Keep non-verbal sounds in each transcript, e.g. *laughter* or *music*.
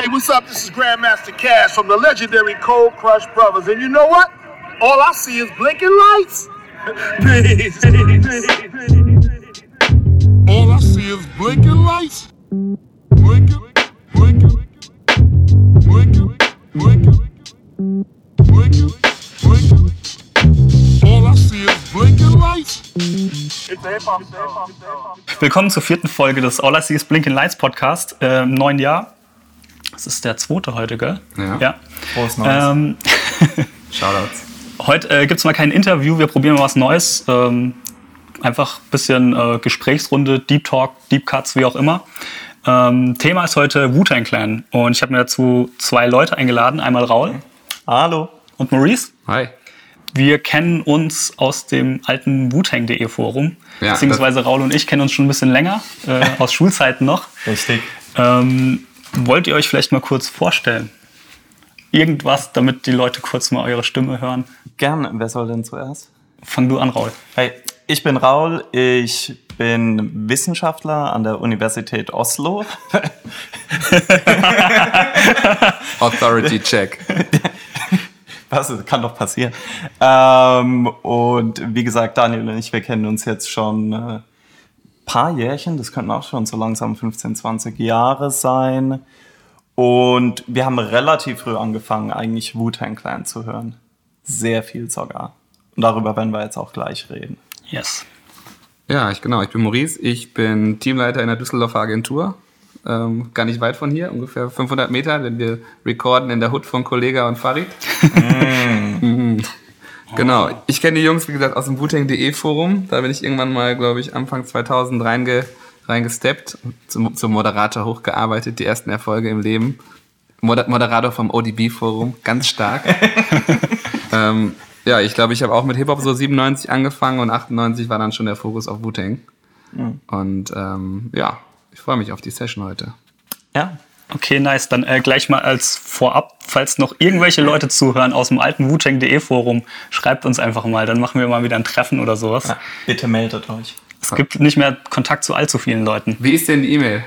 Hey, what's up? This is Grandmaster Cash from the legendary Cold Crush Brothers. And you know what? All I see is blinking lights. Peace. *laughs* All I see is blinking lights. Blinking, blinking, blinking, blinking, blinking, blinking. All I see is blinking lights. Willkommen zur vierten Folge des All I See is Blinking Lights Podcast äh, im neuen Jahr. Das ist der zweite heute, gell? Ja. Frohes Neues. Ähm, *laughs* Shoutouts. heute äh, gibt es mal kein Interview, wir probieren mal was Neues. Ähm, einfach ein bisschen äh, Gesprächsrunde, Deep Talk, Deep Cuts, wie auch immer. Ähm, Thema ist heute Wu-Tang Clan und ich habe mir dazu zwei Leute eingeladen. Einmal Raul Hallo. und Maurice. Hi. Wir kennen uns aus dem alten Wu-Tang.de Forum. Ja, Beziehungsweise Raul und ich kennen uns schon ein bisschen länger, äh, aus Schulzeiten noch. Richtig. Ähm, wollt ihr euch vielleicht mal kurz vorstellen? Irgendwas, damit die Leute kurz mal eure Stimme hören. Gern. Wer soll denn zuerst? Fang du an, Raul. Hey, ich bin Raul. Ich bin Wissenschaftler an der Universität Oslo. *laughs* Authority check. Was das kann doch passieren. Ähm, und wie gesagt, Daniel und ich, wir kennen uns jetzt schon äh, paar Jährchen. Das könnten auch schon so langsam 15, 20 Jahre sein. Und wir haben relativ früh angefangen, eigentlich Wu-Tang Clan zu hören. Sehr viel sogar. Und darüber werden wir jetzt auch gleich reden. Yes. Ja, ich genau. Ich bin Maurice. Ich bin Teamleiter in der Düsseldorfer Agentur. Ähm, gar nicht weit von hier, ungefähr 500 Meter, denn wir recorden in der Hut von Kollega und Farid. *laughs* Mhm. Genau. Ich kenne die Jungs, wie gesagt, aus dem Wu-Tang.de Forum. Da bin ich irgendwann mal, glaube ich, Anfang 2000 reinge, reingesteppt, zum, zum Moderator hochgearbeitet, die ersten Erfolge im Leben. Moder Moderator vom ODB Forum, ganz stark. *laughs* ähm, ja, ich glaube, ich habe auch mit Hip-Hop so 97 angefangen und 98 war dann schon der Fokus auf Wu-Tang. Und ähm, ja, ich freue mich auf die Session heute. Ja, Okay, nice. Dann äh, gleich mal als Vorab, falls noch irgendwelche Leute zuhören aus dem alten Wu-Tang.de Forum, schreibt uns einfach mal. Dann machen wir mal wieder ein Treffen oder sowas. ja bitte meldet euch. Es gibt nicht mehr Kontakt zu allzu vielen Leuten. Wie ist denn die E-Mail?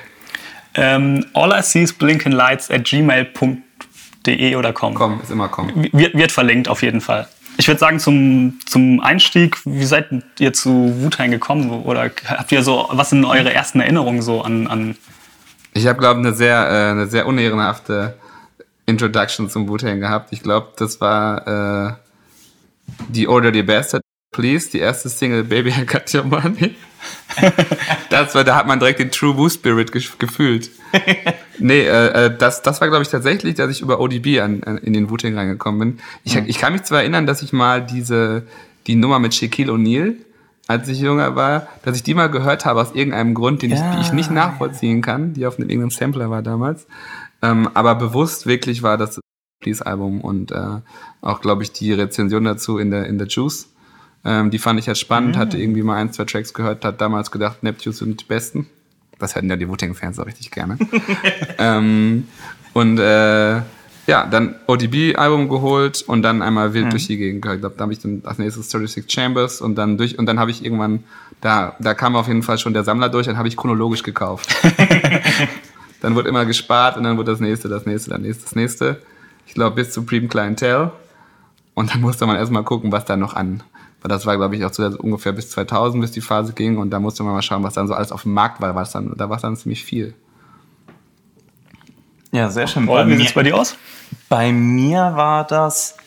Ähm, all I see is blinking lights at gmail.de oder com. Komm, ist immer komm. Wird, wird verlinkt auf jeden Fall. Ich würde sagen, zum, zum Einstieg, wie seid ihr zu Wu-Tang gekommen? Oder habt ihr so, was sind eure ersten Erinnerungen so an, an Ich habe, glaube ich, eine sehr, äh, eine sehr unehrenhafte Introduction zum Wu-Tang gehabt. Ich glaube, das war äh, die Order the Bastard, Please, die erste Single Baby I Got Your Money. *laughs* das war, da hat man direkt den True Wu Spirit gef- gefühlt. *laughs* Nee, äh, äh, das, das war, glaube ich, tatsächlich, dass ich über ODB an, an, in den Wu-Tang reingekommen bin. Ich, ich kann mich zwar erinnern, dass ich mal diese, die Nummer mit Shaquille O'Neal, als ich jünger war, dass ich die mal gehört habe aus irgendeinem Grund, den ich, Ja, die ich nicht nachvollziehen kann, die auf einem irgendeinem Sampler war damals. Ähm, aber bewusst wirklich war das Please-Album und äh, auch, glaube ich, die Rezension dazu in der, in der Juice. Ähm, die fand ich halt spannend, hatte irgendwie mal ein, zwei Tracks gehört, hat damals gedacht, Neptunes sind die besten. Das hätten ja die Wu-Tang-Fans auch richtig gerne. *laughs* ähm, und äh, ja, dann ODB-Album geholt und dann einmal wild durch die Gegend gehört. Ich glaube, da habe ich dann als nächstes 36 Chambers und dann durch und dann habe ich irgendwann, da, da kam auf jeden Fall schon der Sammler durch, dann habe ich chronologisch gekauft. *laughs* dann wurde immer gespart und dann wurde das nächste, das nächste, das nächste, das nächste. Ich glaube, bis Supreme Clientel. Und dann musste man erstmal gucken, was da noch an. Weil das war, glaube ich, auch zu der, ungefähr bis 2000, bis die Phase ging. Und da musste man mal schauen, was dann so alles auf dem Markt war. Was dann, da war es dann ziemlich viel. Ja, sehr schön. Raul, wie sieht's bei dir aus? Bei mir war das,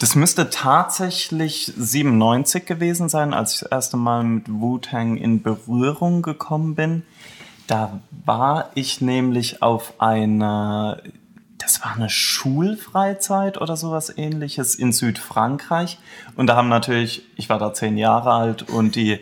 das müsste tatsächlich 97 gewesen sein, als ich das erste Mal mit Wu-Tang in Berührung gekommen bin. Da war ich nämlich auf einer, das war eine Schulfreizeit oder sowas ähnliches in Südfrankreich. Und da haben natürlich, ich war da zehn Jahre alt und die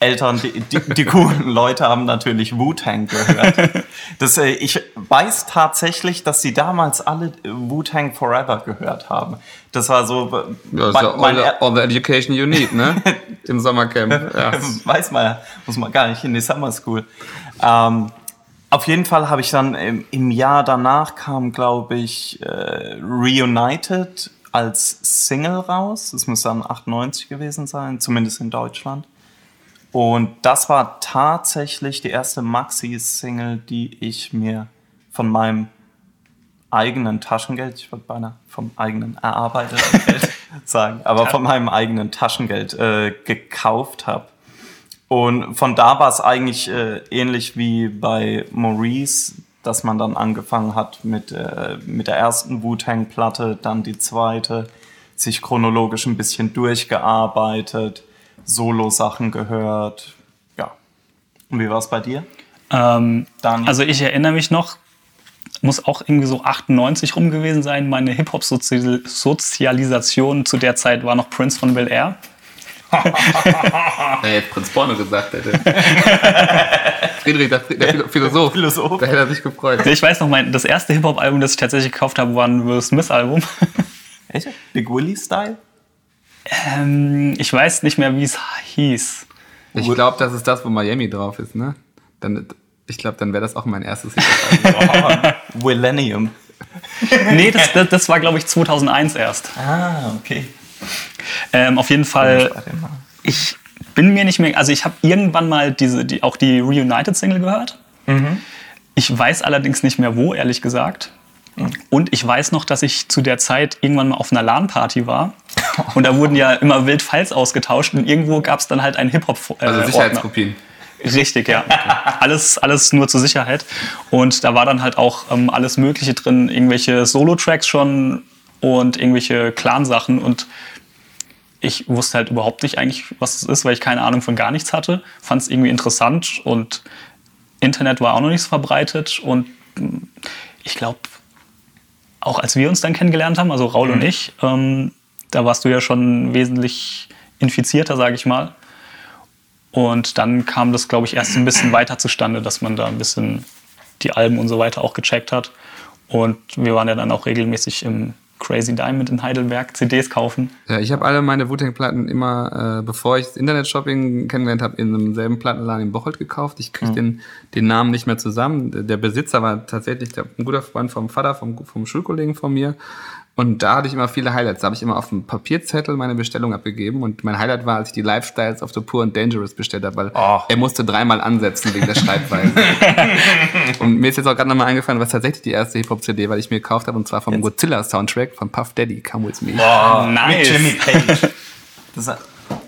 Eltern, die, die, die coolen Leute haben natürlich Wu-Tang gehört. Das, äh, ich weiß tatsächlich, dass sie damals alle äh, Wu-Tang Forever gehört haben. Das war so. Ja, das mein- ja all, the, all the education you need, ne? *laughs* Im Sommercamp. Ja. *laughs* weiß man, ja, muss man gar nicht in die Summer School. Ähm, auf jeden Fall habe ich dann im, im Jahr danach kam, glaube ich, äh, Reunited als Single raus. Das muss dann 98 gewesen sein, zumindest in Deutschland. Und das war tatsächlich die erste Maxi-Single, die ich mir von meinem eigenen Taschengeld, ich wollte beinahe vom eigenen erarbeiteten *laughs* Geld sagen, aber von meinem eigenen Taschengeld äh, gekauft habe. Und von da war es eigentlich äh, ähnlich wie bei Maurice, dass man dann angefangen hat mit, äh, mit der ersten Wu-Tang-Platte, dann die zweite, sich chronologisch ein bisschen durchgearbeitet, Solo-Sachen gehört. Ja. Und wie war es bei dir? Ähm, Daniel? also ich erinnere mich noch, muss auch irgendwie so 98 rum gewesen sein. Meine Hip-Hop-Sozialisation zu der Zeit war noch Prince von Bel Air. *laughs* Jetzt Prinz Porno gesagt hätte. *laughs* Friedrich, der, der Philosoph. Philosoph. Da hätte er sich gefreut. Ich weiß noch, mein, das erste Hip-Hop-Album, das ich tatsächlich gekauft habe, war ein Will Smith-Album. Echt? Big Willie-Style? Ähm, ich weiß nicht mehr, wie es hieß. Ich glaube, das ist das, wo Miami drauf ist, ne? Dann, ich glaube, dann wäre das auch mein erstes Hip-Hop-Album. *laughs* Millennium. Nee, das, das, das war, glaube ich, 2001 erst. Ah, okay. Ähm, auf jeden Fall, ich bin mir nicht mehr, also ich habe irgendwann mal diese, die, auch die Reunited-Single gehört. Ich weiß allerdings nicht mehr wo, ehrlich gesagt. Und ich weiß noch, dass ich zu der Zeit irgendwann mal auf einer LAN-Party war. *laughs* Und da wurden ja immer wild Files ausgetauscht und irgendwo gab es dann halt einen Hip-Hop. Äh, Also Ordner. Sicherheitskopien. Richtig, ja. *laughs* Alles, alles nur zur Sicherheit. Und da war dann halt auch ähm, alles Mögliche drin, irgendwelche Solo-Tracks schon und irgendwelche Clan-Sachen. Und ich wusste halt überhaupt nicht eigentlich, was es ist, weil ich keine Ahnung von gar nichts hatte. Fand es irgendwie interessant und Internet war auch noch nicht so verbreitet. Und mh, ich glaube, auch als wir uns dann kennengelernt haben, also Raul und ich, ähm, da warst du ja schon wesentlich infizierter, sage ich mal. Und dann kam das, glaube ich, erst ein bisschen weiter zustande, dass man da ein bisschen die Alben und so weiter auch gecheckt hat. Und wir waren ja dann auch regelmäßig im Crazy Diamond in Heidelberg CDs kaufen. Ja, ich habe alle meine Wu-Tang-Platten immer, äh, bevor ich das Internet-Shopping kennengelernt habe, in einem selben Plattenladen in Bocholt gekauft. Ich kriege den, den Namen nicht mehr zusammen. Der Besitzer war tatsächlich der, ein guter Freund vom Vater, vom, vom Schulkollegen von mir. Und da hatte ich immer viele Highlights. Da habe ich immer auf dem Papierzettel meine Bestellung abgegeben. Und mein Highlight war, als ich die Lifestyles of the Poor and Dangerous bestellt habe, weil Oh. er musste dreimal ansetzen wegen der Schreibweise. *laughs* und mir ist jetzt auch gerade nochmal eingefallen, was tatsächlich die erste Hip-Hop-CD, weil ich mir gekauft habe, und zwar vom Godzilla-Soundtrack von Puff Daddy, Come With Me. Oh, nice. Mit Jimmy Page. Das ist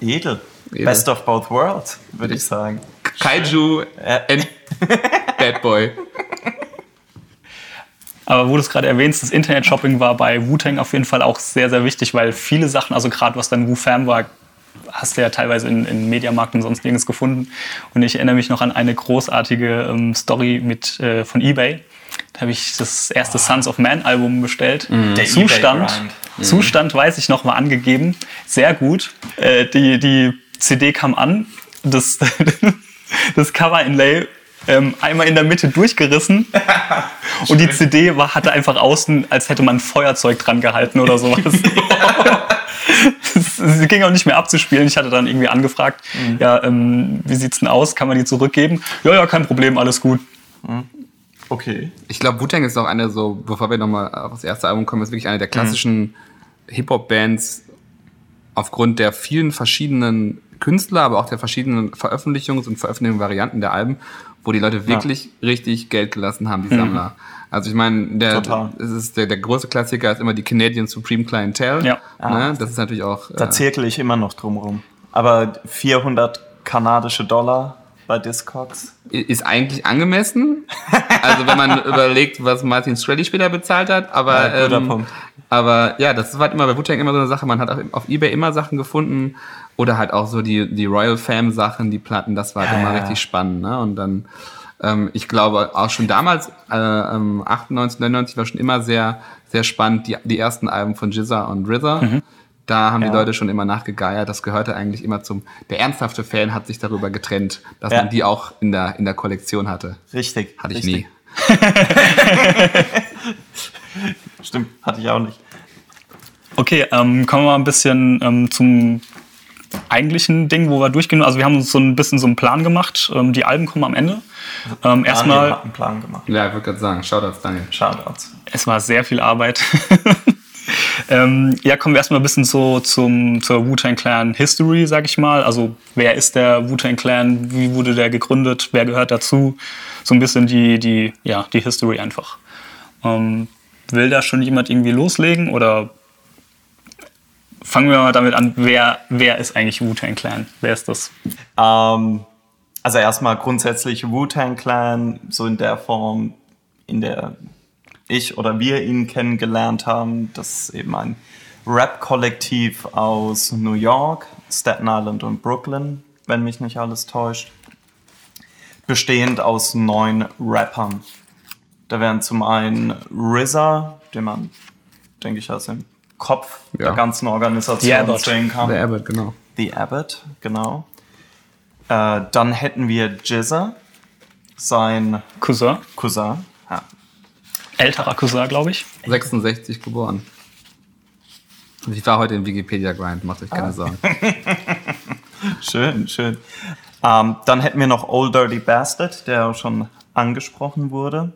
edel. Edel. Best of both worlds, würde ich sagen. Kaiju and Bad Boy. *laughs* Aber wo du es gerade erwähnst, das Internet-Shopping war bei Wu-Tang auf jeden Fall auch sehr, sehr wichtig, weil viele Sachen, also gerade was dann Wu-Fam war, hast du ja teilweise in, in Mediamarkt und sonst nirgends gefunden. Und ich erinnere mich noch an eine großartige ähm, Story mit, äh, von Ebay. Da habe ich das erste Sons of Man Album bestellt. Der Zustand, eBay-Grind. Zustand weiß ich noch mal angegeben. Sehr gut. Äh, die, die CD kam an. Das, *laughs* das Cover-Inlay ähm, einmal in der Mitte durchgerissen. *laughs* Und die CD war, hatte einfach außen, als hätte man ein Feuerzeug dran gehalten oder sowas. *laughs* *laughs* Sie ging auch nicht mehr abzuspielen. Ich hatte dann irgendwie angefragt, ja, ähm, wie sieht's denn aus? Kann man die zurückgeben? Ja, ja, kein Problem, alles gut. Okay. Ich glaube, Wu-Tang ist auch eine so, bevor wir nochmal auf das erste Album kommen, ist wirklich eine der klassischen Hip-Hop-Bands aufgrund der vielen verschiedenen Künstler, aber auch der verschiedenen Veröffentlichungs- und Veröffentlichungsvarianten der Alben, wo die Leute wirklich richtig Geld gelassen haben, die Sammler. Also ich meine, der, Total. es ist der, der große Klassiker ist immer die Canadian Supreme Clientele. Ja. Ne? Das ist natürlich auch. Da äh, zirkel ich immer noch drum rum. Aber 400 kanadische Dollar bei Discogs. ist eigentlich angemessen. *laughs* Also wenn man überlegt, was Martin Shkreli später bezahlt hat, aber Ja, guter ähm, Punkt. aber ja, das war halt immer bei Wu-Tang immer so eine Sache. Man hat auf, auf eBay immer Sachen gefunden oder halt auch so die die Royal Fam Sachen, die Platten. Das war halt Ja, immer ja. richtig spannend. Ne? Und dann ähm, ich glaube auch schon damals äh, ähm, 98, 99 war schon immer sehr sehr spannend die die ersten Alben von Jizza und RZA. Da haben Ja. die Leute schon immer nachgegeiert. Das gehörte eigentlich immer zum. Der ernsthafte Fan hat sich darüber getrennt, dass Ja. man die auch in der, in der Kollektion hatte. Richtig. Hatte ich richtig. nie. *laughs* Stimmt, hatte ich auch nicht. Okay, ähm, kommen wir mal ein bisschen ähm, zum eigentlichen Ding, wo wir durchgehen. Also wir haben uns so ein bisschen so einen Plan gemacht. Ähm, die Alben kommen am Ende. Ähm, Daniel erstmal, hat einen Plan gemacht. Ja, ich würde gerade sagen, Shoutouts, Daniel. Shoutouts. es war sehr viel Arbeit. *laughs* ähm, ja, kommen wir erstmal ein bisschen so zum, zur Wu-Tang Clan History, sag ich mal. Also wer ist der Wu-Tang Clan? Wie wurde der gegründet? Wer gehört dazu? So ein bisschen die, die, ja, die History einfach. Ähm, will da schon jemand irgendwie loslegen oder fangen wir mal damit an, wer, wer ist eigentlich Wu-Tang Clan? Wer ist das? Ähm, also erstmal grundsätzlich Wu-Tang Clan, so in der Form, in der ich oder wir ihn kennengelernt haben. Das ist eben ein Rap-Kollektiv aus New York, Staten Island und Brooklyn, wenn mich nicht alles täuscht. Bestehend aus neun Rappern. Da wären zum einen RZA, den man, denke ich, aus dem Kopf Ja. der ganzen The Organisation Abbott. sehen kann. Der Abbott, genau. The Abbott, genau. Äh, dann hätten wir Jizza, sein Cousin, Cousin. Ja. älterer Cousin, glaube ich. 66 geboren. Und Ich war heute im Wikipedia-Grind, macht euch keine Sorgen. *laughs* Schön, schön. Ähm, dann hätten wir noch Old Dirty Bastard, der auch schon angesprochen wurde.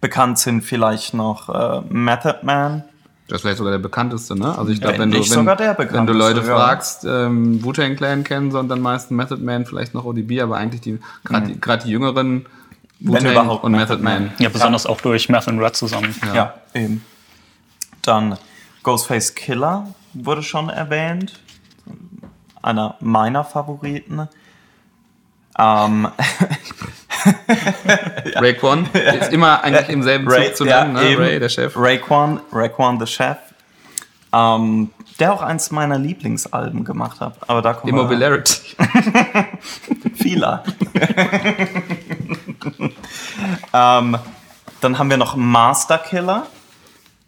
Bekannt sind vielleicht noch äh, Method Man. Das ist vielleicht sogar der bekannteste, ne? Also ich glaube, Wenn du, wenn, sogar der wenn du Leute ja. fragst, ähm, Wu-Tang Clan kennen, sondern meist Method Man, vielleicht noch ODB, aber eigentlich die gerade die, grad die jüngeren Wu-Tang und Method Method Man. Ja, besonders auch durch Meth and Red zusammen. Ja. eben. Dann Ghostface Killer wurde schon erwähnt. Einer meiner Favoriten. Ähm, *laughs* *laughs* Raekwon ist immer eigentlich im selben Zug zu nennen, ne? Ray, der Chef. Raekwon, Raekwon the Chef. Ähm, der auch eins meiner Lieblingsalben gemacht hat. Aber da kommen wir Immobilarity. vieler. *laughs* *laughs* ähm, dann haben wir noch Master Killer,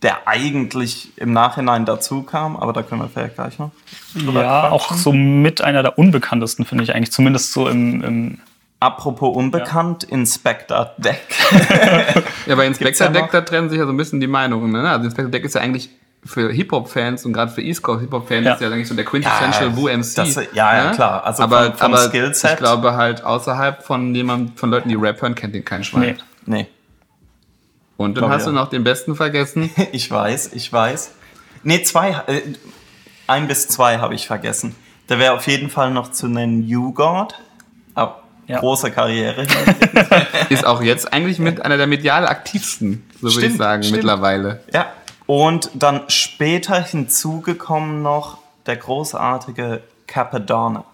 der eigentlich im Nachhinein dazu kam, aber da können wir vielleicht gleich noch. Ja, auch quatschen. so mit einer der unbekanntesten, finde ich eigentlich. Zumindest so im, im Apropos unbekannt, Inspector Deck. *laughs* Ja, bei Inspector ja Deck, da trennen sich ja so ein bisschen die Meinungen. Ne? Also Inspector Deck ist ja eigentlich für Hip-Hop-Fans und gerade für East Coast Hip-Hop-Fans Ja. ist ja eigentlich so der Quintessential Ja, Wu MC. das- ja, ja, klar. Also aber, vom- vom aber Skillset. ich glaube halt außerhalb von jemand, von Leuten, die Rap hören, kennt den kein Schwein. Nee. nee, Und dann Glaub hast ja. du noch den besten vergessen. *laughs* ich weiß, ich weiß. Nee, zwei, äh, ein bis zwei habe ich vergessen. Da wäre auf jeden Fall noch zu nennen You God. Ja. Große Karriere. *laughs* ist auch jetzt eigentlich mit einer der medial aktivsten, so würde ich sagen, stimmt. mittlerweile. ja. Und dann später hinzugekommen noch der großartige Capadonna.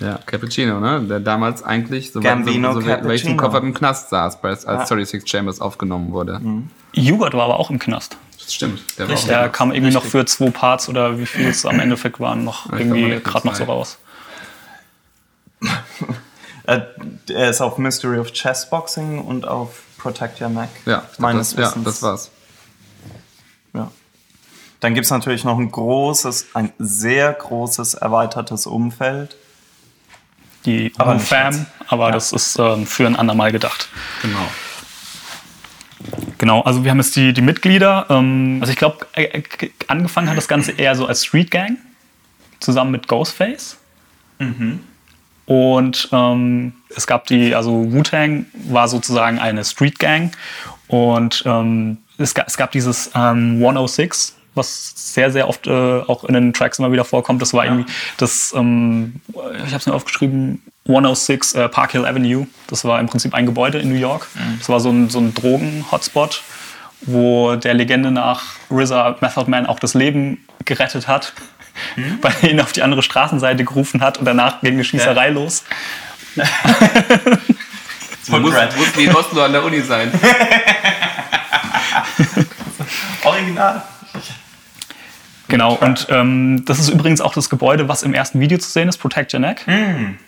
Ja, Cappuccino, ne? Der damals eigentlich, so Gambino so, so, welchen. Kopf im Knast saß, als, als Ja. 36 Chambers aufgenommen wurde. Joghurt war aber auch im Knast. Das stimmt. Der war Richtig. auch Der kam irgendwie noch für zwei Parts oder wie viel es am *clears throat* Endeffekt waren, noch glaub, irgendwie gerade noch so raus. *laughs* Äh, er ist auf Mystery of Chessboxing und auf Protect Your Neck. ja, meines das, ja, Wissens. das war's. Ja. Dann gibt es natürlich noch ein großes, ein sehr großes erweitertes Umfeld. Die Aber Fam, aber Ja. das ist ähm, für ein andermal gedacht. Genau. Genau, also wir haben jetzt die, die Mitglieder. Ähm, also ich glaube, äh, äh, angefangen hat das Ganze eher so als Street Gang, zusammen mit Ghostface. Und ähm, es gab die, also Wu-Tang war sozusagen eine Street Gang. Und ähm, es, gab, es gab dieses ähm, 106, was sehr, sehr oft äh, auch in den Tracks immer wieder vorkommt. Das war irgendwie das, ähm, ich habe es mir aufgeschrieben, 106 äh, Park Hill Avenue. Das war im Prinzip ein Gebäude in New York. Das war so ein, so ein Drogen-Hotspot, wo der Legende nach RZA Method Man auch das Leben gerettet hat, *laughs* weil er ihn auf die andere Straßenseite gerufen hat und danach ging eine Schießerei los. *laughs* Muss, muss wie in Oslo an der Uni sein. *laughs* Original. Genau, und ähm, das ist übrigens auch das Gebäude, was im ersten Video zu sehen ist, Protect Your Neck.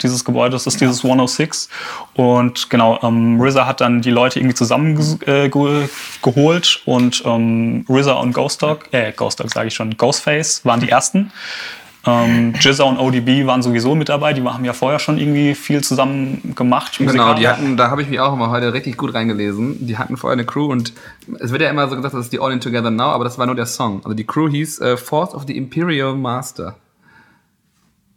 Dieses Gebäude, das ist dieses 106. Und genau, ähm, RZA hat dann die Leute irgendwie zusammengeholt äh, ge und ähm, RZA und Ghost Dog, äh, Ghost Dog sage ich schon, Ghostface waren die ersten. Ähm, Jizza und ODB waren sowieso mit dabei, die haben ja vorher schon irgendwie viel zusammen gemacht. Genau, die hatten, da habe ich mich auch immer heute richtig gut reingelesen. Die hatten vorher eine Crew und es wird ja immer so gesagt, das ist die All In Together Now, aber das war nur der Song. Also die Crew hieß äh, Force of the Imperial Master.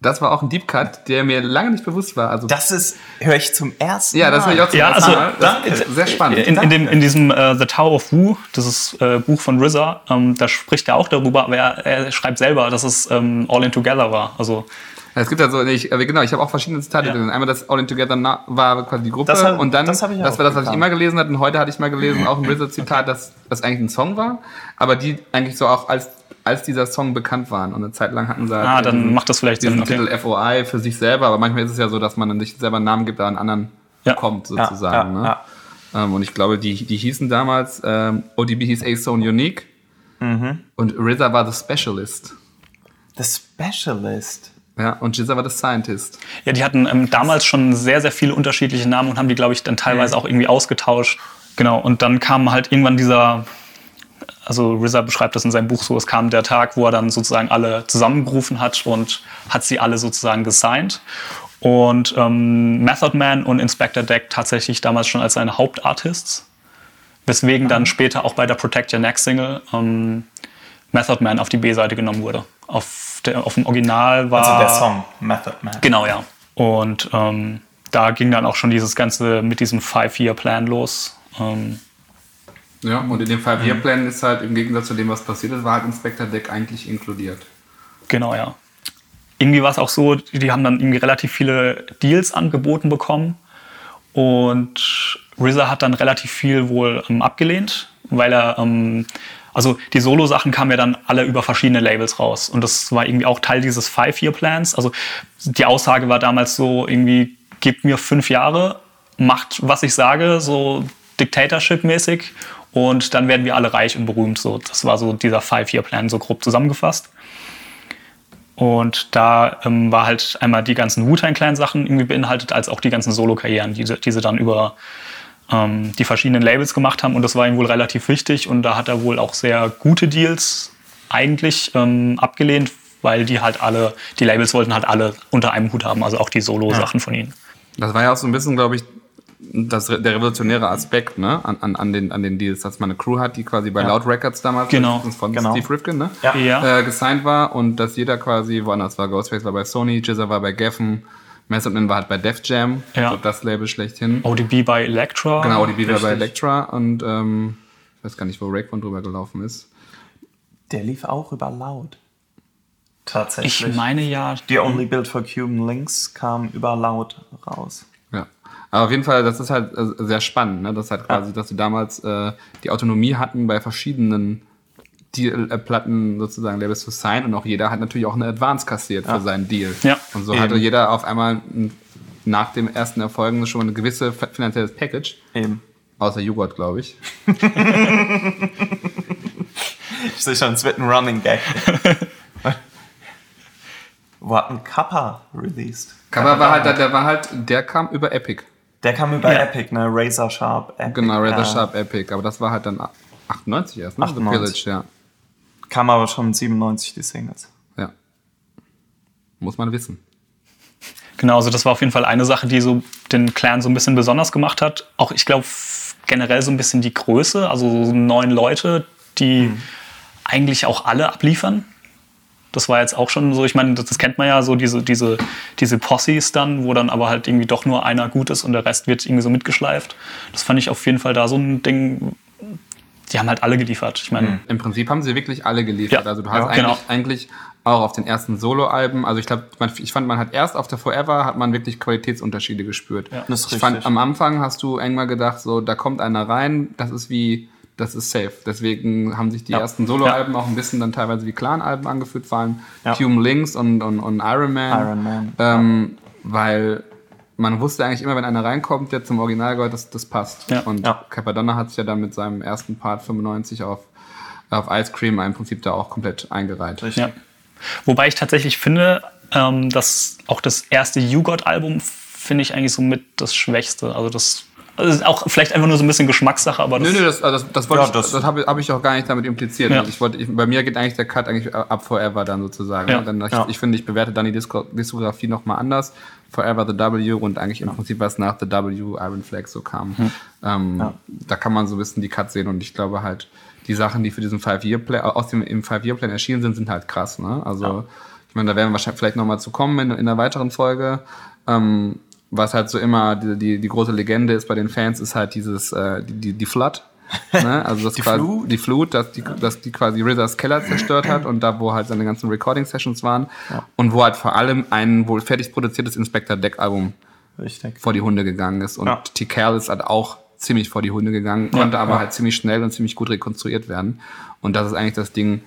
Das war auch ein Deep Cut, der mir lange nicht bewusst war. Also Das ist, höre ich zum ersten ja, das Mal. will ich auch zum Ja, ersten also, Mal. Das ist sehr spannend. In, in, dem, in diesem äh, The Tower of Wu, das ist äh, Buch von RZA, ähm, da spricht er auch darüber, aber er, er schreibt selber, dass es ähm, All In Together war. Also Es gibt ja so, ich, äh, genau, ich habe auch verschiedene Zitate Ja. gelesen. Einmal das All In Together Na- war quasi die Gruppe Das hab- und dann, das das war das, was ich immer gelesen hatte und heute hatte ich mal gelesen, auch ein RZA-Zitat, dass das eigentlich ein Song war, aber die eigentlich so auch als, als dieser Song bekannt waren und eine Zeit lang hatten sie halt Ah, dann diesen- macht das vielleicht diesen Sinn, okay. Titel FOI für sich selber, aber manchmal ist es ja so, dass man dann sich selber einen Namen gibt, der an anderen Ja. kommt sozusagen. ja, ne? ja. Ähm, und ich glaube, die, die hießen damals, ähm, ODB hieß A-Zone Unique Mhm. und RZA war The Specialist. The Specialist. Ja, und Jizza war The Scientist. Ja, die hatten ähm, damals schon sehr, sehr viele unterschiedliche Namen und haben die, glaube ich, dann teilweise auch irgendwie ausgetauscht. Genau, und dann kam halt irgendwann dieser, also RZA beschreibt das in seinem Buch so, es kam der Tag, wo er dann sozusagen alle zusammengerufen hat und hat sie alle sozusagen gesigned. Und ähm, Method Man und Inspector Deck tatsächlich damals schon als seine Hauptartists, weswegen dann später auch bei der Protect Your Neck Single ähm, Method Man auf die B-Seite genommen wurde. Auf, der, auf dem Original war... Also der Song Method Man. Genau, ja. Und ähm, da ging dann auch schon dieses Ganze mit diesem Five-Year-Plan los. Ähm, Ja, und in dem Five-Year-Plan ist halt im Gegensatz zu dem, was passiert ist, war halt Inspector Deck eigentlich inkludiert. genau, ja. Irgendwie war es auch so, die haben dann irgendwie relativ viele Deals angeboten bekommen. Und RZA hat dann relativ viel wohl ähm, abgelehnt, weil er, ähm, also die Solo-Sachen kamen ja dann alle über verschiedene Labels raus. Und das war irgendwie auch Teil dieses Five-Year-Plans. Also die Aussage war damals so irgendwie, gebt mir fünf Jahre, macht, was ich sage, so Dictatorship-mäßig. Und dann werden wir alle reich und berühmt. So, das war so dieser Five-Year-Plan, so grob zusammengefasst. Und da ähm, war halt einmal die ganzen Wu-Tang-Clan-Sachen irgendwie beinhaltet, als auch die ganzen Solo-Karrieren, die, sie- die sie dann über ähm, die verschiedenen Labels gemacht haben. Und das war ihm wohl relativ wichtig. Und da hat er wohl auch sehr gute Deals eigentlich ähm, abgelehnt, weil die halt alle, die Labels wollten halt alle unter einem Hut haben, also auch die Solo-Sachen von ihnen. Das war ja auch so ein bisschen, glaube ich, das, der revolutionäre Aspekt ne? an, an, an, den, an den Deals, dass man eine Crew hat, die quasi bei Loud Records damals Genau. von Genau. Steve Rifkin ne? Ja. Ja. äh, gesigned war und dass jeder quasi woanders war. Ghostface war bei Sony, Jizza war bei Geffen, Method Man war halt bei Def Jam, Ja. so das Label schlechthin. ODB bei Electra. Genau, die war bei. Elektra und ähm, ich weiß gar nicht, wo Raekwon drüber gelaufen ist. Der lief auch über Loud. Tatsächlich. Ich meine ja. Die Only Build for Cuban Links kam über Loud raus. Ja. Aber auf jeden Fall, das ist halt äh, sehr spannend, ne? Das halt quasi, dass sie damals äh, die Autonomie hatten, bei verschiedenen Deal, äh, Platten sozusagen Labels zu signen und auch jeder hat natürlich auch eine Advance kassiert für seinen Deal. Ja. Und so Eben. hatte jeder auf einmal ein, nach dem ersten Erfolgen schon ein gewisses finanzielles Package. Eben. Außer Joghurt, glaube ich. *laughs* Ich sehe schon, es wird ein Running Gag. *laughs* Wo hat ein Kappa released? Aber war halt, der war halt, der kam über Epic. Der kam über Ja. Epic, ne? Razor Sharp. Epic, Genau, Rather ja. Sharp Epic. Aber das war halt dann 98 erst, ne? 98. The Pillage, ja. Kam aber schon 97 die Singles. ja. Muss man wissen. Genau, also das war auf jeden Fall eine Sache, die so den Clan so ein bisschen besonders gemacht hat. Auch ich glaube generell so ein bisschen die Größe, also so neun Leute, die eigentlich auch alle abliefern. Das war jetzt auch schon so, ich meine, das, das kennt man ja so, diese, diese, diese Posses dann, wo dann aber halt irgendwie doch nur einer gut ist und der Rest wird irgendwie so mitgeschleift. Das fand ich auf jeden Fall da so ein Ding, die haben halt alle geliefert. Ich meine, Im Prinzip haben sie wirklich alle geliefert. Ja, also du hast ja, eigentlich, genau. eigentlich auch auf den ersten Soloalben, also ich glaube, ich fand, man hat erst auf der Forever hat man wirklich Qualitätsunterschiede gespürt. Ja. Das ist ich fand, richtig. am Anfang hast du irgendwann gedacht, so da kommt einer rein, das ist wie, das ist safe. Deswegen haben sich die Ja. ersten Soloalben auch ein bisschen dann teilweise wie Clan-Alben angefühlt, vor allem Ja. Hume Links und, und, und Iron Man. Iron Man, Ähm, Weil man wusste eigentlich immer, wenn einer reinkommt, der zum Original gehört, das, das passt. Ja. Und Ja. Capadonna hat sich ja dann mit seinem ersten Part 95 auf, auf Ice Cream im Prinzip da auch komplett eingereiht. Richtig. Ja. Wobei ich tatsächlich finde, ähm, dass auch das erste You-God-Album finde ich eigentlich so mit das Schwächste. Also das, also das ist auch vielleicht einfach nur so ein bisschen Geschmackssache, aber das, Nö, nö, das, also das, das, wollte Ja, ich, das- das, habe hab ich auch gar nicht damit impliziert. Ja. Also ich wollte, ich, bei mir geht eigentlich der Cut eigentlich ab Forever dann sozusagen. Ja. Dann, ich, Ja. ich finde, ich bewerte dann die Disko Diskografie nochmal anders. Forever the W und eigentlich im Prinzip was nach the W Iron Flag so kam. Ähm, Ja. Da kann man so ein bisschen die Cut sehen und ich glaube halt, die Sachen, die für diesen Five-Year-Plan, aus dem im Five-Year-Plan erschienen sind, sind halt krass. Ne? Also ich meine, da werden wir wahrscheinlich vielleicht nochmal zu kommen in, in einer weiteren Folge. Ähm, was halt so immer die, die, die große Legende ist bei den Fans, ist halt dieses, äh, die, die, die Flood. Ne? Also *laughs* das Die quasi, Flut? die Flut, dass die, dass die quasi RZAs Keller zerstört hat und da, wo halt seine ganzen Recording-Sessions waren und wo halt vor allem ein wohl fertig produziertes Inspector Deck-Album vor die Hunde gegangen ist. Und Ja. T-Cal ist halt auch ziemlich vor die Hunde gegangen, konnte aber halt ziemlich schnell und ziemlich gut rekonstruiert werden. Und das ist eigentlich das Ding,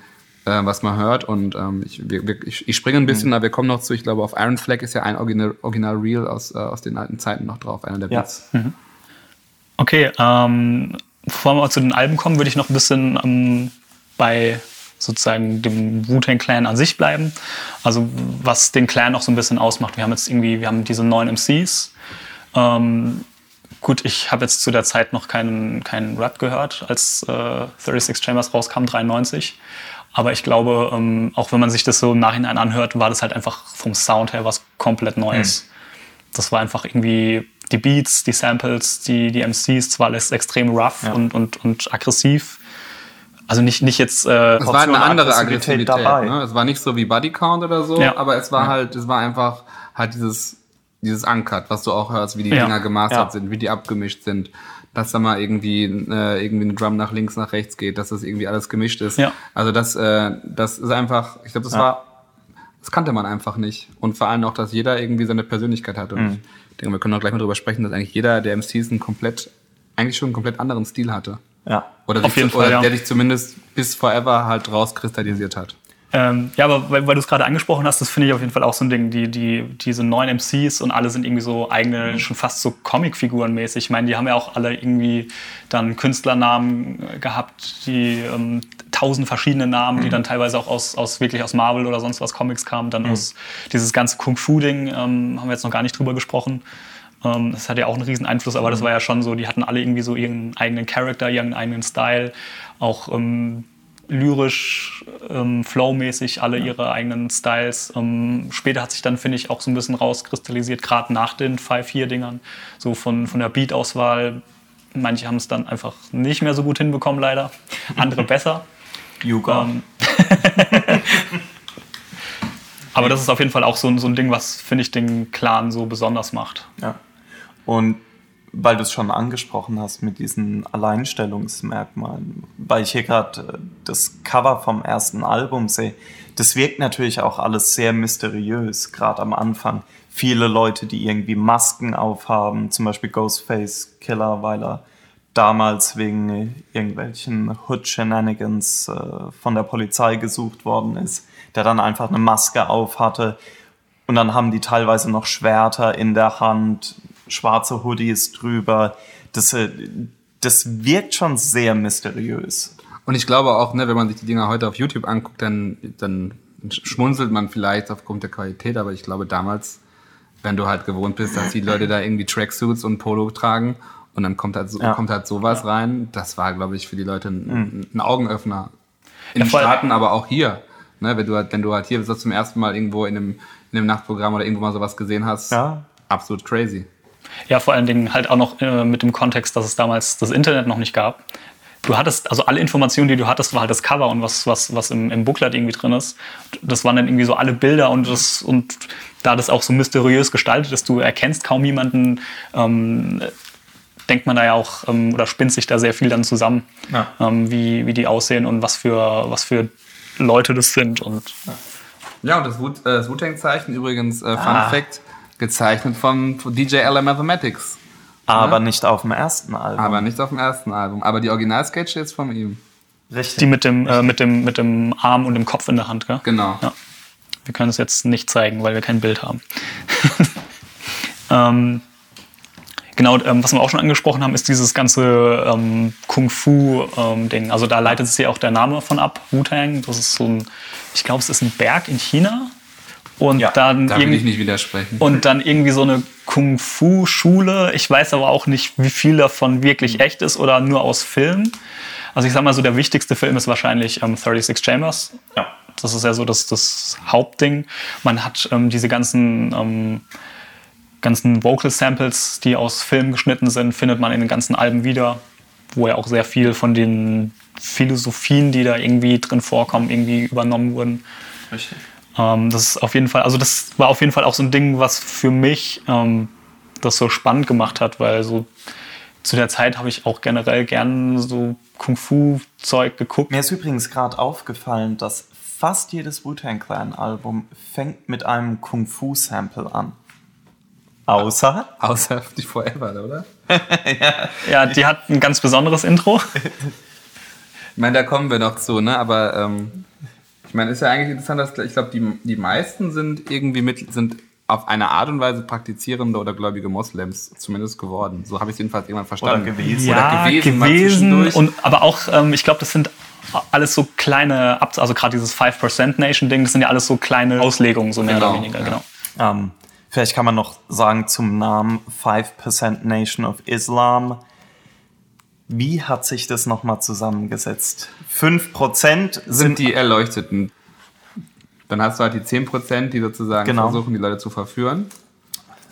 äh, was man hört. Und ähm, ich, wir, ich, ich springe ein bisschen, aber wir kommen noch zu, ich glaube, auf Iron Flag ist ja ein Original, Original Reel aus, äh, aus den alten Zeiten noch drauf, einer der Ja. Beats. Okay, ähm, bevor wir zu den Alben kommen, würde ich noch ein bisschen ähm, bei sozusagen dem Wu-Tang Clan an sich bleiben. Also was den Clan noch so ein bisschen ausmacht. Wir haben jetzt irgendwie, wir haben diese neun MCs. Ähm, gut, ich habe jetzt zu der Zeit noch keinen, keinen Rap gehört, als äh, 36 Chambers rauskam, 93. Aber ich glaube, ähm, auch wenn man sich das so im Nachhinein anhört, war das halt einfach vom Sound her was komplett Neues. Das war einfach irgendwie die Beats, die Samples, die, die MCs, das war alles extrem rough Ja. und, und, und aggressiv. Also nicht, nicht jetzt. Äh, Es war eine andere Aggressivität Aggressivität. dabei. Ne? Es war nicht so wie Body Count oder so, Ja. aber es war halt, es war einfach halt dieses, dieses Uncut, was du auch hörst, wie die Ja. Dinger gemastert Ja. sind, wie die abgemischt sind. Dass da mal irgendwie, äh, irgendwie eine Drum nach links, nach rechts geht, dass das irgendwie alles gemischt ist. Ja. Also das, äh, das ist einfach, ich glaube, das Ja. war, das kannte man einfach nicht. Und vor allem auch, dass jeder irgendwie seine Persönlichkeit hat. Und Mhm. ich denke, wir können auch gleich mal drüber sprechen, dass eigentlich jeder der MCs einen komplett, eigentlich schon einen komplett anderen Stil hatte. Ja. Oder, Auf sich, jeden oder Fall, ja. der dich zumindest bis forever halt rauskristallisiert hat. Ähm, ja, aber weil, weil du es gerade angesprochen hast, das finde ich auf jeden Fall auch so ein Ding. Die, die, diese neuen MCs und alle sind irgendwie so eigene, schon fast so Comicfiguren mäßig. Ich meine, die haben ja auch alle irgendwie dann Künstlernamen äh, gehabt, die ähm, tausend verschiedene Namen, die dann teilweise auch aus, aus wirklich aus Marvel oder sonst was Comics kamen. Dann aus dieses ganze Kung-Fu-Ding ähm, haben wir jetzt noch gar nicht drüber gesprochen. Ähm, das hat ja auch einen riesen Einfluss, aber das war ja schon so, die hatten alle irgendwie so ihren eigenen Charakter, ihren eigenen Style, auch ähm, lyrisch, ähm, flowmäßig alle ihre eigenen Styles. Ähm, später hat sich dann, finde ich, auch so ein bisschen rauskristallisiert, gerade nach den 5-4-Dingern, so von, von der Beat-Auswahl. Manche haben es dann einfach nicht mehr so gut hinbekommen, leider. Andere *laughs* besser. Yuga. Ähm, *laughs* aber das ist auf jeden Fall auch so, ein- so ein Ding, was, finde ich, den Clan so besonders macht. Ja. Und weil du es schon angesprochen hast mit diesen Alleinstellungsmerkmalen, weil ich hier gerade das Cover vom ersten Album sehe, das wirkt natürlich auch alles sehr mysteriös, gerade am Anfang. Viele Leute, die irgendwie Masken aufhaben, zum Beispiel Ghostface Killer, weil er damals wegen irgendwelchen Hood-Shenanigans äh, von der Polizei gesucht worden ist, der dann einfach eine Maske auf hatte. Und dann haben die teilweise noch Schwerter in der Hand, schwarze Hoodies drüber. Das, äh, das wirkt schon sehr mysteriös. Und ich glaube auch, ne, wenn man sich die Dinger heute auf YouTube anguckt, dann, dann schmunzelt man vielleicht aufgrund der Qualität, aber ich glaube damals, wenn du halt gewohnt bist, dass die Leute da irgendwie Tracksuits und Polo tragen und dann kommt halt, so, Ja. kommt halt sowas rein, das war, glaube ich, für die Leute ein, ein Augenöffner. In Ja, den. Staaten, aber auch hier. Ne, wenn, du halt, wenn du halt hier so zum ersten Mal irgendwo in einem, in einem Nachtprogramm oder irgendwo mal sowas gesehen hast, Ja. absolut crazy. Ja, vor allen Dingen halt auch noch äh, mit dem Kontext, dass es damals das Internet noch nicht gab. Du hattest, also alle Informationen, die du hattest, war halt das Cover und was, was, was im, im Booklet irgendwie drin ist. Das waren dann irgendwie so alle Bilder und das, und da das auch so mysteriös gestaltet ist, du erkennst kaum jemanden, ähm, denkt man da ja auch, ähm, oder spinnt sich da sehr viel dann zusammen, Ja. ähm, wie, wie die aussehen und was für, was für Leute das sind. Und Ja, und das, Wu- äh, das Wu-Tang-Zeichen übrigens, äh, Fun Ah. Fact, gezeichnet von DJ Ella Mathematics. Aber nicht auf dem ersten Album. Aber nicht auf dem ersten Album. Aber die Original-Sketche ist von ihm. Richtig. die mit dem, äh, mit, dem, mit dem Arm und dem Kopf in der Hand, gell? Genau. Ja. Wir können es jetzt nicht zeigen, weil wir kein Bild haben. *laughs* ähm, genau, ähm, was wir auch schon angesprochen haben, ist dieses ganze ähm, Kung-Fu-Ding. also da leitet sich ja auch der Name von ab, Wu-Tang. Das ist so ein, ich glaube, es ist ein Berg in China. Und Ja, dann Da irgendwie- ich nicht widersprechen. und dann irgendwie so eine Kung-Fu-Schule. Ich weiß aber auch nicht, wie viel davon wirklich echt ist oder nur aus Filmen. Also ich sag mal so, der wichtigste Film ist wahrscheinlich ähm, 36 Chambers. Ja. Das ist ja so das, das Hauptding. Man hat ähm, diese ganzen, ähm, ganzen Vocal Samples, die aus Filmen geschnitten sind, findet man in den ganzen Alben wieder, wo ja auch sehr viel von den Philosophien, die da irgendwie drin vorkommen, irgendwie übernommen wurden. Richtig. Ähm, das ist auf jeden Fall, also das war auf jeden Fall auch so ein Ding, was für mich ähm, das so spannend gemacht hat, weil so zu der Zeit habe ich auch generell gern so Kung-Fu-Zeug geguckt. Mir ist übrigens gerade aufgefallen, dass fast jedes Wu-Tang Clan-Album fängt mit einem Kung-Fu-Sample an. Außer? Außer die Forever, oder? *laughs* Ja, die hat ein ganz besonderes Intro. Ich meine, da kommen wir noch zu, ne? Aber ähm, ich meine, ist ja eigentlich interessant, dass ich glaube, die, die meisten sind irgendwie mit, sind auf eine Art und Weise praktizierende oder gläubige Moslems zumindest geworden. So habe ich es jedenfalls irgendwann verstanden. Oder gewesen. ja, gewesen, mal gewesen zwischendurch. und aber auch, ähm, ich glaube, das sind alles so kleine, also gerade dieses 5% Nation-Ding, das sind ja alles so kleine Auslegungen, so mehr Genau, oder weniger, ja. genau. Ähm, vielleicht kann man noch sagen zum Namen 5% Nation of Islam. Wie hat sich das nochmal zusammengesetzt? 5% sind die Erleuchteten. Dann hast du halt die 10%, die sozusagen Genau. versuchen, die Leute zu verführen.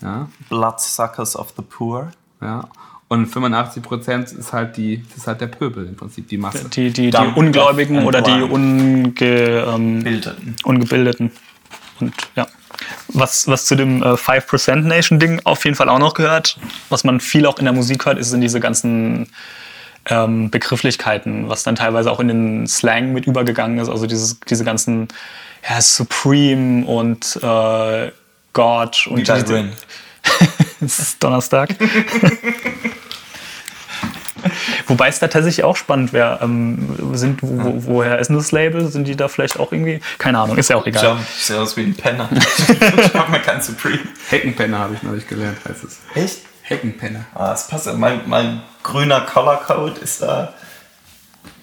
Ja, Bloodsuckers of the Poor. ja. Und 85% ist halt die, ist halt der Pöbel im Prinzip, die Masse. Die, die, die Ungläubigen oder die unge, ähm, Bildeten. Ungebildeten. Und ja. Was, was zu dem äh, 5% Nation-Ding auf jeden Fall auch noch gehört, was man viel auch in der Musik hört, ist sind diese ganzen ähm, Begrifflichkeiten, was dann teilweise auch in den Slang mit übergegangen ist. Also dieses, diese ganzen ja, Supreme und äh, God und Rin. *laughs* es ist Donnerstag. *laughs* Wobei es da tatsächlich auch spannend wäre. Ähm, sind, wo, wo, woher ist denn das Label? Sind die da vielleicht auch irgendwie? Keine Ahnung, ist ja auch egal. Jump, sieht aus wie ein Penner. *laughs* ich hab mir kein Supreme. Heckenpenner habe ich neulich gelernt, heißt es. Echt? Heckenpenner. Ah, das passt. Mein, mein grüner Color Code ist da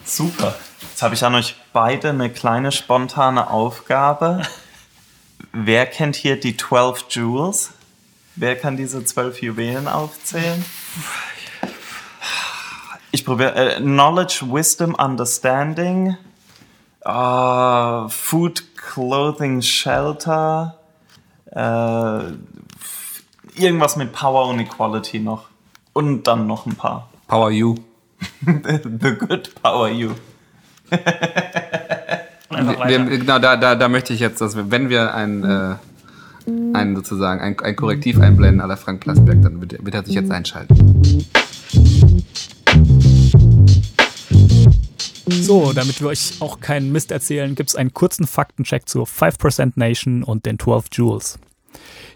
super. Jetzt habe ich an euch beide eine kleine spontane Aufgabe. *laughs* Wer kennt hier die 12 Jewels? Wer kann diese 12 Juwelen aufzählen? Ich probiere. Äh, Knowledge, Wisdom, Understanding. ah, food, Clothing, Shelter. Äh, irgendwas mit Power und Equality noch. Und dann noch ein paar. Power You. *laughs* The Good Power You. *laughs* Wir, weiter. genau, da, da, da möchte ich jetzt, dass wir, wenn wir ein, äh, ein sozusagen ein, ein Korrektiv einblenden la Frank Plasberg, dann wird, wird er sich jetzt einschalten. So, damit wir euch auch keinen Mist erzählen, gibt es einen kurzen Faktencheck zur 5% Nation und den 12 Jewels.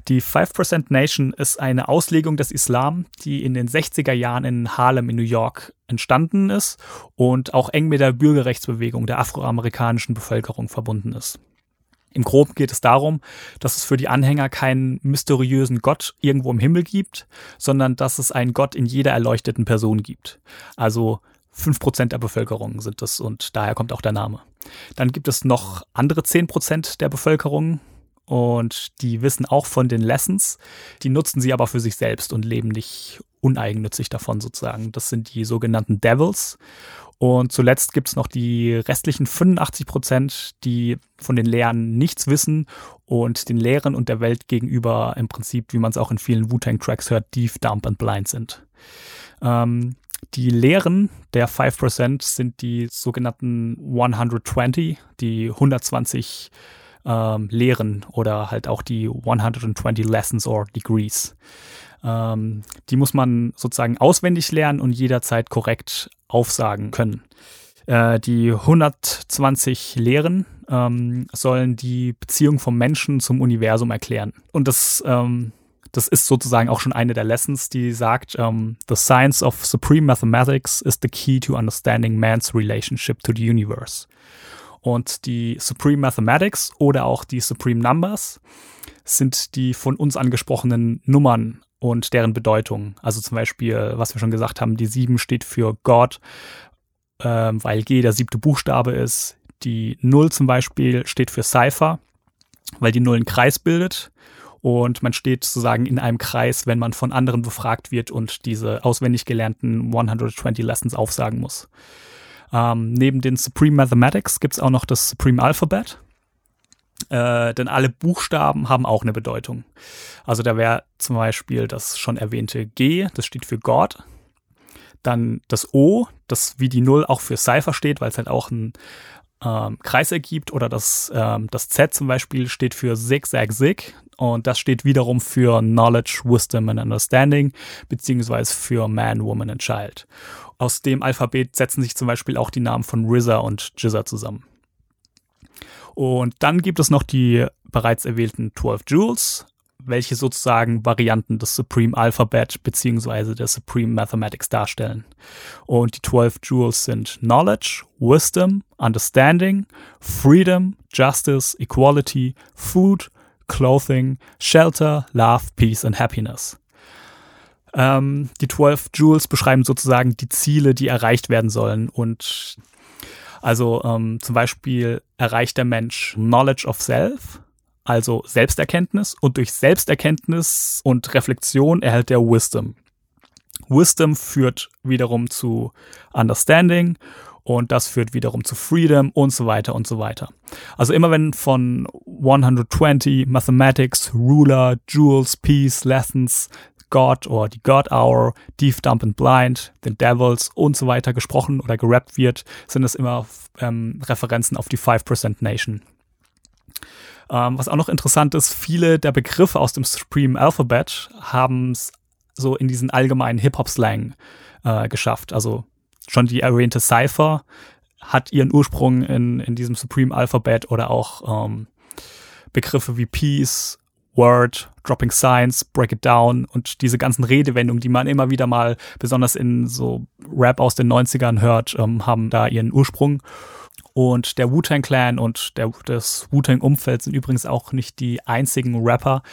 Die 5% Nation ist eine Auslegung des Islam, die in den 60er Jahren in Harlem in New York entstanden ist und auch eng mit der Bürgerrechtsbewegung der afroamerikanischen Bevölkerung verbunden ist. Im Groben geht es darum, dass es für die Anhänger keinen mysteriösen Gott irgendwo im Himmel gibt, sondern dass es einen Gott in jeder erleuchteten Person gibt. Also 5% der Bevölkerung sind es und daher kommt auch der Name. Dann gibt es noch andere 10% der Bevölkerung und die wissen auch von den Lessons, die nutzen sie aber für sich selbst und leben nicht uneigennützig davon sozusagen. Das sind die sogenannten Devils. Und zuletzt gibt es noch die restlichen 85 Prozent, die von den Lehren nichts wissen und den Lehren und der Welt gegenüber im Prinzip, wie man es auch in vielen Wu-Tang-Tracks hört, deaf, dumb and blind sind. Ähm, die Lehren der 5% sind die sogenannten 120, die 120 ähm, Lehren oder halt auch die 120 Lessons or Degrees. Ähm, die muss man sozusagen auswendig lernen und jederzeit korrekt aufsagen können. Äh, die 120 Lehren ähm, sollen die Beziehung vom Menschen zum Universum erklären. Und das, ähm, das ist sozusagen auch schon eine der Lessons, die sagt, ähm, The science of supreme mathematics is the key to understanding man's relationship to the universe. Und die Supreme Mathematics oder auch die Supreme Numbers sind die von uns angesprochenen Nummern und deren Bedeutung. Also zum Beispiel, was wir schon gesagt haben, die 7 steht für Gott, ähm, weil G der siebte Buchstabe ist. Die 0 zum Beispiel steht für Cypher, weil die 0 einen Kreis bildet. Und man steht sozusagen in einem Kreis, wenn man von anderen befragt wird und diese auswendig gelernten 120 Lessons aufsagen muss. Ähm, neben den Supreme Mathematics gibt es auch noch das Supreme Alphabet. Äh, denn alle Buchstaben haben auch eine Bedeutung. Also da wäre zum Beispiel das schon erwähnte G, das steht für God. Dann das O, das wie die Null auch für Cypher steht, weil es halt auch ein ähm, Kreis ergibt oder das, ähm, das Z zum Beispiel steht für Zig, Zag, Zig und das steht wiederum für Knowledge, Wisdom and Understanding beziehungsweise für Man, Woman and Child. Aus dem Alphabet setzen sich zum Beispiel auch die Namen von RZA und Jizza zusammen. Und dann gibt es noch die bereits erwählten 12 Jewels, welche sozusagen Varianten des Supreme Alphabet beziehungsweise der Supreme Mathematics darstellen. Und die 12 Jewels sind Knowledge, Wisdom, Understanding, Freedom, Justice, Equality, Food, Clothing, Shelter, Love, Peace and Happiness. Ähm, die 12 Jewels beschreiben sozusagen die Ziele, die erreicht werden sollen und also ähm, zum Beispiel erreicht der Mensch Knowledge of Self, also Selbsterkenntnis und durch Selbsterkenntnis und Reflexion erhält er Wisdom. Wisdom führt wiederum zu Understanding und das führt wiederum zu Freedom und so weiter und so weiter. Also immer wenn von 120 Mathematics, Ruler, Jewels, Peace, Lessons, God oder die God Hour, Deep, Dump and Blind, The Devils und so weiter gesprochen oder gerappt wird, sind es immer ähm, Referenzen auf die 5% Nation. Ähm, was auch noch interessant ist, viele der Begriffe aus dem Supreme Alphabet haben es so in diesen allgemeinen Hip-Hop-Slang äh, geschafft. Also schon die erwähnte Cypher hat ihren Ursprung in, in diesem Supreme Alphabet oder auch ähm, Begriffe wie Peace, Word, Dropping Science, Break It Down und diese ganzen Redewendungen, die man immer wieder mal besonders in so Rap aus den 90ern hört, ähm, haben da ihren Ursprung. Und der Wu-Tang Clan und der, das Wu-Tang Umfeld sind übrigens auch nicht die einzigen Rapper,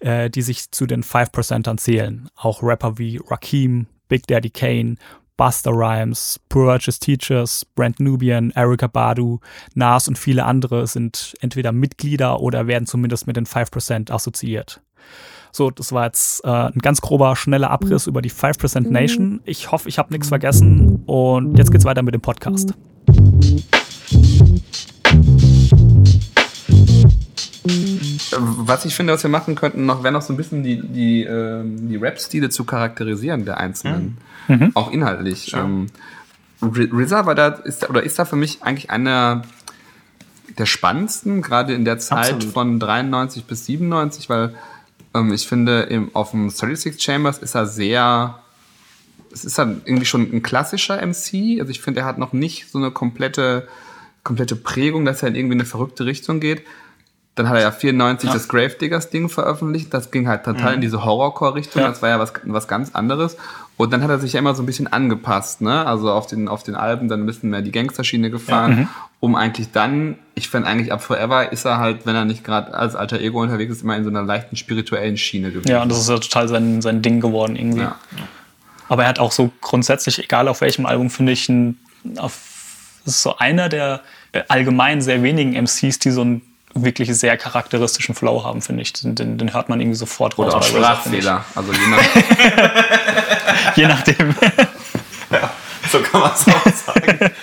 äh, die sich zu den 5%ern zählen. Auch Rapper wie Rakim, Big Daddy Kane, Buster Rhymes, Righteous Teachers, Brent Nubian, Erika Badu, Nas und viele andere sind entweder Mitglieder oder werden zumindest mit den 5% assoziiert. So, das war jetzt äh, ein ganz grober, schneller Abriss über die 5% Nation. Ich hoffe, ich habe nichts vergessen und jetzt geht's weiter mit dem Podcast. Was ich finde, was wir machen könnten, noch wäre noch so ein bisschen die, die, äh, die Rap-Stile zu charakterisieren der Einzelnen. Mhm. Auch inhaltlich. Ähm, RZA war da, ist, oder ist da für mich eigentlich einer der spannendsten, gerade in der Zeit Absolut. von 93 bis 97, weil ähm, ich finde, im, auf dem 36 Chambers ist er sehr, es ist dann irgendwie schon ein klassischer MC. Also ich finde, er hat noch nicht so eine komplette, komplette Prägung, dass er in irgendwie eine verrückte Richtung geht. Dann hat er ja 94 ja. das Gravediggers-Ding veröffentlicht. Das ging halt total mhm. in diese Horrorcore-Richtung. Ja. Das war ja was, was ganz anderes. Und dann hat er sich ja immer so ein bisschen angepasst, ne? Also auf den, auf den Alben dann ein bisschen mehr die Gangsterschiene gefahren, ja. mhm. um eigentlich dann, ich finde eigentlich ab Forever ist er halt, wenn er nicht gerade als alter Ego unterwegs ist, immer in so einer leichten spirituellen Schiene gewesen. Ja, und das ist ja total sein, sein Ding geworden irgendwie. Ja. Aber er hat auch so grundsätzlich, egal auf welchem Album, finde ich, ein, auf, das ist so einer der allgemein sehr wenigen MCs, die so ein wirklich sehr charakteristischen Flow haben, finde ich. Den, den, hört man irgendwie sofort raus. Oder auch Sprachfehler. Also je, nach *laughs* *laughs* je nachdem. ja, so kann man es auch sagen. *laughs*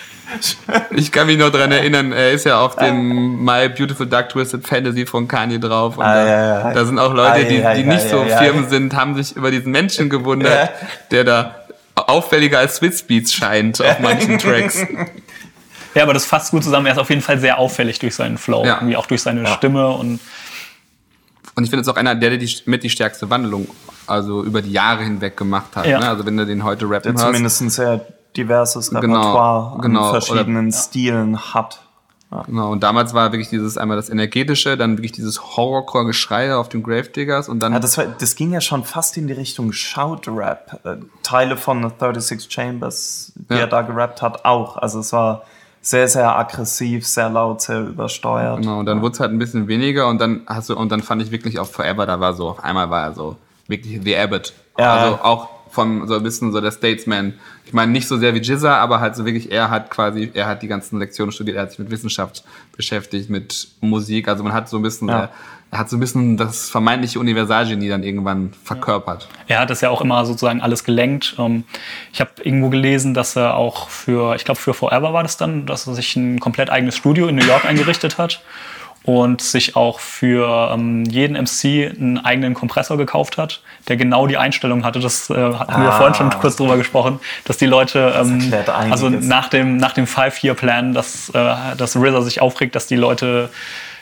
Ich kann mich noch daran erinnern, er ist ja auf dem My Beautiful Dark Twisted Fantasy von Kanye drauf. Und ah, da, ja, ja. da, sind auch Leute, die, die nicht so Firmen sind, haben sich über diesen Menschen gewundert, der da auffälliger als Swissbeats scheint auf manchen *laughs* Tracks. Ja, aber das fasst gut zusammen. Er ist auf jeden Fall sehr auffällig durch seinen Flow, ja. irgendwie auch durch seine ja. Stimme und und ich finde es auch einer, der, der die, mit die stärkste Wandlung also über die Jahre hinweg gemacht hat. Ja. Ne? Also wenn du den heute rappen der hörst. zumindest ein sehr diverses genau, Repertoire genau, genau. verschiedenen Oder, Stilen hat. Ja. Genau, und damals war wirklich dieses einmal das Energetische, dann wirklich dieses Horrorcore-Geschrei auf den Gravediggers und dann. Ja, das, war, das ging ja schon fast in die Richtung Shout-Rap. Äh, Teile von 36 Chambers, die ja. er da gerappt hat, auch. Also es war sehr, sehr aggressiv, sehr laut, sehr übersteuert. Genau, und dann wurde es halt ein bisschen weniger und dann hast du, und dann fand ich wirklich auf Forever, da war so, auf einmal war er so wirklich The Abbott. Ja. Also auch von so ein bisschen so der Statesman. Ich meine, nicht so sehr wie Jizza, aber halt so wirklich, er hat quasi, er hat die ganzen Lektionen studiert, er hat sich mit Wissenschaft beschäftigt, mit Musik. Also man hat so ein bisschen, ja. Er, hat so ein bisschen das vermeintliche Universalgenie dann irgendwann verkörpert. Er hat das ja auch immer sozusagen alles gelenkt. Ähm, ich habe irgendwo gelesen, dass er auch für, ich glaube für Forever war das dann, dass er sich ein komplett eigenes Studio in New York *laughs* eingerichtet hat und sich auch für ähm, jeden MC einen eigenen Kompressor gekauft hat, der genau die Einstellung hatte. Das äh, hatten wir Ah. vorhin schon kurz drüber gesprochen, dass die Leute, ähm, also nach dem, nach dem Five-Year-Plan, dass, äh, dass RZA sich aufregt, dass die Leute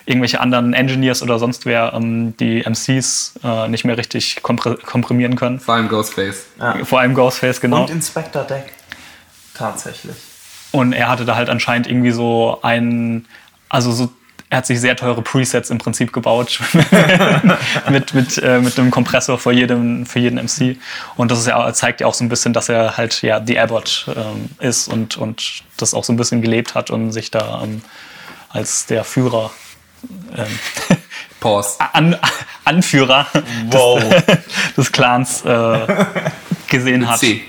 irgendwelche anderen Engineers oder sonst wer ähm, die MCs äh, nicht mehr richtig kompr komprimieren können. Vor allem Ghostface. Vor allem Ghostface, genau. Und Inspector Deck. Tatsächlich. Und er hatte da halt anscheinend irgendwie so einen, also so, er hat sich sehr teure Presets im Prinzip gebaut *laughs* mit, mit, äh, mit einem Kompressor für jeden, für jeden MC. Und das ist ja, zeigt ja auch so ein bisschen, dass er halt ja die Abbott ähm, ist und, und das auch so ein bisschen gelebt hat und sich da ähm, als der Führer, ähm, *laughs* Pause. An, Anführer Wow. des, *laughs* des Clans äh, gesehen hat. C.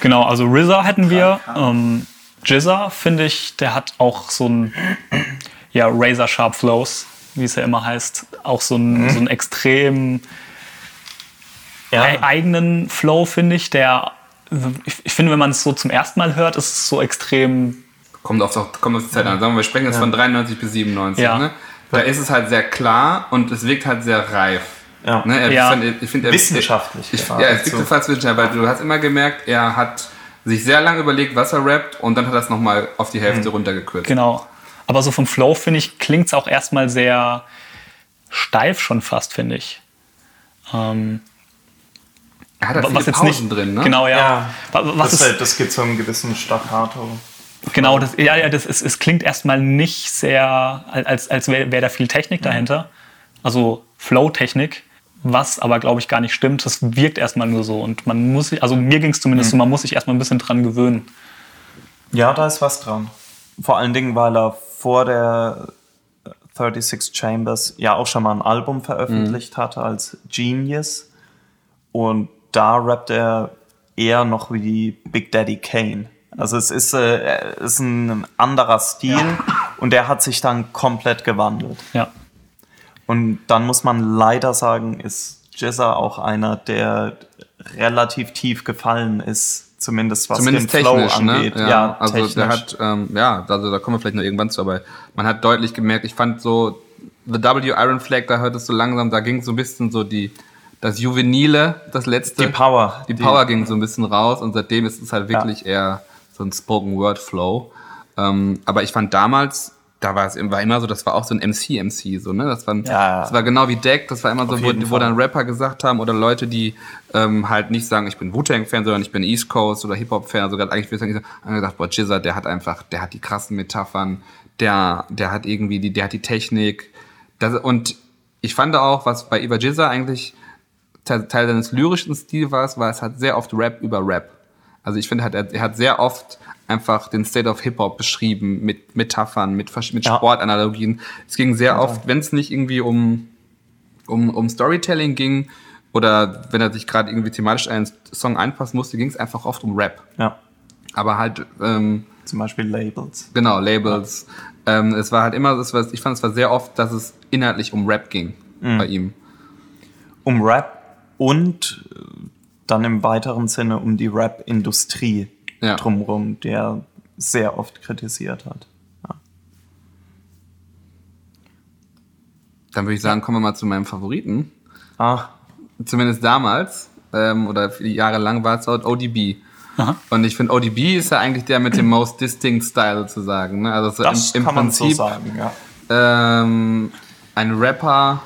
Genau, also RZA hätten wir. Ähm, Jizza, finde ich, der hat auch so ein ja, Razor Sharp Flows, wie es ja immer heißt. Auch so ein, so einen extrem ja. ei- eigenen Flow, finde ich. Der, ich finde, wenn man es so zum ersten Mal hört, ist es so extrem. Kommt auf, kommt auf die Zeit an. Sagen wir, wir sprechen jetzt von 93 bis 97. Ja. Ne? Da ist es halt sehr klar und es wirkt halt sehr reif. Ja. Ne? Er, Ja. ich find, er, Wissenschaftlich Ich, ja, es wirkt fast wissenschaftlich, weil du hast immer gemerkt, er hat sich sehr lange überlegt, was er rappt und dann hat er es nochmal auf die Hälfte runtergekürzt. Genau. Aber so vom Flow, finde ich, klingt es auch erstmal sehr steif schon fast, finde ich. Ähm, Er hat halt viele was jetzt Pausen nicht drin, ne? Genau, ja. Ja. Wa- Was das, ist, halt, das gibt so einen gewissen Staccato. Genau, das, ja, ja, das ist, es klingt erstmal nicht sehr, als, als wäre wär da viel Technik dahinter. Also Flow-Technik, was aber, glaube ich, gar nicht stimmt. Das wirkt erstmal nur so. Und man muss sich, also mir ging es zumindest so, man muss sich erstmal ein bisschen dran gewöhnen. Ja, da ist was dran. Vor allen Dingen, weil er vor der 36 Chambers ja auch schon mal ein Album veröffentlicht hatte als Genius. Und da rappt er eher noch wie Big Daddy Kane. Also es ist, äh, ist ein anderer Stil *laughs* und der hat sich dann komplett gewandelt. Ja. Und dann muss man leider sagen, ist Jizza auch einer, der relativ tief gefallen ist, zumindest was Zumindest den Flow technisch, angeht. ne? Ja, also der hat, ähm, ja, also da kommen wir vielleicht noch irgendwann zu, aber man hat deutlich gemerkt, ich fand so, The W Iron Flag, da hört es so langsam, da ging so ein bisschen so die, das Juvenile, das letzte. Die Power. Die Power ging so ein bisschen raus und seitdem ist es halt wirklich eher so ein Spoken Word Flow. Ähm, aber ich fand damals, da war es war immer so, das war auch so ein MC-MC, so, ne? Das war, Ja. das war genau wie Deck, das war immer so, wo, wo dann Rapper gesagt haben oder Leute, die ähm, halt nicht sagen, ich bin Wu-Tang-Fan, sondern ich bin East Coast oder Hip-Hop-Fan, sogar eigentlich würde ich sagen, haben gedacht, boah, Jizza, der hat einfach, der hat die krassen Metaphern, der, der hat irgendwie die, der hat die Technik. Das, und ich fand auch, was bei Eva Jizza eigentlich Teil, Teil seines lyrischen Stils war, war es hat sehr oft Rap über Rap. Also ich finde, er, hat- er hat sehr oft einfach den State of Hip-Hop beschrieben mit Metaphern, mit, mit Ja. Sportanalogien. Es ging sehr oft, wenn es nicht irgendwie um, um, um Storytelling ging oder wenn er sich gerade irgendwie thematisch einen Song einpassen musste, ging es einfach oft um Rap. Ja, Aber halt, ähm, zum Beispiel Labels. genau, Labels. Ähm, es war halt immer, es war, ich fand es war sehr oft, dass es inhaltlich um Rap ging bei ihm. Um Rap und dann im weiteren Sinne um die Rap-Industrie Ja. drumherum, der sehr oft kritisiert hat. Dann würde ich sagen, kommen wir mal zu meinem Favoriten. Ah, Zumindest damals, ähm, oder viele Jahre lang war es dort ODB. Aha. Und ich finde, ODB ist ja eigentlich der mit dem most distinct Style sozusagen. Ne? Also so das im, im kann man Prinzip so sagen, ja. ähm, ein Rapper,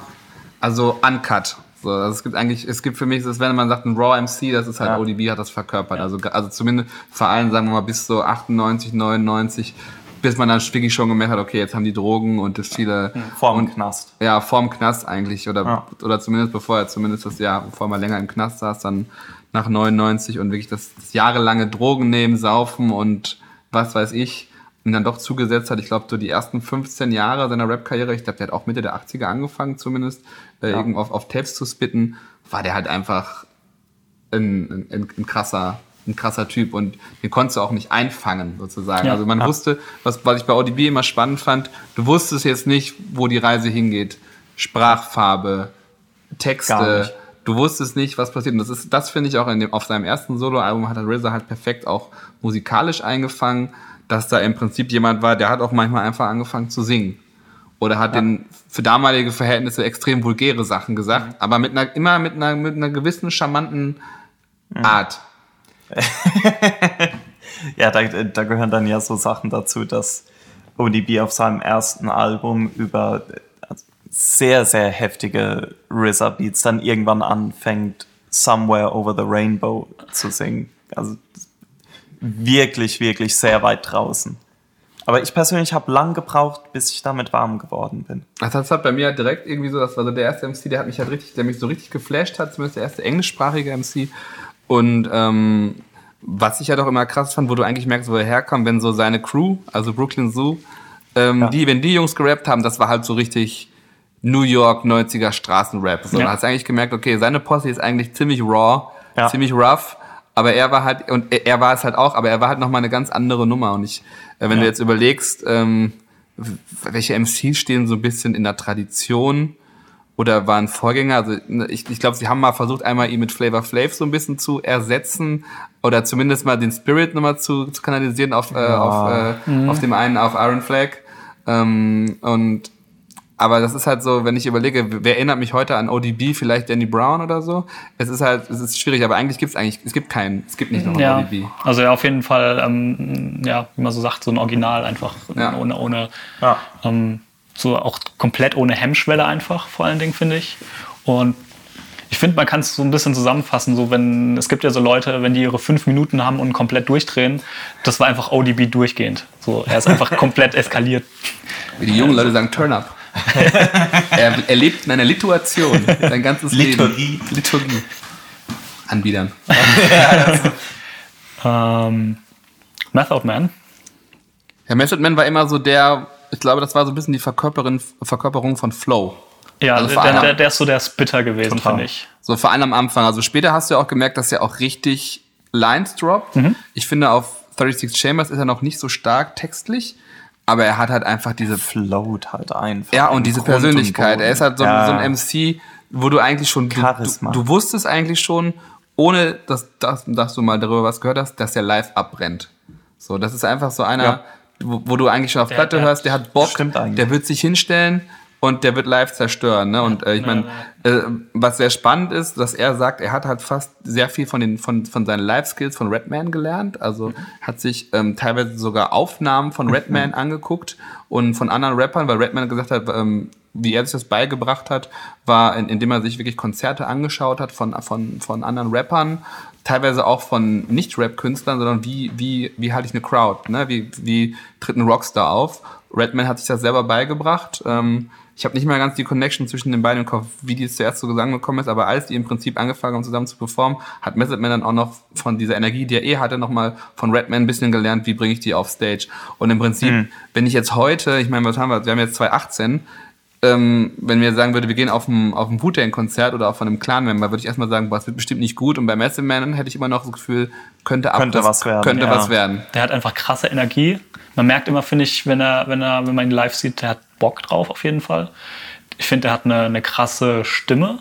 also uncut. So, also es gibt eigentlich, es gibt für mich, das, wenn man sagt, ein Raw MC, das ist halt Ja. ODB hat das verkörpert. Also, also zumindest vor allem, sagen wir mal, bis so 98, 99, bis man dann wirklich schon gemerkt hat, okay, jetzt haben die Drogen und das viele. Vorm und, Knast. Ja, vorm Knast eigentlich. Oder, Ja. oder zumindest bevor er zumindest das Jahr, bevor man länger im Knast saß, dann nach 99 und wirklich das, das jahrelange Drogen nehmen, saufen und was weiß ich, und dann doch zugesetzt hat. Ich glaube, so die ersten 15 Jahre seiner Rap-Karriere, ich glaube, der hat auch Mitte der 80er angefangen zumindest, äh, Ja. irgendwo auf, auf Tapes zu spitten, war der halt einfach ein, ein, ein krasser ein krasser Typ und den konntest du auch nicht einfangen sozusagen. Ja. also man Ja. wusste, was, was ich bei ODB immer spannend fand, du wusstest jetzt nicht, wo die Reise hingeht. Sprachfarbe, Texte, du wusstest nicht, was passiert. Und das ist, das finde ich auch in dem, auf seinem ersten Soloalbum hat RZA halt perfekt auch musikalisch eingefangen, dass da im Prinzip jemand war, der hat auch manchmal einfach angefangen zu singen. Oder hat den für damalige Verhältnisse extrem vulgäre Sachen gesagt, Mhm. aber mit einer, immer mit einer, mit einer gewissen charmanten Mhm. Art. *laughs* Ja, da, da gehören dann ja so Sachen dazu, dass ODB auf seinem ersten Album über sehr, sehr heftige RZA-Beats dann irgendwann anfängt, Somewhere Over the Rainbow zu singen. Also wirklich, wirklich sehr weit draußen. Aber ich persönlich habe lang gebraucht, bis ich damit warm geworden bin. Also Das hat bei mir direkt irgendwie so, das war so der erste MC, der hat mich halt richtig, der mich so richtig geflasht hat, zumindest der erste englischsprachige MC. Und ähm, was ich ja doch immer krass fand, wo du eigentlich merkst, wo er herkommt, wenn so seine Crew, also Brooklyn Zoo, ähm, Ja. die, wenn die Jungs gerappt haben, das war halt so richtig New York 90er Straßenrap. So, Ja. Da hast du eigentlich gemerkt, okay, seine Posse ist eigentlich ziemlich raw, Ja. ziemlich rough, aber er war halt, und er, war es halt auch, aber er war halt nochmal eine ganz andere Nummer. Und ich, äh, wenn du jetzt überlegst, ähm, welche MCs stehen so ein bisschen in der Tradition oder waren Vorgänger. Also ne, ich, ich glaube, sie haben mal versucht, einmal ihn mit Flavor Flav so ein bisschen zu ersetzen oder zumindest mal den Spirit nochmal zu, zu kanalisieren auf, äh, auf, äh, auf dem einen, auf Iron Flag. Ähm, und aber das ist halt so, wenn ich überlege, wer erinnert mich heute an ODB, vielleicht Danny Brown oder so. Es ist halt, es ist schwierig, aber eigentlich gibt's eigentlich, es gibt keinen, es gibt nicht noch einen Ja, ODB. also ja, auf jeden Fall, ähm, ja, wie man so sagt, so ein Original einfach Ja. ohne, ohne Ja. ähm, so auch komplett ohne Hemmschwelle einfach, vor allen Dingen, finde ich. Und ich finde, man kann es so ein bisschen zusammenfassen, so wenn, es gibt ja so Leute, wenn die ihre fünf Minuten haben und komplett durchdrehen, das war einfach ODB durchgehend. So, er ist einfach *laughs* komplett eskaliert. Wie die jungen Leute sagen, turn up. *laughs* er, er lebt in einer Lituation, sein ganzes Liturgie. Leben. Liturgie. Anbietern. *laughs* Ähm, Method Man. Ja, Method Man war immer so der, ich glaube, das war so ein bisschen die Verkörperin, Verkörperung von Flow. Ja, Also der, der, der ist so der Spitter gewesen, finde ich. So vor allem am Anfang. Also später hast du ja auch gemerkt, dass er auch richtig Lines droppt. Ich finde, auf 36 Chambers ist er noch nicht so stark textlich, aber er hat halt einfach diese Float halt einfach. Ja, und diese Grund und Persönlichkeit. Boden. Er ist halt so, Ja. so ein MC, wo du eigentlich schon, du, du, Charisma. du wusstest eigentlich schon, ohne dass, dass, dass du mal darüber was gehört hast, dass der live abbrennt. So, das ist einfach so einer, Ja. wo, wo du eigentlich schon auf Der- Platte der- hörst, der hat Bock, Stimmt eigentlich. der wird sich hinstellen und der wird live zerstören. Ne? Und äh, ich meine, äh, was sehr spannend ist, dass er sagt, er hat halt fast sehr viel von den von, von seinen Live-Skills von Redman gelernt. Also hat sich ähm, teilweise sogar Aufnahmen von Redman angeguckt und von anderen Rappern, weil Redman gesagt hat, ähm, wie er sich das beigebracht hat, war, in, indem er sich wirklich Konzerte angeschaut hat von, von, von anderen Rappern, teilweise auch von Nicht-Rap-Künstlern, sondern wie, wie, wie halte ich eine Crowd, ne? wie, wie tritt ein Rockstar auf. Redman hat sich das selber beigebracht. Ähm, ich habe nicht mehr ganz die Connection zwischen den beiden im Kopf, wie die zuerst so zusammengekommen ist, aber als die im Prinzip angefangen haben, zusammen zu performen, hat Method Man dann auch noch von dieser Energie, die er eh hatte, nochmal von Redman ein bisschen gelernt, wie bringe ich die auf Stage. Und im Prinzip, wenn ich jetzt heute, ich meine, was haben wir, wir haben jetzt 2018, ähm, wenn mir sagen würde, wir gehen auf ein, auf ein Wu-Tang-Konzert oder auch von einem Clan-Member, würde ich erstmal sagen, boah, es wird bestimmt nicht gut. Und bei Massive Man hätte ich immer noch das Gefühl, könnte, ab, Könnte was werden, Könnte ja. was werden. Der hat einfach krasse Energie. Man merkt immer, finde ich, wenn er, wenn er, wenn man ihn live sieht, der hat Bock drauf auf jeden Fall. Ich finde, der hat eine, eine krasse Stimme.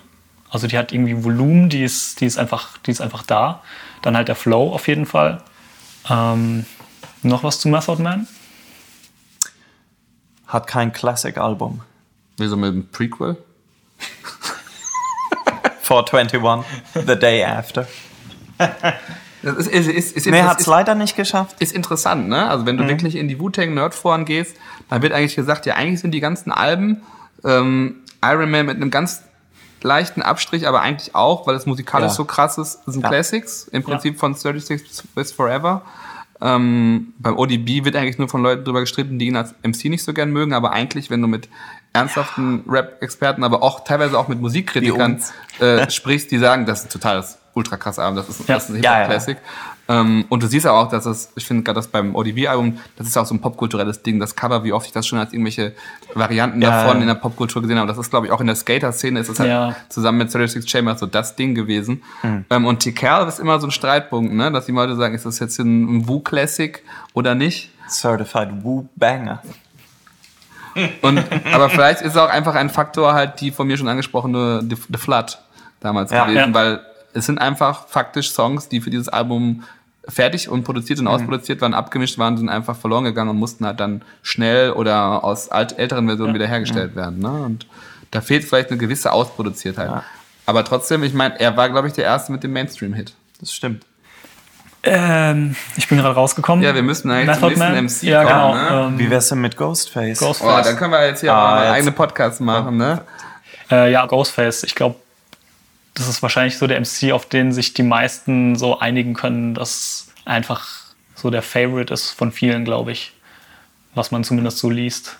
Also die hat irgendwie Volumen, die ist, die ist einfach, die ist einfach da. Dann halt der Flow auf jeden Fall. Ähm, noch was zu Method Man? Hat kein Classic-Album. Wie so mit einem Prequel. *laughs* 421, The Day After. *laughs* Das ist, ist, ist, ist, Nee, hat es leider nicht geschafft. ist interessant, ne? Also wenn du wirklich in die Wu-Tang-Nerd-Foren gehst, dann wird eigentlich gesagt, ja, eigentlich sind die ganzen Alben ähm, Iron Man mit einem ganz leichten Abstrich, aber eigentlich auch, weil es musikalisch Ja. so krass ist, sind Ja. Classics, im Prinzip von 36 bis Forever. Ähm, beim ODB wird eigentlich nur von Leuten drüber gestritten, die ihn als MC nicht so gern mögen, aber eigentlich, wenn du mit ernsthaften Rap-Experten, aber auch teilweise auch mit Musikkritikern äh, sprichst, die sagen, das ist total das ultra krasse Album, das ist, Ja. das ist ein Ja, ja. Hip-Hop-Classic. Ähm, und du siehst auch, dass das, ich finde gerade das beim ODB-Album, das ist auch so ein popkulturelles Ding, das Cover, wie oft ich das schon als irgendwelche Varianten Ja, davon ja. in der Popkultur gesehen habe. Das ist, glaube ich, auch in der Skater-Szene ist es halt Ja. zusammen mit 36 Chambers so das Ding gewesen. Ähm, und T-Kerl ist immer so ein Streitpunkt, ne? dass die Leute sagen, ist das jetzt ein, ein Wu-Classic oder nicht? Certified Woo Banger. Und, aber vielleicht ist es auch einfach ein Faktor halt die von mir schon angesprochene The, The Flood damals Ja. gewesen, Ja. weil es sind einfach faktisch Songs, die für dieses Album fertig und produziert und ausproduziert waren, abgemischt waren, sind einfach verloren gegangen und mussten halt dann schnell oder aus alt, älteren Versionen wiederhergestellt werden. Ne? Und da fehlt vielleicht eine gewisse Ausproduziertheit. Ja. Aber trotzdem, ich meine, er war, glaube ich, der Erste mit dem Mainstream-Hit. Das stimmt. Ähm, ich bin gerade rausgekommen. Ja, wir müssen eigentlich zum Method nächsten Man. MC ja, kommen, genau. ne? Ähm, Wie wär's denn mit Ghostface? Oh, Ghostface. dann können wir jetzt hier Ah, auch mal eigene Podcasts machen, ne? Äh, ja, Ghostface. Ich glaube, das ist wahrscheinlich so der MC, auf den sich die meisten so einigen können, dass einfach so der Favorite ist von vielen, glaube ich. Was man zumindest so liest.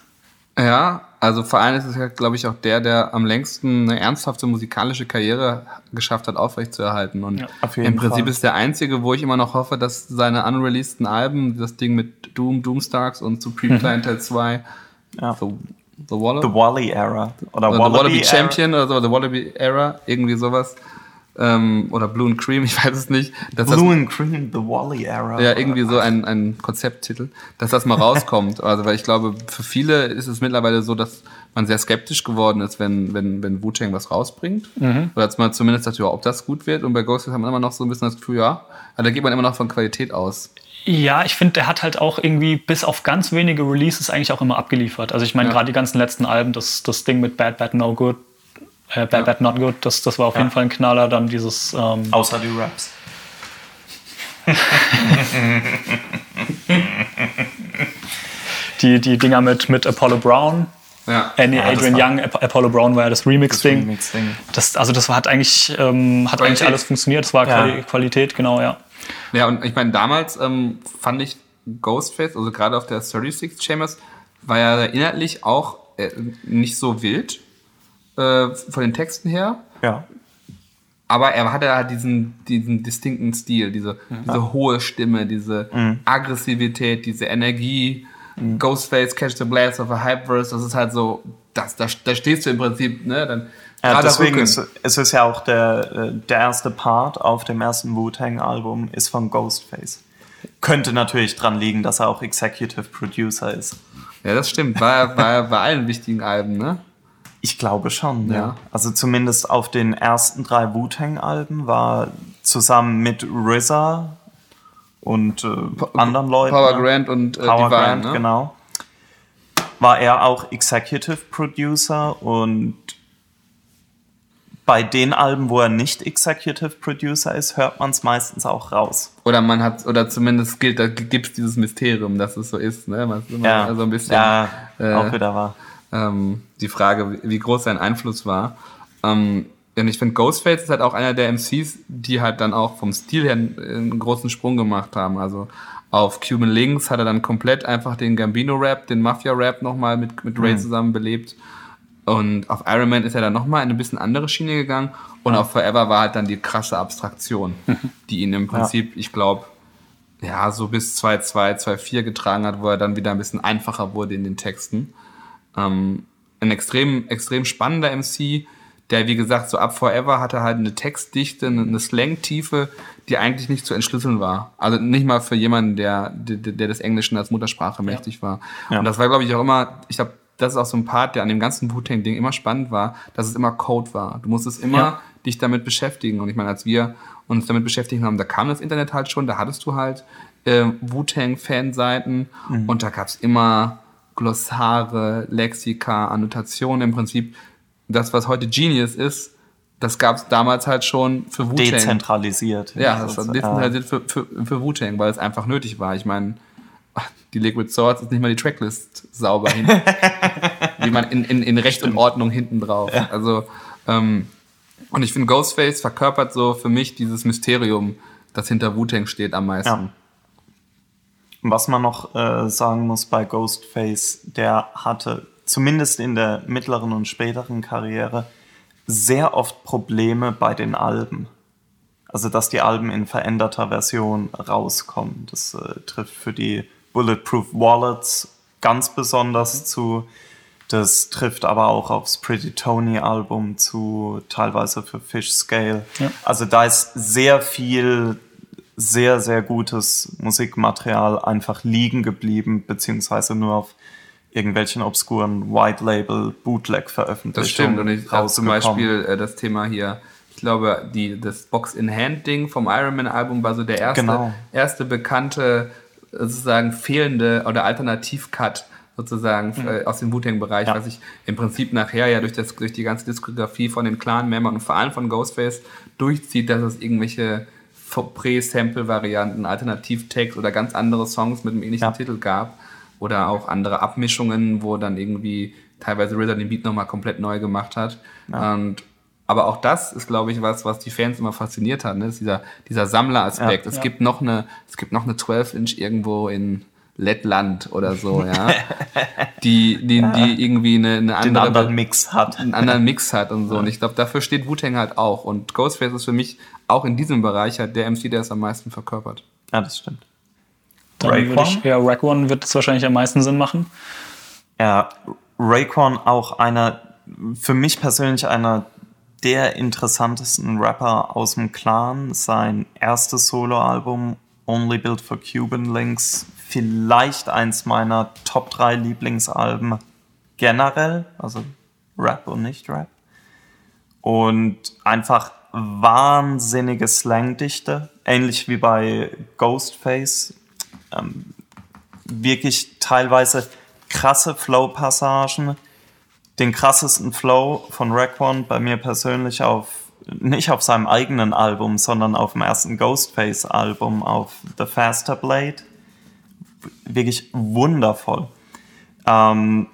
Ja, also vor allem ist es ja, glaube ich, auch der, der am längsten eine ernsthafte musikalische Karriere geschafft hat, aufrechtzuerhalten. Und Ja, auf jeden im Prinzip Fall. ist der einzige, wo ich immer noch hoffe, dass seine unreleaseden Alben, das Ding mit Doom, Doomstarks und Supreme *laughs* Clientel 2, Ja. The, The Wall The Wally Era. Oder, oder The Wallaby, Wallaby Era. Champion oder so, The Wallaby Era, irgendwie sowas. Ähm, oder Blue and Cream, *laughs* ich weiß es nicht. Dass das- Blue and Green, The Wally Era. ja, irgendwie so ein, ein Konzepttitel, dass das mal rauskommt. Also, weil ich glaube, für viele ist es mittlerweile so, dass man sehr skeptisch geworden ist, wenn, wenn, wenn Wu-Tang was rausbringt. Oder dass man zumindest sagt, ja, ob das gut wird. Und bei Ghostface hat man immer noch so ein bisschen das Gefühl, ja, aber da geht man immer noch von Qualität aus. Ja, ich finde, der hat halt auch irgendwie bis auf ganz wenige Releases eigentlich auch immer abgeliefert. Also ich meine, Ja. gerade die ganzen letzten Alben, das, das Ding mit Bad, Bad, No Good, äh, Bad, Bad, Not Good, das, das war auf jeden Fall ein Knaller. Dann dieses, ähm, Außer die Raps. *laughs* die, die Dinger mit, mit Apollo Brown, Ja. äh, nee, Ja, das Adrian Young, Ap Apollo Brown war ja das Remix-Ding. Remix-Ding. Das, also das war, hat eigentlich, ähm, hat Qualität. eigentlich alles funktioniert. Das war Ja. Quali Qualität, genau, ja. Ja, und ich meine, damals ähm, fand ich Ghostface, also gerade auf der 36 Chambers, war ja inhaltlich auch äh, nicht so wild äh, von den Texten her. Ja. Aber er hatte halt diesen, diesen distinkten Stil, diese, diese hohe Stimme, diese Aggressivität, diese Energie. Ghostface, Catch the Blast of a Hype Verse, das ist halt so, das, da, da stehst du im Prinzip, ne? Dann, Ja, deswegen Rücken. ist es ist ja auch der, äh, der erste Part auf dem ersten Wu-Tang-Album ist von Ghostface. Könnte natürlich dran liegen, dass er auch Executive Producer ist. Ja, das stimmt. War, war bei allen wichtigen Alben, ne? Ich glaube schon, ja. Ja. Also zumindest auf den ersten drei Wu-Tang-Alben war zusammen mit RZA und äh, anderen Leuten. Power ne? Grant und äh, Power Divine, Grant, ne? genau. War er auch Executive Producer und bei den Alben, wo er nicht Executive Producer ist, hört man es meistens auch raus. Oder man hat, oder zumindest gilt, da gibt es dieses Mysterium, dass es so ist, ne? Man ist immer Ja, so ein bisschen ja äh, auch wieder wahr. ähm, die Frage, wie- groß sein Einfluss war. Ähm, und ich finde, Ghostface ist halt auch einer der MCs, die halt dann auch vom Stil her einen, großen Sprung gemacht haben. Also auf Cuban Links hat er dann komplett einfach den Gambino-Rap, den Mafia-Rap nochmal mit, mit Ray zusammen belebt. Und auf Iron Man ist er dann nochmal in eine bisschen andere Schiene gegangen. Und auf Forever war halt dann die krasse Abstraktion, die ihn im Prinzip, ich glaube, ja, so bis 2.2, 2.4 getragen hat, wo er dann wieder ein bisschen einfacher wurde in den Texten. Ähm, ein extrem, extrem spannender MC, der, wie gesagt, so ab Forever hatte halt eine Textdichte, eine Slangtiefe, die eigentlich nicht zu entschlüsseln war. Also nicht mal für jemanden, der, der, der des Englischen als Muttersprache mächtig war. Ja. Und das war, glaube ich, auch immer, ich glaube, das ist auch so ein Part, der an dem ganzen Wu-Tang-Ding immer spannend war, dass es immer Code war. Du musstest immer Ja. dich damit beschäftigen. Und ich meine, als wir uns damit beschäftigt haben, da kam das Internet halt schon, da hattest du halt äh, Wu-Tang-Fanseiten und da gab es immer Glossare, Lexika, Annotationen im Prinzip. Das, was heute Genius ist, das gab es damals halt schon für Wu-Tang. Dezentralisiert. Ja, das war dezentralisiert für, für, für Wu-Tang, weil es einfach nötig war. Ich meine, die Liquid Swords ist nicht mal die Tracklist sauber hin. *laughs* Wie man in, in, in Recht und Ordnung hinten drauf. Also, ähm, und ich finde, Ghostface verkörpert so für mich dieses Mysterium, das hinter Wu-Tang steht am meisten. Ja. Was man noch äh, sagen muss bei Ghostface, der hatte zumindest in der mittleren und späteren Karriere sehr oft Probleme bei den Alben. Also, dass die Alben in veränderter Version rauskommen. Das äh, trifft für die Bulletproof Wallets ganz besonders zu. Das trifft aber auch aufs Pretty Tony Album zu, teilweise für Fish Scale. Ja. Also da ist sehr viel sehr, sehr gutes Musikmaterial einfach liegen geblieben, beziehungsweise nur auf irgendwelchen obskuren White Label Bootleg Veröffentlichungen Das stimmt. Und ich habe zum. Beispiel äh, das Thema hier, ich glaube, die, das Box-in-Hand-Ding vom Iron Man-Album war so der erste, Genau. erste bekannte, sozusagen fehlende oder Alternativ-Cut sozusagen äh, aus dem Wu-Tang-Bereich, Ja. was sich im Prinzip nachher ja durch, das, durch die ganze Diskografie von den Clan-Membern und vor allem von Ghostface durchzieht, dass es irgendwelche Prä-Sample-Varianten, Alternativ-Text oder ganz andere Songs mit einem ähnlichen Ja. Titel gab oder auch andere Abmischungen, wo dann irgendwie teilweise RZA den Beat nochmal komplett neu gemacht hat. Und aber auch das ist, glaube ich, was, was die Fans immer fasziniert hat. Ne? Das ist dieser, dieser Sammleraspekt. Ja. es gibt noch eine, es gibt noch eine 12-Inch irgendwo in Lettland oder so, ja. *laughs* die, die, die irgendwie eine, eine Den andere anderen Mix hat. einen anderen Mix hat und so. Und ich glaube, dafür steht Wu-Tang halt auch. Und Ghostface ist für mich auch in diesem Bereich halt der MC, der es am meisten verkörpert. Ja, das stimmt. Raekwon? ich, ja, Raekwon wird es wahrscheinlich am meisten Sinn machen. Ja, Raekwon auch einer, für mich persönlich einer der interessantesten Rapper aus dem Clan. Sein erstes Soloalbum Only Built for Cuban Links, vielleicht eins meiner Top 3 Lieblingsalben generell, also Rap und nicht Rap. Und einfach wahnsinnige Slangdichte, ähnlich wie bei Ghostface. Ähm, wirklich teilweise krasse Flow-Passagen. Den krassesten Flow von Raekwon bei mir persönlich auf, nicht auf seinem eigenen Album, sondern auf dem ersten Ghostface-Album auf The Faster Blade. Wirklich wundervoll. Ähm,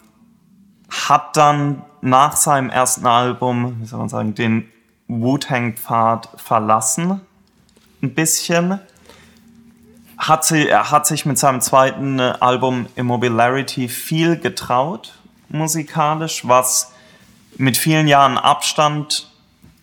hat dann nach seinem ersten Album, wie soll man sagen, den Wu-Tang-Pfad verlassen. Ein bisschen hat, sie, er hat sich mit seinem zweiten äh, Album Immobilarity viel getraut, musikalisch, was mit vielen Jahren Abstand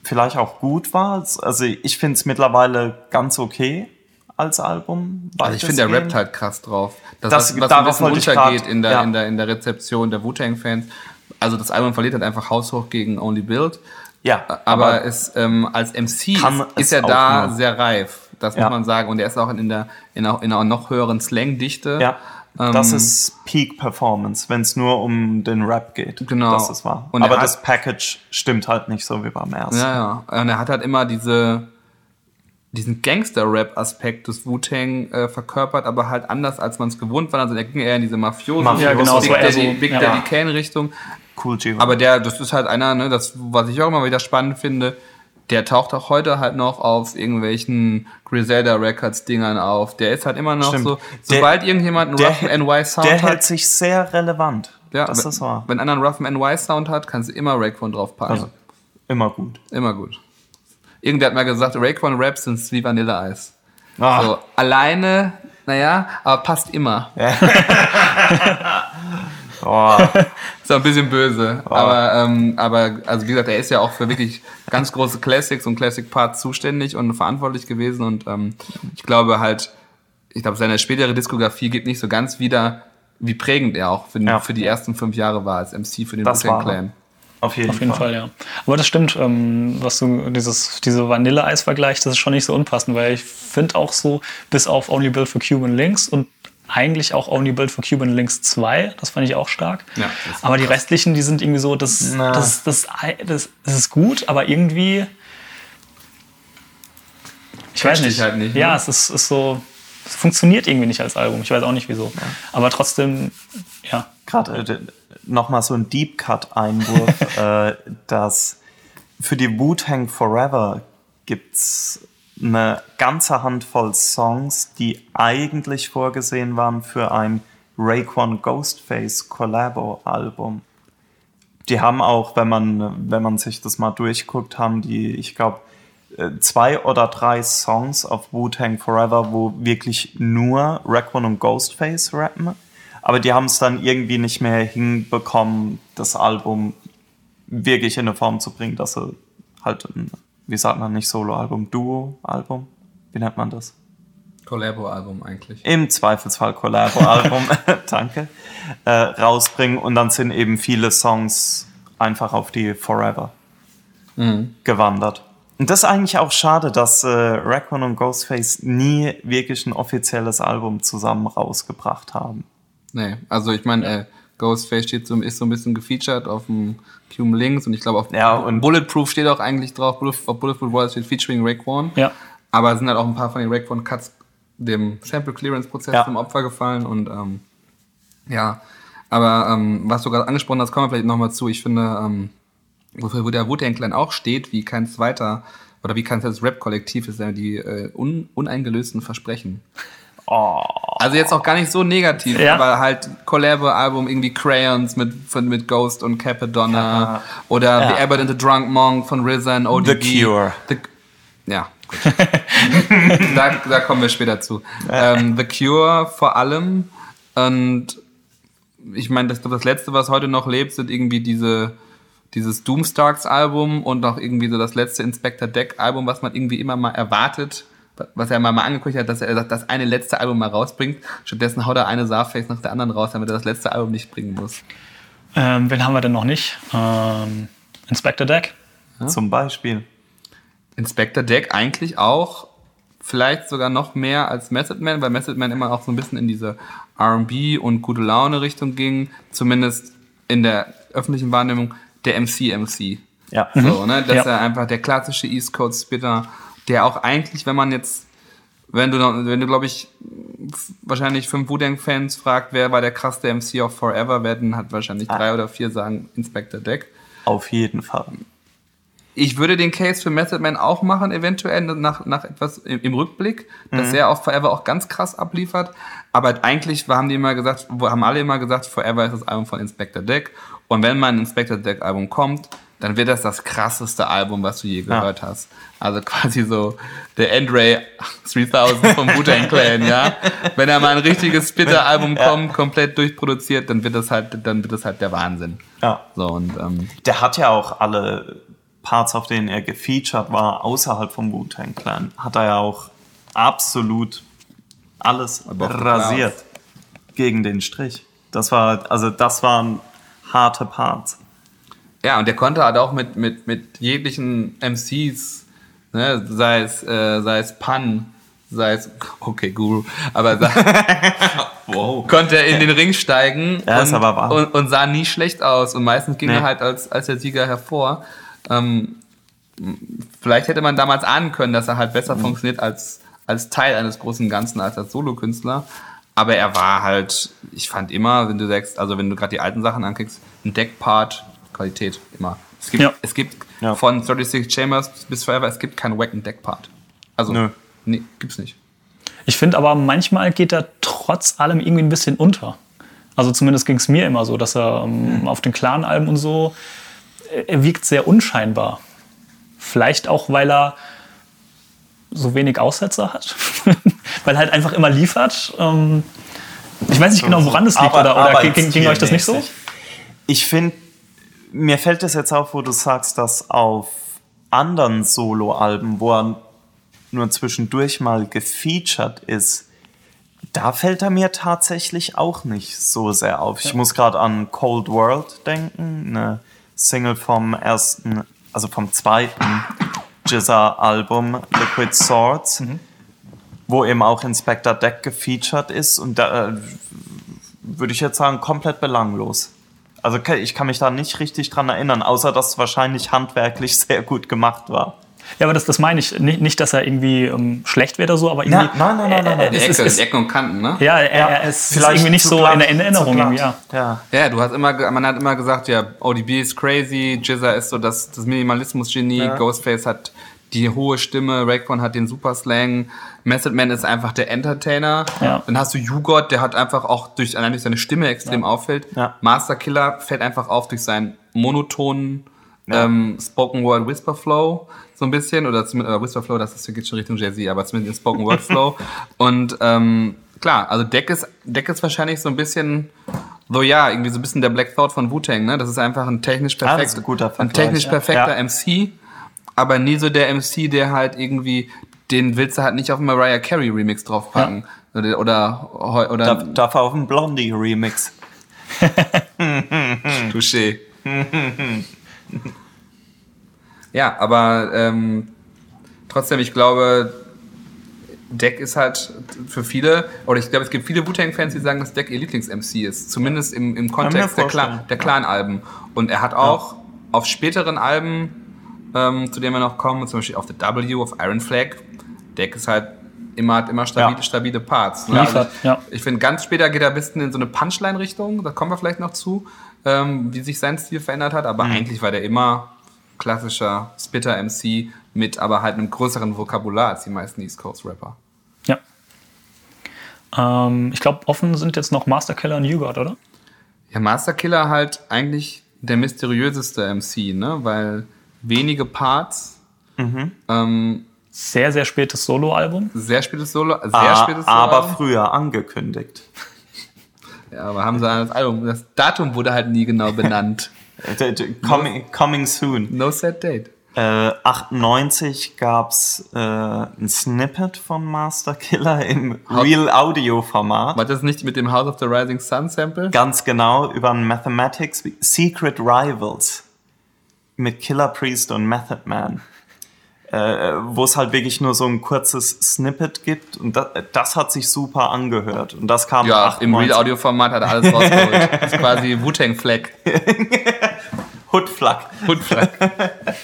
vielleicht auch gut war. Also ich finde es mittlerweile ganz okay als Album. Also ich finde, der rappt halt krass drauf. Das, Das- was, was ein bisschen wollte ich untergeht grad- in, der, ja. in, der, in der Rezeption der Wu-Tang-Fans. Also das Album verliert halt einfach haushoch gegen Only Build. Ja, Aber, es, ähm, als MC ist, er da nur. sehr reif. Das Ja. muss man sagen. Und er ist auch in, der, in, einer, in einer noch höheren Slang-Dichte. ja, das Ähm, ist Peak Performance, wenn es nur um den Rap geht. Genau. Das ist wahr. Und er Aber hat- das Package stimmt halt nicht so wie beim ersten. Ja, ja. Und er hat halt immer diese, diesen Gangster-Rap-Aspekt des Wu-Tang äh, verkörpert, aber halt anders, als man es gewohnt war. Also er ging eher in diese Mafioso, Mafioso. Ja, genau, Big so Daddy, so, Big ja. Daddy Kane-Richtung. Cool G. Aber der, das ist halt einer, ne, das, was ich auch immer wieder spannend finde, der taucht auch heute halt noch auf irgendwelchen Griselda Records Dingern auf. Der ist halt immer noch Stimmt. so, Der- sobald irgendjemand einen der, roughen NY Sound der hat, hält sich sehr relevant. ja, das wenn, ist wahr. wenn einer einen roughen NY Sound hat, kannst du immer Raekwon draufpacken. Also, immer gut. Immer gut. Irgendwer hat mal gesagt, Raekwon Raps sind wie Vanilleeis. Ah, So, alleine, naja, aber passt immer. *laughs* *laughs* oh, *laughs* Ist auch ein bisschen böse. Aber, ähm, aber, also wie gesagt, er ist ja auch für wirklich ganz große Classics und Classic Parts zuständig und verantwortlich gewesen. Und ähm, ich glaube halt, ich glaube, seine spätere Diskografie gibt nicht so ganz wieder, wie prägend er auch für, den, Ja. für die ersten fünf Jahre war als MC für den Wu-Tang Clan. auf jeden, Auf jeden Fall, ja. Aber das stimmt, ähm, was du, dieses, diese Vanilleeis-Vergleich, das ist schon nicht so unpassend, weil ich finde auch so, bis auf Only Built for Cuban Links und eigentlich auch Only Built for Cuban Links 2, das fand ich auch stark. Ja, aber die restlichen, die sind irgendwie so, das, das, das, das, das ist gut, aber irgendwie. Ich weiß nicht. halt nicht, ja, ne? es ist, ist so. Es funktioniert irgendwie nicht als Album. Ich weiß auch nicht wieso. Aber trotzdem, ja. Gerade äh, nochmal so ein Deep Cut-Einwurf, *laughs* äh, dass für die Wu-Tang Forever gibt's eine ganze Handvoll Songs, die eigentlich vorgesehen waren für ein Raekwon Ghostface Collabo-Album. Die haben auch, wenn man, wenn man sich das mal durchguckt, haben die, ich glaube, zwei oder drei Songs auf Wu-Tang Forever, wo wirklich nur Raekwon und Ghostface rappen. Aber die haben es dann irgendwie nicht mehr hinbekommen, das Album wirklich in eine Form zu bringen, dass sie halt, ein, wie sagt man nicht Solo-Album, Duo-Album? Wie nennt man das? Collabo-Album eigentlich. Im Zweifelsfall Collabo-Album, *laughs* *laughs* danke, äh, rausbringen. Und dann sind eben viele Songs einfach auf die Forever gewandert. Und das ist eigentlich auch schade, dass äh, Raekwon und Ghostface nie wirklich ein offizielles Album zusammen rausgebracht haben. Nee, also ich meine, äh, Ghostface steht so, ist so ein bisschen gefeatured auf dem Cube links und ich glaube auf Ja, und- Bulletproof steht auch eigentlich drauf. Auf Bulletproof Water steht featuring Raekwon. Ja. Aber es sind halt auch ein paar von den Raekwon Cuts dem Sample Clearance Prozess Ja. zum Opfer gefallen und ähm, ja, aber ähm, was du gerade angesprochen hast, kommen wir vielleicht nochmal zu. Ich finde, ähm, wofür wo der Wu-Tang Clan auch steht, wie kein zweiter oder wie kein zweites Rap-Kollektiv, ist ja die äh, un, uneingelösten Versprechen. Oh, Also jetzt auch gar nicht so negativ, Ja. aber halt Collabo-Album irgendwie Crayons mit, von, mit Ghost und Capadonna Ja. oder Ja. The Abbott and the Drunk Monk von RZA und ODB. The Cure. The, ja, gut. *laughs* da, da kommen wir später zu. Ähm, The Cure vor allem und ich meine, das, das letzte, was heute noch lebt, sind irgendwie diese dieses Doomstarks-Album und auch irgendwie so das letzte Inspector Deck-Album, was man irgendwie immer mal erwartet, was er mal, mal angekündigt hat, dass er das eine letzte Album mal rausbringt. Stattdessen haut er eine Sarface nach der anderen raus, damit er das letzte Album nicht bringen muss. Ähm, wen haben wir denn noch nicht? Ähm, Inspector Deck. zum Beispiel. Inspector Deck eigentlich auch vielleicht sogar noch mehr als Method Man, weil Method Man immer auch so ein bisschen in diese R&B und gute Laune Richtung ging, zumindest in der öffentlichen Wahrnehmung der MC MC. Ja. So, ne? Dass Ja. er einfach der klassische East Coast Spitter, der auch eigentlich, wenn man jetzt, wenn du, wenn du glaube ich, wahrscheinlich fünf Wu-Tang-Fans fragt, wer war der krasseste MC of Forever, werden halt wahrscheinlich drei oder vier sagen Inspector Deck. Auf jeden Fall. Ich würde den Case für Method Man auch machen, eventuell nach, nach etwas im, im Rückblick, dass er auf Forever auch ganz krass abliefert. Aber eigentlich haben die immer gesagt, haben alle immer gesagt, Forever ist das Album von Inspector Deck. Und wenn mal ein Inspector Deck Album kommt, dann wird das das krasseste Album, was du je gehört hast. Also quasi so der Andre 3000 vom Wu-Tang Clan, ja. Wenn da mal ein richtiges Spitter-Album kommt, komplett durchproduziert, dann wird das halt, dann wird das halt der Wahnsinn. Ja. So und ähm, Der hat ja auch alle Parts, auf denen er gefeatured war, außerhalb vom Wu-Tang Clan, hat er ja auch absolut alles rasiert gegen den Strich. Das war, also das waren harte Parts. Ja, und der konnte halt auch mit, mit, mit jeglichen MCs, ne, sei es, äh, sei es Pan, sei es, okay, Guru, aber sei, *laughs* Wow. konnte er in den Ring steigen Ja, und, und, und sah nie schlecht aus. Und meistens ging Nee. er halt als, als der Sieger hervor. Ähm, vielleicht hätte man damals ahnen können, dass er halt besser Mhm. funktioniert als, als Teil eines großen Ganzen, als als Solokünstler. Aber er war halt, ich fand immer, wenn du sagst, also wenn du gerade die alten Sachen anklickst, ein Deckpart, Qualität, immer. Es gibt, Ja. es gibt Ja. von 36 Chambers bis Forever, es gibt keinen wacken Deckpart. Also, Nö. nee, gibt's nicht. Ich finde aber manchmal geht er trotz allem irgendwie ein bisschen unter. Also zumindest ging es mir immer so, dass er ähm, auf den Clan-Alben und so, er- er wirkt sehr unscheinbar. Vielleicht auch, weil er so wenig Aussetzer hat. *laughs* weil er halt einfach immer liefert. Ähm, ich weiß nicht genau, woran es liegt. Aber- oder oder aber ging, ging euch das nicht so? Ich finde, mir fällt es jetzt auf, wo du sagst, dass auf anderen Solo-Alben, wo er nur zwischendurch mal gefeatured ist, da fällt er mir tatsächlich auch nicht so sehr auf. Ich muss gerade an Cold World denken, eine Single vom ersten, also vom zweiten Jizza-Album Liquid Swords, wo eben auch Inspector Deck gefeatured ist und da äh, würde ich jetzt sagen, komplett belanglos. Also ich kann mich da nicht richtig dran erinnern, außer dass es wahrscheinlich handwerklich *laughs* sehr gut gemacht war. Ja, aber das, das meine ich. Nicht, nicht, dass er irgendwie ähm, schlecht wäre oder so, aber irgendwie. nein, nein, nein, nein, nein. Die Es ist- Ecke, es- Ecken und Kanten, ne? Ja, er, er ist vielleicht irgendwie nicht so glatt, in der Erinnerung. Irgendwie, ja. ja. Ja, du hast immer, man hat immer gesagt, ja, ODB ist crazy, Jizza ist so das, das Minimalismus-Genie, Ja. Ghostface hat die hohe Stimme, Raekwon hat den Superslang, Method Man ist einfach der Entertainer. Ja. Dann hast du Jugot, der hat einfach auch durch, allein durch seine Stimme extrem auffällt. Ja. Master Killer fällt einfach auf durch seinen monotonen ähm, Spoken Word Whisper Flow so ein bisschen oder zumindest äh, Whisper Flow, das ist, geht schon Richtung Jay-Z, aber zumindest den Spoken Word Flow. *laughs* Und ähm, klar, also Deck ist, Deck ist wahrscheinlich so ein bisschen, so ja, irgendwie so ein bisschen der Black Thought von Wu-Tang, ne? Das ist einfach ein technisch Ah, das perfekt, ist ein ein technisch ja. perfekter Ja. MC, aber nie so der MC, der halt irgendwie, den willst du halt nicht auf einen Mariah Carey Remix draufpacken. Oder, oder, oder Darf, darf er auf dem Blondie-Remix. *laughs* Touché. ja, aber ähm, trotzdem, ich glaube, Deck ist halt für viele, oder ich glaube, es gibt viele Wu-Tang-Fans, die sagen, dass Deck ihr Lieblings-MC ist. Zumindest im, im Kontext der Clan-Alben. Und er hat auch ja. auf späteren Alben, ähm, zu denen wir noch kommen, zum Beispiel auf The W, auf Iron Flag, Deck ist halt immer, hat immer stabile, ja. stabile Parts. Ne? Also ich, ja. ich finde, ganz später geht er ein bisschen in so eine Punchline-Richtung, da kommen wir vielleicht noch zu, ähm, wie sich sein Stil verändert hat, aber mhm. eigentlich war der immer klassischer Spitter-MC mit aber halt einem größeren Vokabular als die meisten East Coast-Rapper. Ja. Ähm, ich glaube, offen sind jetzt noch Master Killer und You God, oder? Ja, Master Killer halt eigentlich der mysteriöseste MC, ne? Weil wenige Parts. Mhm. Ähm, sehr, sehr spätes Soloalbum. Sehr spätes Solo, sehr ah, spätes Solo. Aber früher angekündigt. *laughs* ja, aber haben sie das Album, das Datum wurde halt nie genau benannt. *laughs* coming, coming soon. No set date. Äh, 98 gab es äh, ein Snippet von Master Killer im Real Audio Format. War das nicht mit dem House of the Rising Sun Sample? Ganz genau, über ein Mathematics Secret Rivals mit Killer Priest und Method Man. Äh, wo es halt wirklich nur so ein kurzes Snippet gibt und das, das hat sich super angehört und das kam ja 98. im Real Audio Format hat er alles rausgeholt *laughs* das ist quasi Wu-Tang Flag *laughs* Hoodflag Hoodflag *laughs*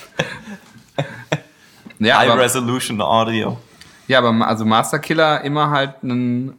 ja, High aber, Resolution Audio. Ja, aber also Master Killer immer halt ein,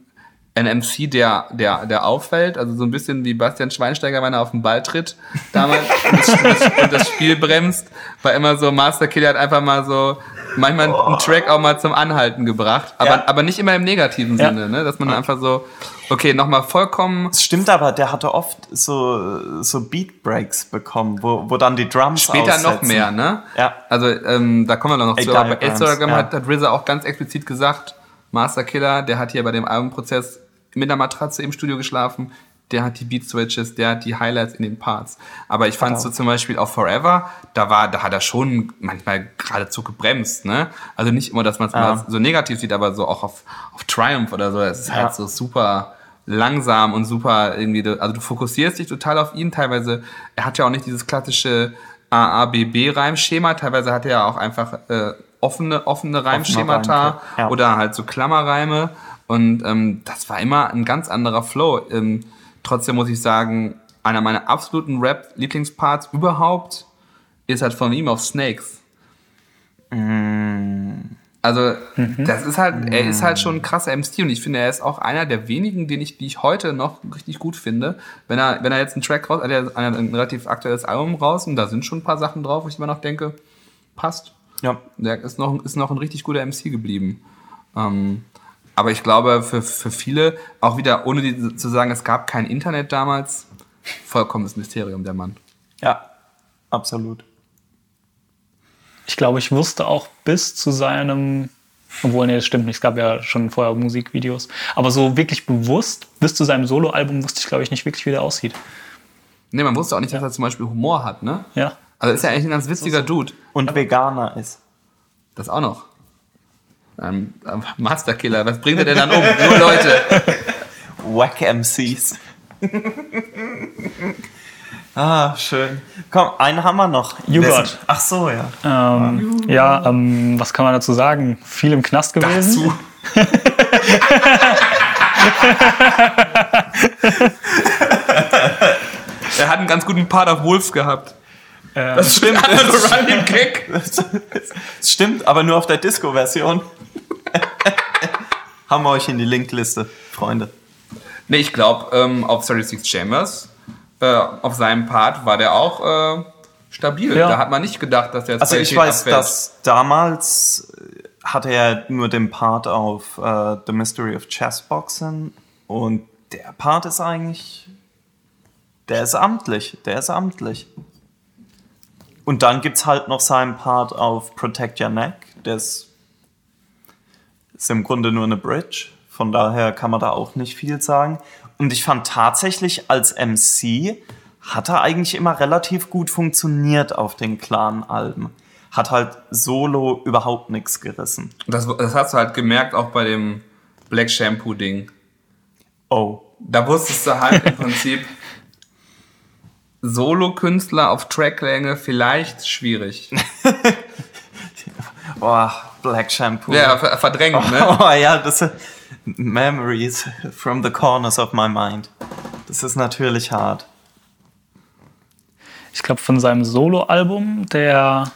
ein MC, der, der, der auffällt, also so ein bisschen wie Bastian Schweinsteiger, wenn er auf den Ball tritt, damals und, das, *laughs* und das Spiel bremst, war immer so, Master Killer hat einfach mal so manchmal oh. einen Track auch mal zum Anhalten gebracht, aber, ja. aber nicht immer im negativen ja. Sinne, ne? dass man einfach so, okay, nochmal vollkommen. Es stimmt aber, der hatte oft so, so Beat Breaks bekommen, wo, wo dann die Drums Später aussetzen. noch mehr, ne? Ja. Also ähm, da kommen wir noch zu, aber Instagram ja. hat, hat RZA auch ganz explizit gesagt, Master Killer, der hat hier bei dem Albumprozess mit einer Matratze im Studio geschlafen, der hat die Beat Switches, der hat die Highlights in den Parts. Aber ich fand so zum Beispiel auf Forever, da war, da hat er schon manchmal geradezu gebremst, ne? Also nicht immer, dass man es ja. so negativ sieht, aber so auch auf, auf Triumph oder so. Es ist halt ja. halt so super langsam und super irgendwie, also du fokussierst dich total auf ihn. Teilweise, er hat ja auch nicht dieses klassische AABB-Reimschema. Teilweise hat er ja auch einfach äh, offene, offene Reimschemata ja. oder halt so Klammerreime. Und ähm, das war immer ein ganz anderer Flow. Ähm, Trotzdem muss ich sagen, einer meiner absoluten Rap-Lieblingsparts überhaupt ist halt von ihm auf Snakes. Mm. Also, mhm. das ist halt, er ist halt schon ein krasser MC und ich finde, er ist auch einer der wenigen, den ich, die ich heute noch richtig gut finde. Wenn er, wenn er jetzt einen Track raus, hat er ein, ein relativ aktuelles Album raus und da sind schon ein paar Sachen drauf, wo ich immer noch denke, passt. Ja. Der ist noch, ist noch ein richtig guter MC geblieben. Ähm, aber ich glaube, für, für viele, auch wieder ohne die, zu sagen, es gab kein Internet damals, vollkommenes Mysterium, der Mann. Ja, absolut. Ich glaube, ich wusste auch bis zu seinem, obwohl, nee, das stimmt nicht, es gab ja schon vorher Musikvideos, aber so wirklich bewusst, bis zu seinem Soloalbum wusste ich, glaube ich, nicht wirklich, wie der aussieht. Nee, man wusste auch nicht, dass er zum Beispiel Humor hat, ne? Ja. Also ist ja eigentlich ein ganz witziger Dude. Und Veganer ist. Das auch noch. Ein, ein Masterkiller. Was bringt er denn dann um? Nur Leute. Wack MCs. ah, schön. Komm, einen haben wir noch. You got. Ach so, ja. Ähm, ja, ähm, was kann man dazu sagen? Viel im Knast gewesen. Dazu. *laughs* er hat einen ganz guten Part auf Wolf gehabt. Äh, das stimmt. *laughs* Das, Running Kick. Das stimmt, aber nur auf der Disco-Version. *laughs* Haben wir euch in die Linkliste, Freunde. Nee, ich glaube, ähm, auf 36 Chambers, äh, auf seinem Part war der auch äh, stabil. Ja. Da hat man nicht gedacht, dass der jetzt Also ich weiß, abfällt. dass damals hatte er nur den Part auf uh, The Mystery of Chessboxing und der Part ist eigentlich, der ist amtlich, der ist amtlich. Und dann gibt es halt noch seinen Part auf Protect Your Neck. Der ist, ist im Grunde nur eine Bridge. Von daher kann man da auch nicht viel sagen. Und ich fand tatsächlich als MC hat er eigentlich immer relativ gut funktioniert auf den Clan-Alben. Hat halt solo überhaupt nichts gerissen. Das, das hast du halt gemerkt auch bei dem Black Shampoo-Ding. Oh. Da wusstest du halt im Prinzip, Solo-Künstler auf Tracklänge vielleicht schwierig. *laughs* Boah, Black Shampoo. Ja, ver- verdrängt, ne? *laughs* Oh ja, das sind Memories from the corners of my mind. Das ist natürlich hart. Ich glaube, von seinem Solo-Album, der.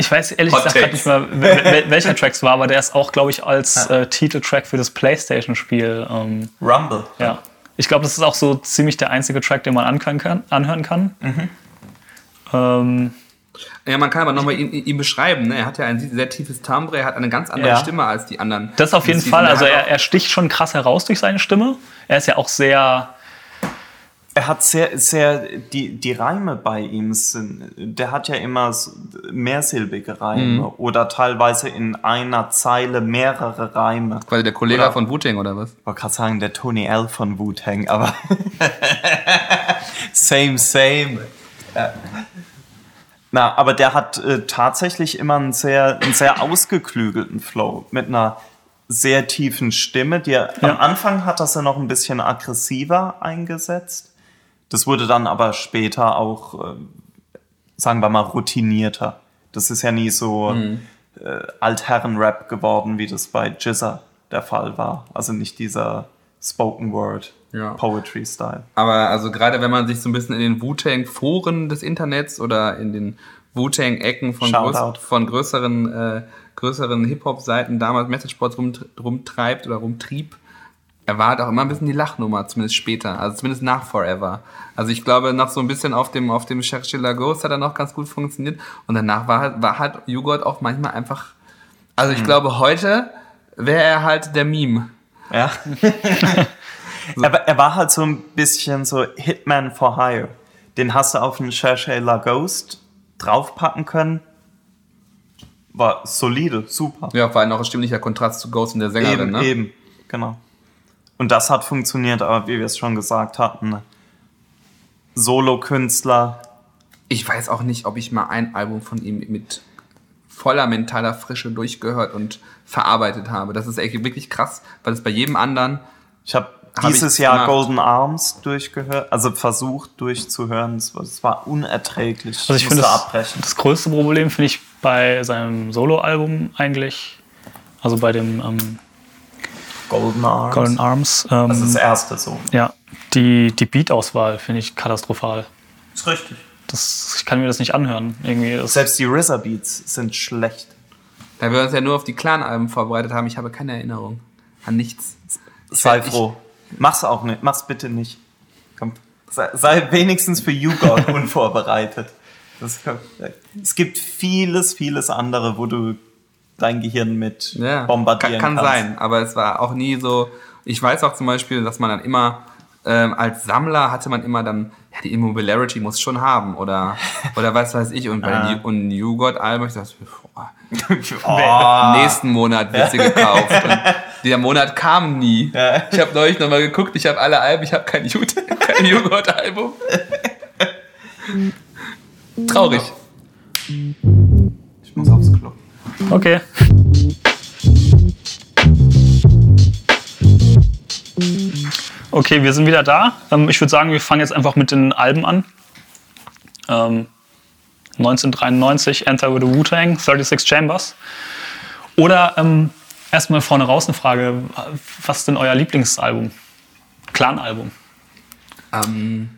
Ich weiß ehrlich Hot gesagt nicht mehr, wel- wel- welcher Track es war, aber der ist auch, glaube ich, als äh, Titeltrack für das PlayStation-Spiel. Ähm, Rumble. ja. Ich glaube, das ist auch so ziemlich der einzige Track, den man anhören kann. Anhören kann. Ähm, Ja, man kann aber nochmal ihn, ihn beschreiben. Ne? Er hat ja ein sehr tiefes Timbre, er hat eine ganz andere Ja. Stimme als die anderen. das auf jeden Musik- Fall. Also er, er sticht schon krass heraus durch seine Stimme. Er ist ja auch sehr. Er hat sehr, sehr, die, die Reime bei ihm sind, der hat ja immer mehrsilbige Reime oder teilweise in einer Zeile mehrere Reime. Quasi der Kollege Oder- von Wu-Tang oder was? Ich wollte gerade sagen, der Tony L von Wu-Tang, aber *laughs* same, same. Äh, Na, aber der hat äh, tatsächlich immer einen sehr, einen sehr ausgeklügelten Flow mit einer sehr tiefen Stimme. Die er, Ja. Am Anfang hat das ja noch ein bisschen aggressiver eingesetzt. Das wurde dann aber später auch, äh, sagen wir mal, routinierter. Das ist ja nie so äh, Altherren-Rap geworden, wie das bei Jizza der Fall war. Also nicht dieser Spoken Word Ja. Poetry Style. Aber also gerade wenn man sich so ein bisschen in den Wu-Tang-Foren des Internets oder in den Wu-Tang-Ecken von, größ von größeren, äh, größeren Hip-Hop-Seiten damals Messageboards rum, rumtreibt oder rumtrieb, er war halt auch immer ein bisschen die Lachnummer, zumindest später, also zumindest nach Forever. Also ich glaube, noch so ein bisschen auf dem, auf dem Cherchilla Ghost hat er noch ganz gut funktioniert und danach war halt, war halt Jugot auch manchmal einfach, also ich glaube, heute wäre er halt der Meme. Ja. *laughs* er, war- er war halt so ein bisschen so Hitman for Hire. Den hast du auf einen Cherchez La Ghost draufpacken können. War solide, super. Ja, war noch ein stimmlicher Kontrast zu Ghost und der Sängerin, eben, ne? eben, genau. Und das hat funktioniert, aber wie wir es schon gesagt hatten, Solo-Künstler, Ich weiß auch nicht, ob ich mal ein Album von ihm mit voller mentaler Frische durchgehört und verarbeitet habe. Das ist echt wirklich krass, weil es bei jedem anderen Ich habe Hab dieses ich Jahr gemacht. Golden Arms durchgehört, also versucht durchzuhören. Es war, es war unerträglich. Also ich finde, das, abbrechen. das größte Problem finde ich bei seinem Solo-Album eigentlich, also bei dem ähm, Golden Arms. Golden Arms. Ähm, Das ist das erste so. ja, die, die Beat-Auswahl finde ich katastrophal. Ist richtig. Das, ich kann mir das nicht anhören. Irgendwie Selbst die RZA Beats sind schlecht. Da wir uns ja nur auf die Clan-Alben vorbereitet haben, ich habe keine Erinnerung an nichts. Sei Ich- froh. Mach's auch nicht. Mach's bitte nicht. Komm. Sei, sei wenigstens für YouGod *laughs* unvorbereitet. Das, es gibt vieles, vieles andere, wo du dein Gehirn mit Ja, bombardieren kann, kann kannst. sein, aber es war auch nie so. Ich weiß auch zum Beispiel, dass man dann immer ähm, als Sammler hatte man immer dann, ja, die Immobilarity muss schon haben oder *laughs* oder was weiß ich. Und bei Ah. den und New God Alben, ich dachte, boah, *laughs* Oh, nächsten Monat wird sie gekauft. Und der Monat kam nie. Ich habe neulich nochmal geguckt, ich habe alle Alben, ich habe kein, Jut- *laughs* kein Joghurt-Album. Traurig. ich muss aufs Klo. okay. Okay, wir sind wieder da. Ähm, ich würde sagen, wir fangen jetzt einfach mit den Alben an. Ähm, 1993, Enter with the Wu-Tang, 36 Chambers. Oder ähm, erstmal vorne raus eine Frage. Was ist denn euer Lieblingsalbum? Clan-Album? Ähm,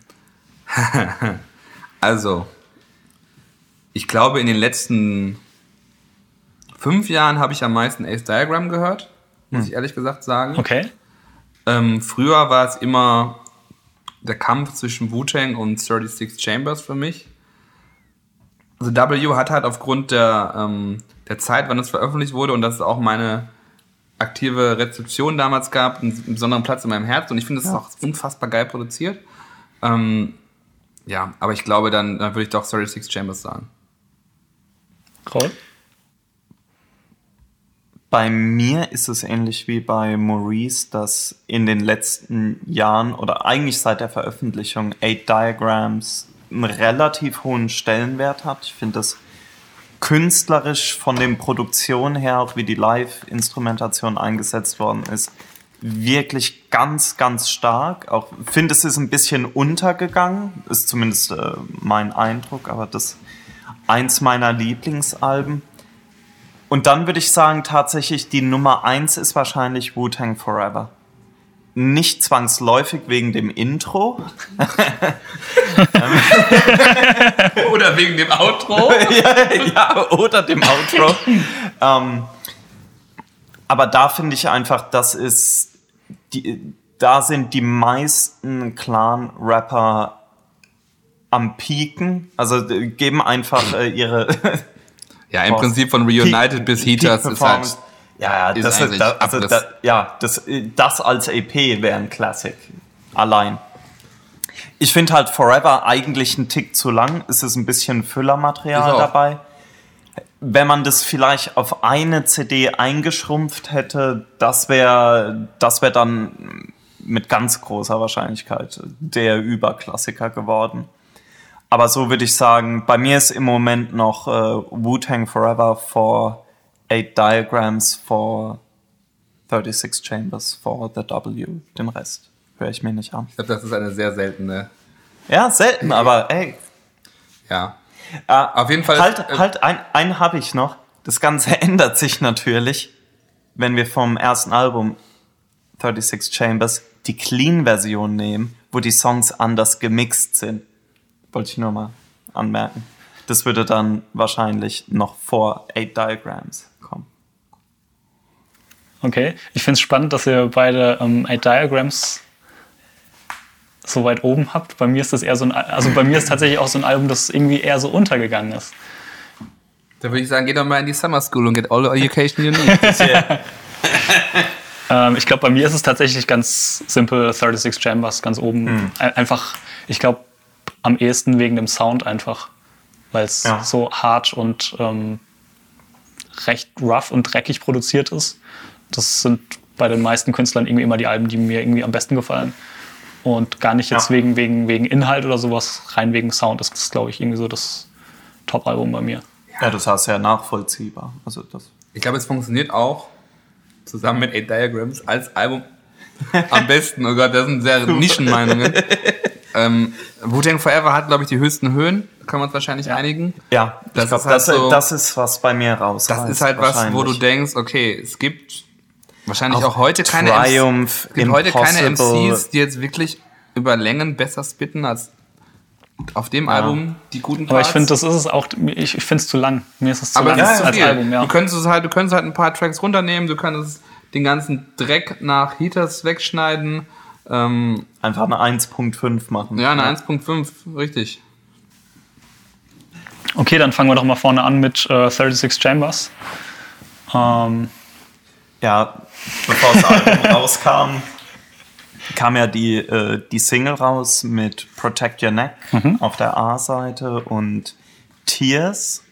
*laughs* also, ich glaube, in den letzten fünf Jahren habe ich am meisten Ace Diagram gehört, muss ich ehrlich gesagt sagen. Okay. Ähm, früher war es immer der Kampf zwischen Wu-Tang und 36 Chambers für mich. Also W hat halt aufgrund der, ähm, der Zeit, wann es veröffentlicht wurde und dass es auch meine aktive Rezeption damals gab, einen besonderen Platz in meinem Herz und ich finde es ist auch unfassbar geil produziert. Ähm, ja, aber ich glaube, dann, dann würde ich doch 36 Chambers sagen. Raul? Bei mir ist es ähnlich wie bei Maurice, dass in den letzten Jahren oder eigentlich seit der Veröffentlichung Eight Diagrams einen relativ hohen Stellenwert hat. Ich finde das künstlerisch von den Produktionen her, auch wie die Live-Instrumentation eingesetzt worden ist, wirklich ganz, ganz stark. Auch finde es ist ein bisschen untergegangen, ist zumindest äh, mein Eindruck, aber das eins meiner Lieblingsalben Und dann würde ich sagen, tatsächlich die Nummer eins ist wahrscheinlich Wu-Tang Forever. Nicht zwangsläufig wegen dem Intro. *laughs* Oder wegen dem Outro. *laughs* ja, oder dem Outro. ähm, aber da finde ich einfach, das ist, die, da sind die meisten Clan-Rapper am Pieken. Also äh, geben einfach äh, ihre Ja, im Prinzip von Reunited Peak- bis Heaters ist halt. Ja, ja, das, ist, das, also, Abriss. da, ja das, das als EP wäre ein Classic. Allein. Ich finde halt Forever eigentlich ein Tick zu lang. Es ist ein bisschen Füllermaterial dabei. Wenn man das vielleicht auf eine CD eingeschrumpft hätte, das wäre das wär dann mit ganz großer Wahrscheinlichkeit der Überklassiker geworden. Aber so würde ich sagen, bei mir ist im Moment noch äh, Wu-Tang Forever for Eight Diagrams for 36 Chambers for the W. Den Rest höre ich mir nicht an. Ich glaube, das ist eine sehr seltene. Ja, selten, aber ey. Ja. Äh, Auf jeden Fall- Halt, äh, halt ein, einen habe ich noch. Das Ganze *laughs* ändert sich natürlich, wenn wir vom ersten Album 36 Chambers die Clean-Version nehmen, wo die Songs anders gemixt sind. Wollte ich nur mal anmerken. Das würde dann wahrscheinlich noch vor Eight Diagrams. Okay, ich finde es spannend, dass ihr beide ähm, Eight Diagrams so weit oben habt. Bei mir ist das eher so ein, Al- also bei mir ist tatsächlich auch so ein Album, das irgendwie eher so untergegangen ist. Da würde ich sagen, geh doch mal in die Summer School und get all the education you need. *laughs* *laughs* Ähm, ich glaube, bei mir ist es tatsächlich ganz simpel 36 Chambers ganz oben. Ein- Einfach, ich glaube, am ehesten wegen dem Sound einfach, weil es Ja. so hart und ähm, recht rough und dreckig produziert ist. Das sind bei den meisten Künstlern irgendwie immer die Alben, die mir irgendwie am besten gefallen. Und gar nicht jetzt Ja. wegen, wegen, wegen Inhalt oder sowas, rein wegen Sound. Das ist, glaube ich, irgendwie so das Top-Album bei mir. Ja, das heißt ja nachvollziehbar. Also das. Ich glaube, es funktioniert auch zusammen mit Eight Diagrams als Album am besten. Oh Gott, das sind sehr Nischenmeinungen. *laughs* ähm, Wu-Tang Forever hat, glaube ich, die höchsten Höhen. Können wir uns wahrscheinlich einigen. Ja, Das ich glaub, ist halt das, so- das ist was bei mir raus. Das ist halt was, wo du denkst, okay, es gibt wahrscheinlich auch, Auch heute keine Triumph, MCs, gibt heute keine. MCs, die jetzt wirklich über Längen besser spitten als auf dem Album die guten Aber ich Parts. finde, das ist es auch, ich, ich finde es zu lang. Mir ist es zu Aber lang zu als viel. Album, ja. Du könntest es halt, du könntest halt ein paar Tracks runternehmen, du könntest den ganzen Dreck nach Heaters wegschneiden. Ähm, einfach eine 1.5 machen. ja, eine 1.5, richtig. Okay, dann fangen wir doch mal vorne an mit äh, 36 Chambers. Ähm, Ja, bevor das Album *laughs* rauskam, kam ja die, äh, die Single raus mit Protect Your Neck auf der A-Seite und Tears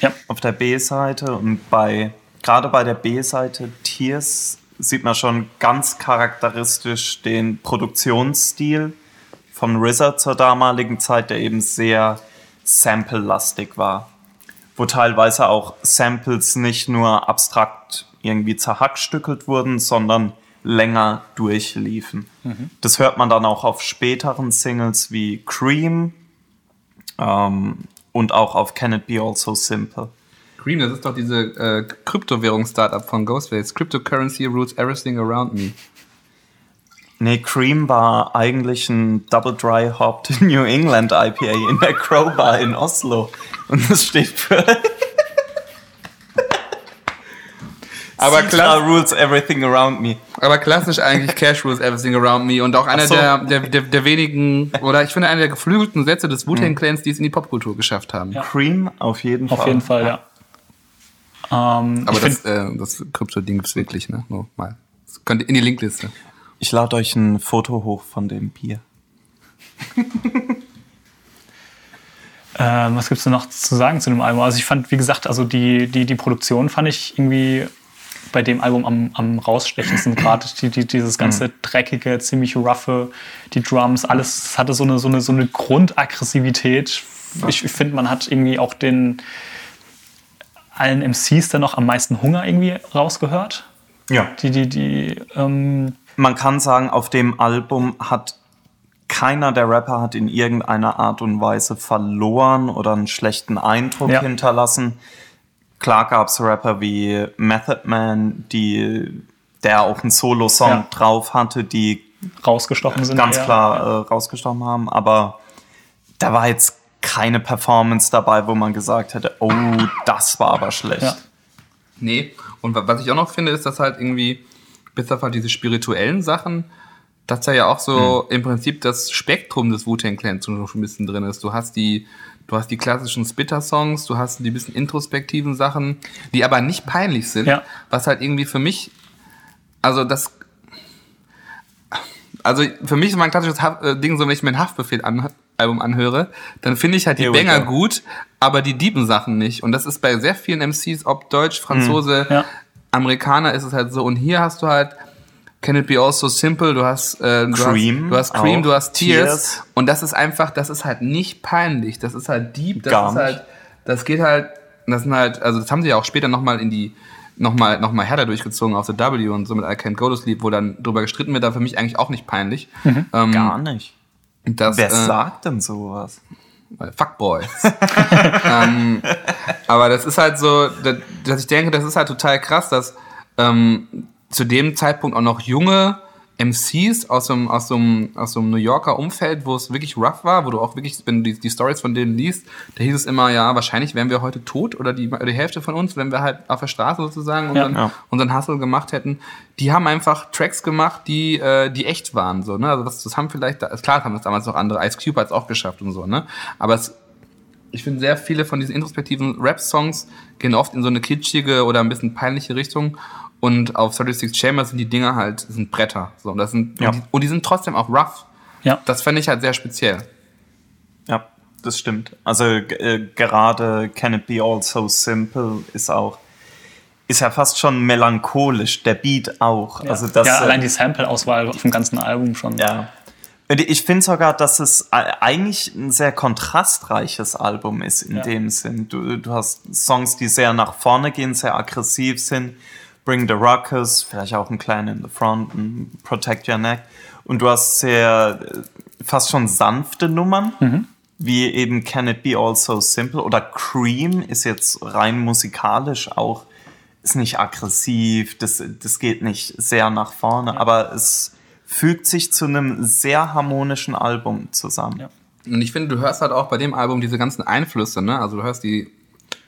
ja, auf der B-Seite. Und bei gerade bei der B-Seite Tears sieht man schon ganz charakteristisch den Produktionsstil von RZA zur damaligen Zeit, der eben sehr sample-lastig war. Wo teilweise auch Samples nicht nur abstrakt irgendwie zerhackstückelt wurden, sondern länger durchliefen. Das hört man dann auch auf späteren Singles wie Cream ähm, und auch auf Can It Be Also Simple. Cream, das ist doch diese äh, Kryptowährungs-Startup von Ghostface. Cryptocurrency rules everything around me. Nee, Cream war eigentlich ein Double Dry Hopped New England IPA in der Crowbar in Oslo. Und das steht für Aber, klass rules everything around me. aber klassisch eigentlich Cash rules everything around me und auch einer so. der, der, der, der wenigen, oder ich finde einer der geflügelten Sätze des Wu-Tang Clans, die es in die Popkultur geschafft haben. Ja. Cream auf jeden auf Fall. jeden Fall, ja. Ähm, Aber ich das, äh, das Krypto-Ding gibt's wirklich, ne? Nur mal. Das könnt ihr in die Linkliste. Ich lade euch ein Foto hoch von dem Bier. *laughs* ähm, was gibt's denn noch zu sagen zu dem Album? Also ich fand, wie gesagt, also die, die, die Produktion fand ich irgendwie bei dem Album am, am rausstechendsten. Gerade die, die, dieses ganze dreckige, ziemlich roughe, die Drums, alles es hatte so eine, so eine, so eine Grundaggressivität. Ich, ich finde, man hat irgendwie auch den allen MCs dann noch am meisten Hunger irgendwie rausgehört. Ja. Die, die, die, ähm, Man kann sagen, auf dem Album hat keiner der Rapper hat in irgendeiner Art und Weise verloren oder einen schlechten Eindruck Ja. hinterlassen. Klar gab es Rapper wie Method Man, die, der auch einen Solo-Song Ja. drauf hatte, die Rausgestochen sind. ganz eher. klar äh, rausgestochen haben, aber da war jetzt keine Performance dabei, wo man gesagt hätte, oh, das war aber schlecht. Ja. Nee, und wa- was ich auch noch finde, ist, dass halt irgendwie, bis auf halt diese spirituellen Sachen, dass da ja auch so im Prinzip das Spektrum des Wu-Tang Clans so schon ein bisschen drin ist. Du hast die, du hast die klassischen Spitter-Songs, du hast die bisschen introspektiven Sachen, die aber nicht peinlich sind, Ja. was halt irgendwie für mich, also das, also für mich ist mein klassisches äh, Ding so, wenn ich mir ein Haftbefehl-Album anhöre, dann finde ich halt die Here Banger gut, aber die dieben Sachen nicht. Und das ist bei sehr vielen MCs, ob Deutsch, Franzose, Ja. Amerikaner, ist es halt so. Und hier hast du halt Can It Be All So Simple, du hast, äh, du Cream hast, du hast Cream, du hast Tears. Tears. Und das ist einfach, das ist halt nicht peinlich, das ist halt deep, das Gar ist halt, das geht halt, das sind halt, also das haben sie ja auch später nochmal in die, nochmal noch mal härter durchgezogen auf The W und so mit I Can't Go to Sleep, wo dann drüber gestritten wird, aber für mich eigentlich auch nicht peinlich. Ähm, Gar nicht. das, Wer äh, sagt denn sowas? Fuckboys. *laughs* ähm, aber das ist halt so, dass, dass ich denke, das ist halt total krass, dass ähm, zu dem Zeitpunkt auch noch junge MCs aus so einem, aus so einem, aus so einem New Yorker Umfeld, wo es wirklich rough war, wo du auch wirklich, wenn du die, die Stories von denen liest, da hieß es immer, ja, wahrscheinlich wären wir heute tot oder die, die Hälfte von uns, wenn wir halt auf der Straße sozusagen unseren, Ja. unseren Hustle gemacht hätten. Die haben einfach Tracks gemacht, die, äh, die echt waren, so, ne? Also das, das haben vielleicht, da- klar haben das damals noch andere, Ice Cube hat es auch geschafft und so, ne? Aber es, ich finde, sehr viele von diesen introspektiven Rap-Songs gehen oft in so eine kitschige oder ein bisschen peinliche Richtung. Und auf 36 Chambers sind die Dinger halt, sind Bretter. So, und, das sind, Ja. und, die, und die sind trotzdem auch rough. Ja. Das fände ich halt sehr speziell. Ja, das stimmt. Also äh, gerade Can It Be All So Simple ist auch, ist ja fast schon melancholisch, der Beat auch. Ja. Also das, ja, äh, allein die Sample-Auswahl auf dem ganzen Album schon. Ja. Ich finde sogar, dass es eigentlich ein sehr kontrastreiches Album ist in Ja. dem Sinn. Du, du hast Songs, die sehr nach vorne gehen, sehr aggressiv sind. Bring the Ruckus, vielleicht auch ein kleiner in the Front, ein Protect Your Neck. Und du hast sehr äh, fast schon sanfte Nummern, wie eben Can It Be All So Simple oder Cream ist jetzt rein musikalisch auch, ist nicht aggressiv, das, das geht nicht sehr nach vorne, aber es fügt sich zu einem sehr harmonischen Album zusammen. Ja. Und ich finde, du hörst halt auch bei dem Album diese ganzen Einflüsse, ne? Also du hörst die,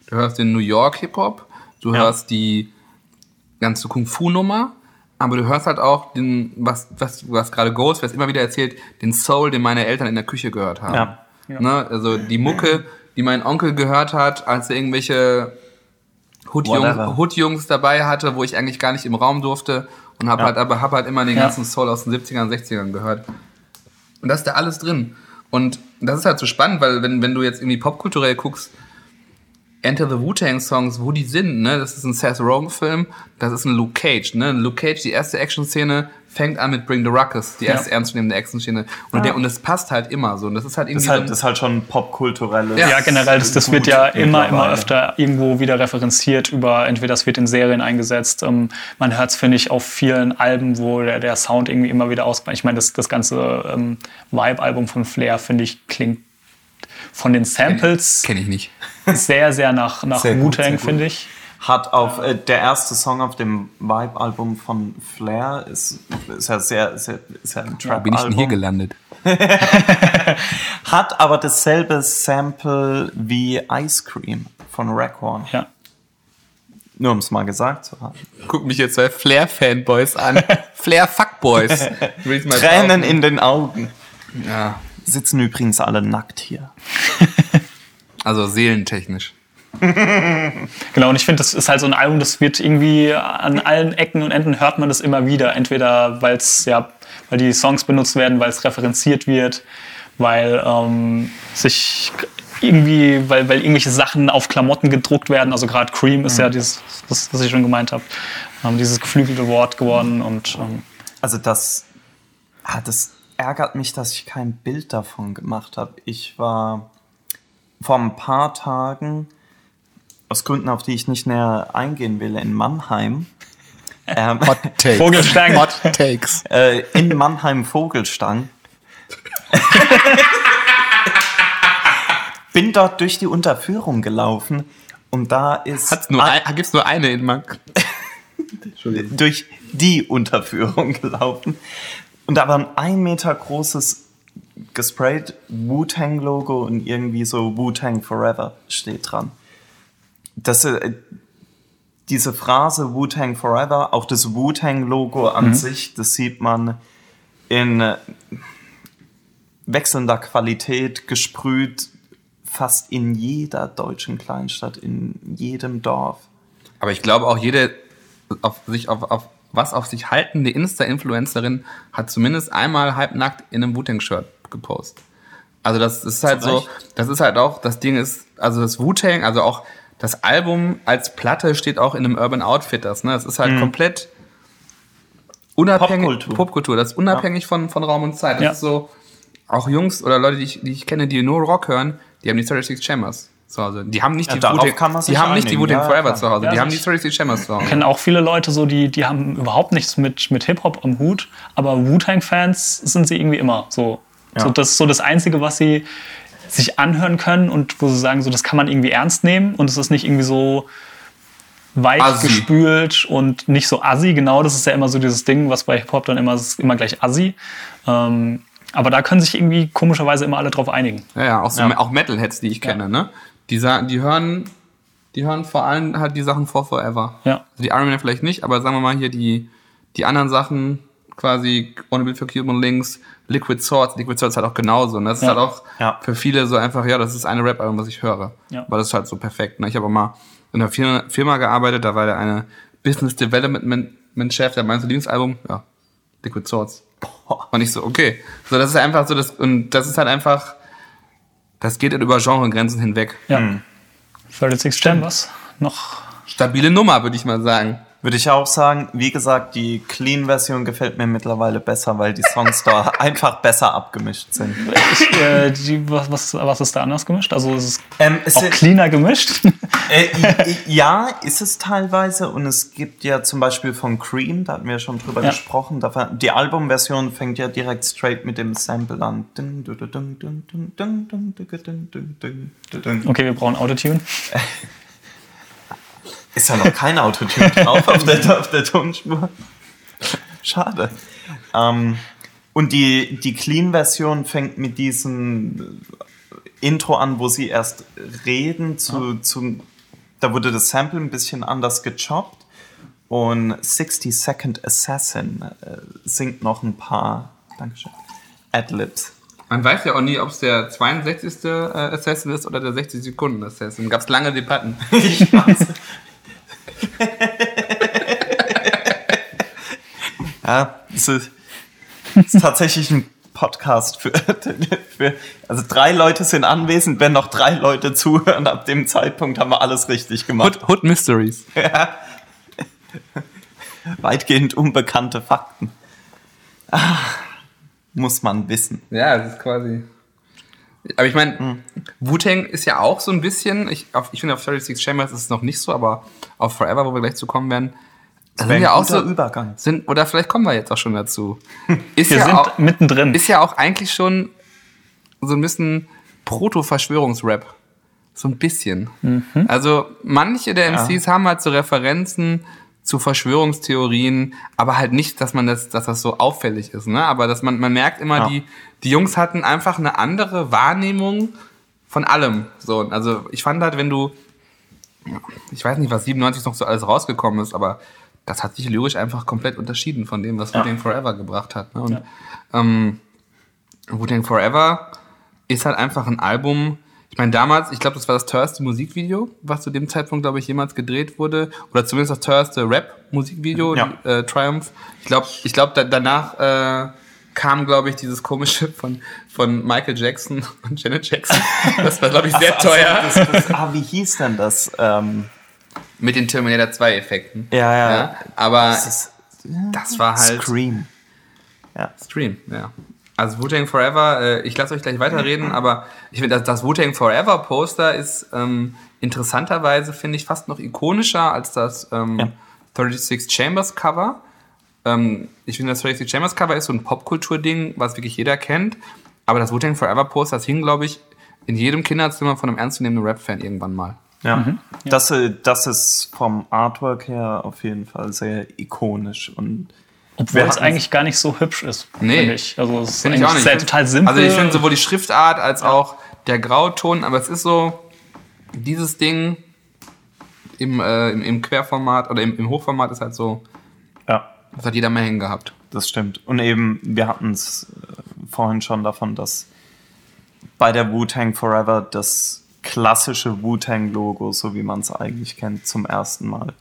du hörst den New York Hip-Hop, du Ja. hörst die ganze Kung-Fu-Nummer, aber du hörst halt auch den, was, was, was gerade Ghostface immer wieder erzählt, den Soul, den meine Eltern in der Küche gehört haben. Ja. Ne? Also die Mucke, die mein Onkel gehört hat, als er irgendwelche Hood-Jungs. Hood-Jungs dabei hatte, wo ich eigentlich gar nicht im Raum durfte und habe Ja. halt, aber hab halt immer den Ja. ganzen Soul aus den 70ern, 60ern gehört. Und da ist da alles drin. Und das ist halt so spannend, weil wenn, wenn du jetzt irgendwie popkulturell guckst, Enter the Wu-Tang Songs, wo die sind, ne? Das ist ein Seth Rogen Film, das ist ein Luke Cage, ne? Luke Cage, die erste Action-Szene fängt an mit Bring the Ruckus, die erste ernstzunehmende Action-Szene. Und, der, und das passt halt immer so. Und das ist halt Das irgendwie ist halt, so das ist halt schon popkulturelles. Ja. Ja, generell, das, das wird ja immer, immer öfter irgendwo wieder referenziert über, entweder das wird in Serien eingesetzt. Ähm, man hört es, finde ich, auf vielen Alben, wo der, der Sound irgendwie immer wieder auskommt. Ich meine, das, das ganze ähm, Vibe-Album von Flair, finde ich, klingt von den Samples kenne ich nicht. *laughs* sehr, sehr nach, nach Wu-Tang, finde ich. Hat auf äh, der erste Song auf dem Vibe-Album von Flair ist, ist ja sehr, sehr ist ja ein Wo bin ich denn hier gelandet? *laughs* Hat aber dasselbe Sample wie Ice Cream von Rackhorn. Ja. Nur um es mal gesagt zu haben. Guck mich jetzt zwei Flair-Fanboys an. *laughs* Flair-Fuckboys. Tränen in den Augen. Ja, Sitzen übrigens alle nackt hier. *laughs* also seelentechnisch. *laughs* Genau, und ich finde, das ist halt so ein Album, das wird irgendwie an allen Ecken und Enden hört man das immer wieder. Entweder weil es ja, weil die Songs benutzt werden, weil es referenziert wird, weil ähm, sich irgendwie, weil, weil irgendwelche Sachen auf Klamotten gedruckt werden. Also gerade Cream ist ja dieses, das, was ich schon gemeint habe, ähm, dieses geflügelte Wort geworden und ähm, Also das, ah, das ärgert mich, dass ich kein Bild davon gemacht habe. Ich war vor ein paar Tagen, aus Gründen, auf die ich nicht näher eingehen will, in Mannheim. *laughs* Ähm, Takes. Vogelstein. Hot Takes. äh, in Mannheim Vogelstang. *laughs* Bin dort durch die Unterführung gelaufen Und da ist Hat's nur ein- ein, gibt's nur eine in Mank? *laughs* durch die Unterführung gelaufen. Und da war ein ein Meter großes gesprayt Wu-Tang-Logo und irgendwie so Wu-Tang Forever steht dran. Das, äh, diese Phrase Wu-Tang Forever, auch das Wu-Tang-Logo an sich, das sieht man in äh, wechselnder Qualität gesprüht fast in jeder deutschen Kleinstadt, in jedem Dorf. Aber ich glaube auch jede auf sich auf, auf was auf sich haltende Insta-Influencerin hat zumindest einmal halbnackt in einem Wu-Tang-Shirt gepostet. Also das ist halt so, das ist halt auch, das Ding ist, also das Wu-Tang, also auch das Album als Platte steht auch in einem Urban Outfitters, ne? Das ist halt komplett unabhängig, Popkultur. Popkultur, das ist unabhängig von, von Raum und Zeit. Das Ja. ist so, auch Jungs oder Leute, die ich, die ich kenne, die nur Rock hören, die haben die 36 Chambers zu Hause. Die haben nicht Ja, die sich die haben nicht die. Wu-Tang Ja, Forever klar. zu Hause, Ja, die haben die ich- 36 Chambers zu Hause. kennen auch viele Leute so, die, die haben überhaupt nichts mit, mit Hip-Hop am Hut, aber Wu-Tang-Fans sind sie irgendwie immer so. Ja. so. Das ist so das Einzige, was sie sich anhören können und wo sie sagen, so, das kann man irgendwie ernst nehmen und es ist nicht irgendwie so weich Assi. gespült und nicht so assi. Genau, das ist ja immer so dieses Ding, was bei Hip-Hop dann immer, ist immer gleich assi. Ähm, aber da können sich irgendwie komischerweise immer alle drauf einigen. Ja, ja, auch, so Ja. auch Metalheads, die ich kenne, ne? Die, sa- die hören, die hören vor allem halt die Sachen for Forever. Ja. Also die Iron Man vielleicht nicht, aber sagen wir mal hier die, die anderen Sachen, quasi One Bill for Cuban Links, Liquid Swords, Liquid Swords halt auch genauso. Und das ist Ja. halt auch Ja. für viele so einfach, ja, das ist eine Rap-Album, was ich höre. Ja. Weil das ist halt so perfekt. Ne? Ich habe auch mal in einer Firma, Firma gearbeitet, da war der eine Business Development Chef, der meinte Lieblingsalbum, ja, Liquid Swords. Und ich so, okay. So, das ist einfach so, das, und das ist halt einfach, das geht über Genregrenzen hinweg. Ja. 36 Chambers noch. Stabile Nummer, würde ich mal sagen. Würde ich auch sagen, wie gesagt, die Clean-Version gefällt mir mittlerweile besser, weil die Songs da einfach besser abgemischt sind. Ich, äh, die, was, was, was, ist da anders gemischt? Also ist es ähm, ist auch es, cleaner gemischt? Äh, ja, ist es teilweise. Und es gibt ja zum Beispiel von Cream, da hatten wir schon drüber ja. gesprochen, die Albumversion fängt ja direkt straight mit dem Sample an. Okay, wir brauchen Autotune. Ist ja noch kein Autotune drauf auf der, *laughs* auf der Tonspur. Schade. Ähm, und die, die Clean-Version fängt mit diesem Intro an, wo sie erst reden. Zu, zu, da wurde das Sample ein bisschen anders gechoppt. Und 60 Second Assassin äh, singt noch ein paar Dankeschön, Adlibs. Man weiß ja auch nie, ob es der 62. äh, Assassin ist oder der 60 Sekunden Assassin. Gab es lange Debatten. *laughs* Ich weiß. *laughs* ja, es ist, es ist tatsächlich ein Podcast für, *laughs* für. Also drei Leute sind anwesend, wenn noch drei Leute zuhören. Ab dem Zeitpunkt haben wir alles richtig gemacht. Hood, Hood Mysteries. Weitgehend unbekannte Fakten. Ah, muss man wissen. Ja, das ist quasi. Aber ich meine, Hm. Wu-Tang ist ja auch so ein bisschen, ich, auf, ich finde auf 36 Chambers ist es noch nicht so, aber auf Forever, wo wir gleich zu kommen werden, da Wäre sind ja auch so, Übergang. sind, oder vielleicht kommen wir jetzt auch schon dazu. *laughs* Ist Wir ja sind auch, mittendrin. ist ja auch eigentlich schon so ein bisschen Proto-Verschwörungsrap. So ein bisschen. Mhm. Also manche der MCs haben halt so Referenzen zu Verschwörungstheorien, aber halt nicht, dass man das, dass das so auffällig ist, ne? Aber dass man, man merkt immer, Ja. die, die Jungs hatten einfach eine andere Wahrnehmung von allem. So, also ich fand halt, wenn du, ich weiß nicht, was 97 noch so alles rausgekommen ist, aber das hat sich lyrisch einfach komplett unterschieden von dem, was Ja. Wu-Tang Forever gebracht hat. Ne? Und Ja. ähm, Wu-Tang Forever ist halt einfach ein Album. Ich meine, damals, ich glaube, das war das teuerste Musikvideo, was zu dem Zeitpunkt, glaube ich, jemals gedreht wurde. Oder zumindest das teuerste Rap-Musikvideo, Ja. äh, Triumph. Ich glaube, ich glaub, da, danach äh, kam, glaube ich, dieses komische von, von Michael Jackson *laughs* und Janet Jackson. Das war, glaube ich, sehr teuer. Das, das, *laughs* ah, wie hieß denn das? Ähm, Mit den Terminator 2-Effekten. ja, ja. Ja, aber Das ist, das war halt Scream. Stream, ja. Also Wu-Tang Forever, äh, ich lasse euch gleich weiterreden, aber ich finde, das, das Wu-Tang Forever Poster ist ähm, interessanterweise, finde ich, fast noch ikonischer als das ähm, Ja. 36 Chambers Cover. Ähm, ich finde, das 36 Chambers Cover ist so ein Popkultur-Ding, was wirklich jeder kennt. Aber das Wu-Tang Forever Poster, das hing, glaube ich, in jedem Kinderzimmer von einem ernstzunehmenden Rap-Fan irgendwann mal. Ja. Das, äh, das ist vom Artwork her auf jeden Fall sehr ikonisch und Obwohl es eigentlich gar nicht so hübsch ist, Nee. finde ich. Also es ist ich eigentlich auch nicht. sehr total simpel. Also ich finde sowohl die Schriftart als auch der Grauton, aber es ist so dieses Ding im, äh, im, im Querformat oder im, im Hochformat ist halt so, ja, das hat jeder mal hängen gehabt. das stimmt. Und eben, wir hatten es äh, vorhin schon davon, dass bei der Wu-Tang Forever das klassische Wu-Tang-Logo, so wie man es eigentlich kennt, zum ersten Mal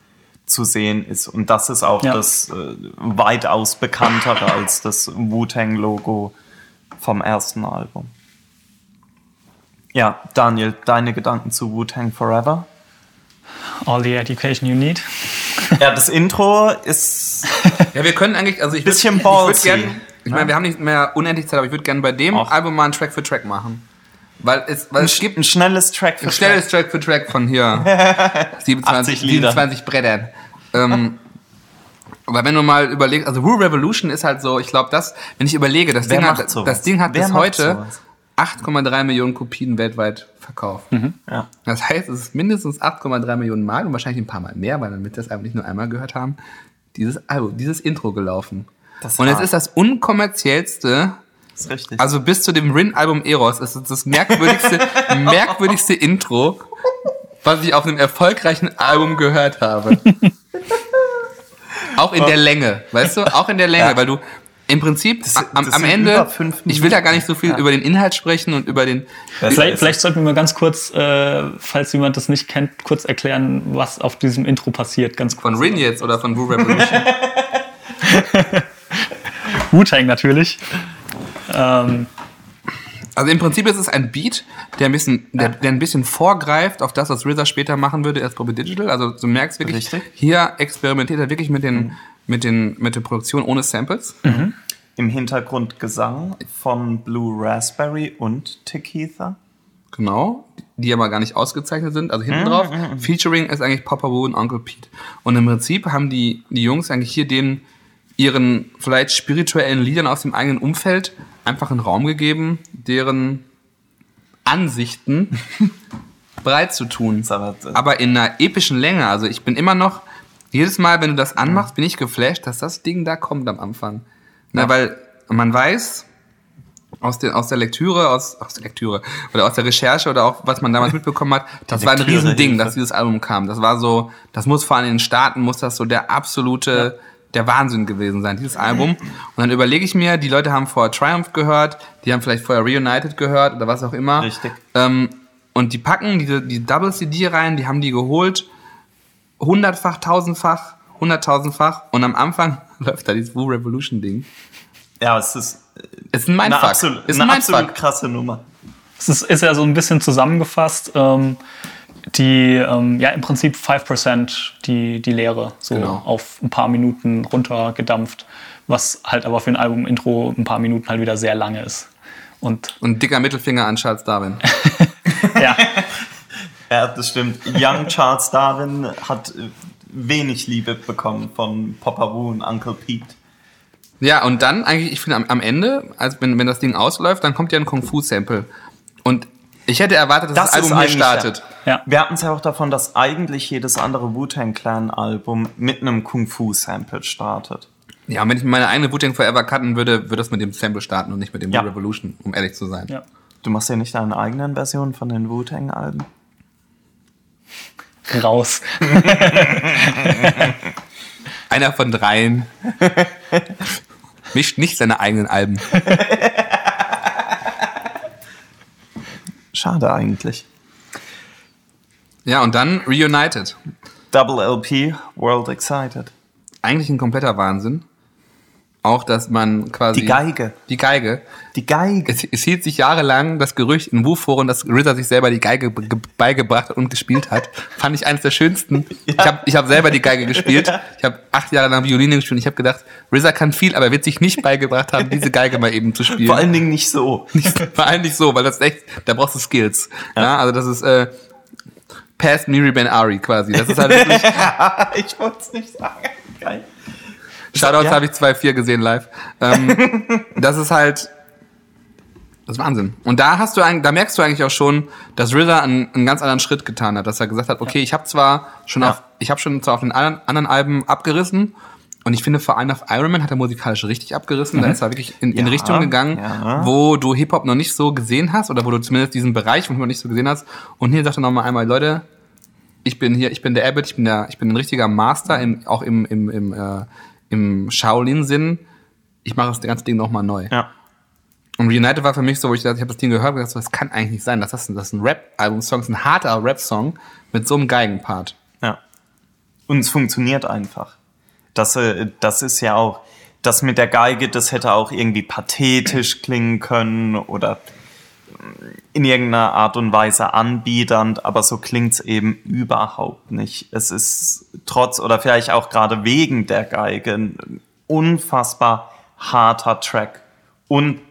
zu sehen ist. Und das ist auch Ja. das äh, weitaus bekanntere als das Wu-Tang-Logo vom ersten Album. Ja, Daniel, deine Gedanken zu Wu-Tang Forever? All the education you need. Ja, das Intro ist *laughs* Ja, wir können eigentlich, also ich würd- Bisschen ich würde ballsy. gerne, ich meine, wir haben nicht mehr unendlich Zeit, aber ich würde gerne bei dem Ach. Album mal einen Track für Track machen. Weil es, weil es gibt ein schnelles Track für ein schnelles Track für Track von hier *laughs* 27, 80 Lieder. 27 Brettern. ähm, aber wenn du mal überlegst, also Rule Revolution ist halt so, ich glaube, das, wenn ich überlege, das Wer Ding hat, das Ding hat Wer bis heute sowas? 8,3 Millionen Kopien weltweit verkauft. Ja. Das heißt, es ist mindestens 8,3 Millionen Mal und wahrscheinlich ein paar Mal mehr, weil damit das Album nicht nur einmal gehört haben, dieses Album, dieses Intro gelaufen. Und es ist das unkommerziellste, Das ist richtig. also bis zu dem Rin-Album Eros, ist es das merkwürdigste, *laughs* merkwürdigste Intro, was ich auf einem erfolgreichen Album gehört habe. *laughs* Auch in der Länge, weißt du? Auch in der Länge, Ja. weil du im Prinzip Das- am, das am Ende, ich will da gar nicht so viel Ja. über den Inhalt sprechen und über den, Vielleicht, vielleicht sollten wir mal ganz kurz, äh, falls jemand das nicht kennt, kurz erklären, was auf diesem Intro passiert. Ganz kurz. von Rin jetzt oder von Wu Revolution. *laughs* Wu-Tang natürlich. Ähm, Also im Prinzip ist es ein Beat, der ein bisschen, der, der ein bisschen vorgreift auf das, was RZA später machen würde, erst Bobby Digital. Also du merkst wirklich, Richtig. hier experimentiert er wirklich mit den, mit den, mit der Produktion ohne Samples. Im Hintergrund Gesang von Blue Raspberry und Tequila. Genau. Die aber gar nicht ausgezeichnet sind. Also hinten drauf. Featuring ist eigentlich Papa Wu und Uncle Pete. Und im Prinzip haben die, die Jungs eigentlich hier den, ihren vielleicht spirituellen Liedern aus dem eigenen Umfeld einfach einen Raum gegeben, deren Ansichten *laughs* breit zu tun. Aber in einer epischen Länge. Also ich bin immer noch, jedes Mal, wenn du das anmachst, bin ich geflasht, dass das Ding da kommt am Anfang. Na, weil man weiß aus, der aus der Lektüre, aus, aus der Lektüre oder aus der Recherche oder auch was man damals *laughs* mitbekommen hat, das war ein Lektüre Riesending, Hilfe. dass dieses Album kam. Das war so, das muss vor allem in den Staaten, muss das so der absolute, der Wahnsinn gewesen sein, dieses Album. *laughs* Und dann überlege ich mir, die Leute haben vorher Triumph gehört, die haben vielleicht vorher Reunited gehört oder was auch immer. Richtig. Ähm, und die packen diese, die Double CD rein, die haben die geholt, hundertfach, tausendfach, hunderttausendfach und am Anfang *laughs* läuft da dieses Wu Revolution Ding. Ja, es ist Ist ein eine, Mindfuck. absolut, ist ein eine Mindfuck. absolut krasse Nummer. es ist, ist ja so ein bisschen zusammengefasst. Ähm, die, ähm, ja, im Prinzip 5% die, die Lehre, so Genau. auf ein paar Minuten runtergedampft, was halt aber für ein Album-Intro ein paar Minuten halt wieder sehr lange ist. Und Und ein dicker Mittelfinger an Charles Darwin. *laughs* ja, *laughs* Ja, das stimmt. Young Charles Darwin hat äh, wenig Liebe bekommen von Papa Wu und Uncle Pete. Ja, und dann eigentlich, ich finde am, am Ende, als wenn, wenn das Ding ausläuft, dann kommt ja ein Kung-Fu-Sample. Und ich hätte erwartet, dass das, Album hier startet. Ja. Wir hatten es ja auch davon, dass eigentlich jedes andere Wu-Tang Clan Album mit einem Kung Fu Sample startet. Ja, und wenn ich meine eigene Wu-Tang Forever cutten würde, würde das mit dem Sample starten und nicht mit dem Ja. Revolution, um ehrlich zu sein. ja. Du machst ja nicht deine eigenen Versionen von den Wu-Tang Alben? Raus. *laughs* Einer von dreien mischt nicht seine eigenen Alben. Schade eigentlich. Ja, und dann Reunited. Double LP, World Excited. Eigentlich ein kompletter Wahnsinn. Auch, dass man quasi... Die Geige. Die Geige. Die Geige. Es, es hielt sich jahrelang das Gerücht in Wu-Foren, dass RZA sich selber die Geige be- ge- beigebracht hat und gespielt hat. Fand ich eines der schönsten. Ich habe ich hab selber die Geige gespielt. Ich habe acht Jahre lang Violine gespielt ich habe gedacht, RZA kann viel, aber er wird sich nicht beigebracht haben, diese Geige mal eben zu spielen. Vor allen Dingen nicht so. Vor allem nicht so, weil das echt, da brauchst du Skills. Ja, also das ist äh, past Miri Ben Ari quasi. Das ist halt *laughs* wirklich, ich wollte es nicht sagen. Geil. Shoutouts Ja. habe ich 2-4 gesehen live. Ähm, *laughs* das ist halt Das ist Wahnsinn. Und da hast du da merkst du eigentlich auch schon, dass RZA einen, einen ganz anderen Schritt getan hat, dass er gesagt hat, okay, ich habe zwar schon Ja. auf, ich habe schon zwar auf den anderen, anderen Alben abgerissen und ich finde vor allem auf Iron Man hat er musikalisch richtig abgerissen. Da ist er wirklich in, in Ja, Richtung gegangen, ja. wo du Hip Hop noch nicht so gesehen hast oder wo du zumindest diesen Bereich von Hip Hop nicht so gesehen hast. Und hier sagt er nochmal einmal, Leute, ich bin hier, ich bin der Abbott, ich bin der, ich bin ein richtiger Master, im, auch im, im, im, äh, im Shaolin-Sinn. Ich mache das ganze Ding nochmal neu. Ja. Und Reunited war für mich so, wo ich dachte, ich habe das Ding gehört und gedacht, so, das kann eigentlich nicht sein. Das ist ein, das ist ein Rap-Album-Song, das ist ein harter Rap-Song mit so einem Geigenpart. Ja. Und es funktioniert einfach. Das, äh, das ist ja auch, das mit der Geige, das hätte auch irgendwie pathetisch klingen können oder in irgendeiner Art und Weise anbiedernd, aber so klingt's eben überhaupt nicht. Es ist trotz oder vielleicht auch gerade wegen der Geige ein unfassbar harter Track. Und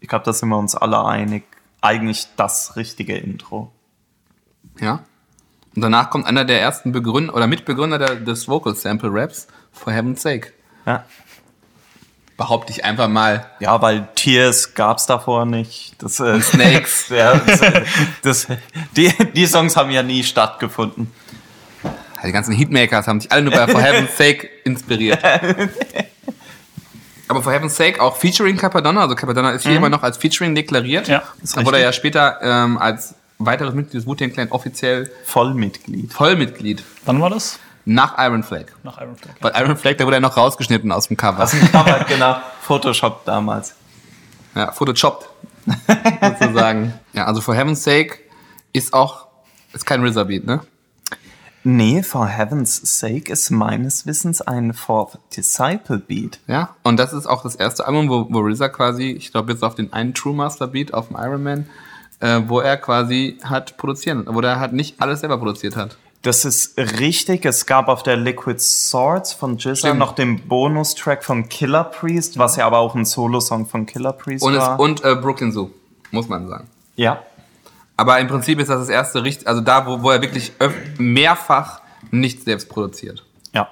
ich glaube, da sind wir uns alle einig, eigentlich das richtige Intro. Ja. Und danach kommt einer der ersten Begründer oder Mitbegründer der, des Vocal Sample Raps, For Heaven's Sake. Ja. Behaupte ich einfach mal. Ja, weil Tears gab's davor nicht. Das, äh, Snakes. *laughs* ja, das, äh, das, die, die Songs haben ja nie stattgefunden. Die ganzen Hitmakers haben sich alle nur bei For Heaven's *laughs* Sake inspiriert. Aber For Heaven's Sake auch featuring Capadonna. Also Capadonna ist hier immer noch als featuring deklariert. Ja, das wurde er ja später ähm, als weiteres Mitglied des Wu-Tang Clan offiziell Vollmitglied. Vollmitglied Wann war das? Nach Iron Flag. Nach Iron Flag. Weil Iron Flag, da wurde er noch rausgeschnitten aus dem Cover. Aber genau, Photoshop damals. Ja, photochopped. *laughs* sozusagen. Ja, also For Heaven's Sake ist auch, ist kein RZA-Beat, ne? Nee, for heaven's sake ist meines Wissens ein Fourth Disciple Beat. Ja, und das ist auch das erste Album, wo, wo RZA quasi, ich glaube jetzt auf den einen True Master Beat auf dem Iron Man, äh, wo er quasi hat produzieren, wo er halt nicht alles selber produziert hat. Das ist richtig. Es gab auf der Liquid Swords von Stimmt. noch den Bonustrack von Killer Priest, was ja aber auch ein Solo-Song von Killer Priest Und, es, war. und äh, Brooklyn Zoo, muss man sagen. ja, Aber im Prinzip ist das das erste, richt- also da, wo, wo er wirklich mehrfach nicht selbst produziert. ja,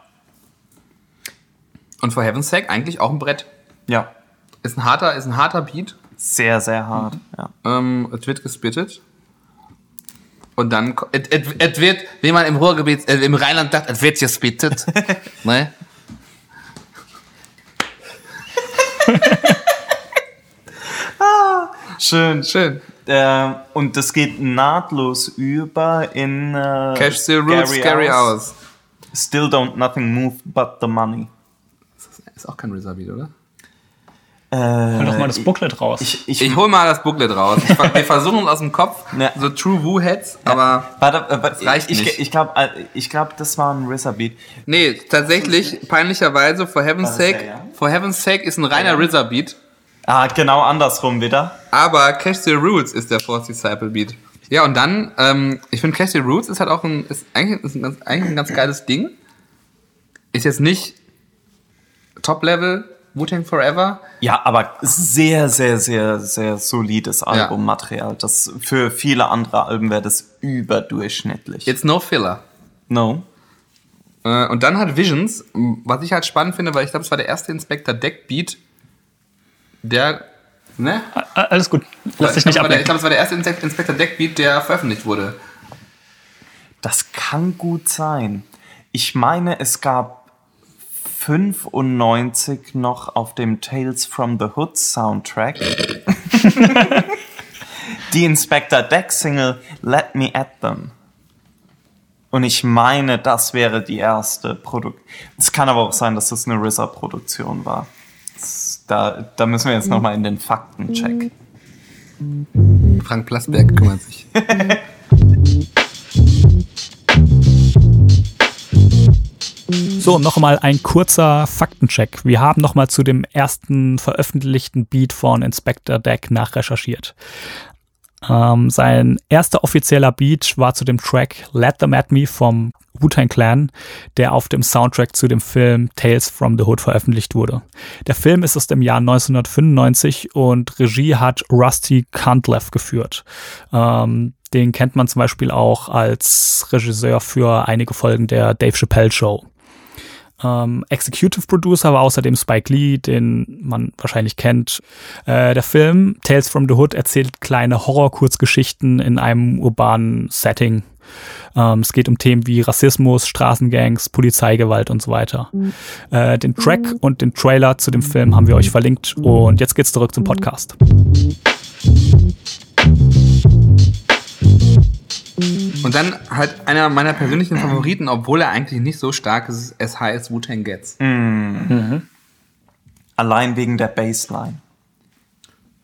Und For Heaven's Sake eigentlich auch ein Brett. ja. Ist ein harter, ist ein harter Beat. Sehr, sehr hart. Ja. Ähm, es wird gespittet. Und dann, es, wird, wie man im Ruhrgebiet, äh, im Rheinland sagt, es wird gespittet. *laughs* ne? Schön. Schön. Äh, und das geht nahtlos über in äh, Cash the Roots, Scary Hours. Still don't nothing move but the money. Ist auch kein RZA-Beat, oder? Hol doch mal das Booklet raus. Ich, ich, Ich hol mal das Booklet raus. Ich, wir versuchen es aus dem Kopf, *laughs* Ja. so True Woo-Heads, aber warte, äh, warte, reicht ich, nicht. Ich, glaube, ich glaub, das war ein RZA-Beat. nee, tatsächlich, peinlicherweise, For Heaven's Sake, der, ja? For Heaven's Sake ist ein reiner RZA-Beat, Ah, genau andersrum wieder. aber Cash the Roots ist der Fourth Disciple Beat. Ja, und dann, ähm, ich finde Cash the Roots ist halt auch ein, ist eigentlich, ist ein, ganz, eigentlich ein ganz geiles Ding. Ist jetzt nicht Top-Level, Wu-Tang Forever, Ja, aber sehr, sehr, sehr, sehr solides Albummaterial. Das für viele andere Alben wäre das überdurchschnittlich. It's no filler. no. Äh, Und dann hat Visions, was ich halt spannend finde, weil ich glaube, es war der erste Inspector Deck Beat, der, ne? Ah, Alles gut. Lass dich ich nicht glaube, es war der- ich ablenken. glaube, es war der erste Inspe- Inspector Deck Beat, der veröffentlicht wurde. Das kann gut sein. Ich meine, es gab 95 noch auf dem Tales from the Hood Soundtrack *laughs* die Inspector Deck Single Let Me At Them. Und ich meine, das wäre die erste Produktion. Es kann aber auch sein, dass das eine RZA-Produktion war. Da, da müssen wir jetzt nochmal in den Faktencheck. Frank Plasberg kümmert sich. *laughs* So, noch mal ein kurzer Faktencheck. Wir haben noch mal zu dem ersten veröffentlichten Beat von Inspector Deck nachrecherchiert. Ähm, sein erster offizieller Beat war zu dem Track Let Them At Me vom Wu-Tang Clan, der auf dem Soundtrack zu dem Film Tales from the Hood veröffentlicht wurde. Der Film ist aus dem Jahr 1995 und Regie hat Rusty Cantleff geführt. Ähm, den kennt man zum Beispiel auch als Regisseur für einige Folgen der Dave Chappelle Show. Ähm, Executive Producer war außerdem Spike Lee, den man wahrscheinlich kennt. Äh, der Film Tales from the Hood erzählt kleine Horror-Kurzgeschichten in einem urbanen Setting. Ähm, es geht um Themen wie Rassismus, Straßengangs, Polizeigewalt und so weiter. Äh, den Track und den Trailer zu dem Film haben wir euch verlinkt. Und jetzt geht's zurück zum Podcast. Und dann halt einer meiner persönlichen Favoriten, obwohl er eigentlich nicht so stark ist, high as Wu-Tang Gets. Allein wegen der Bassline.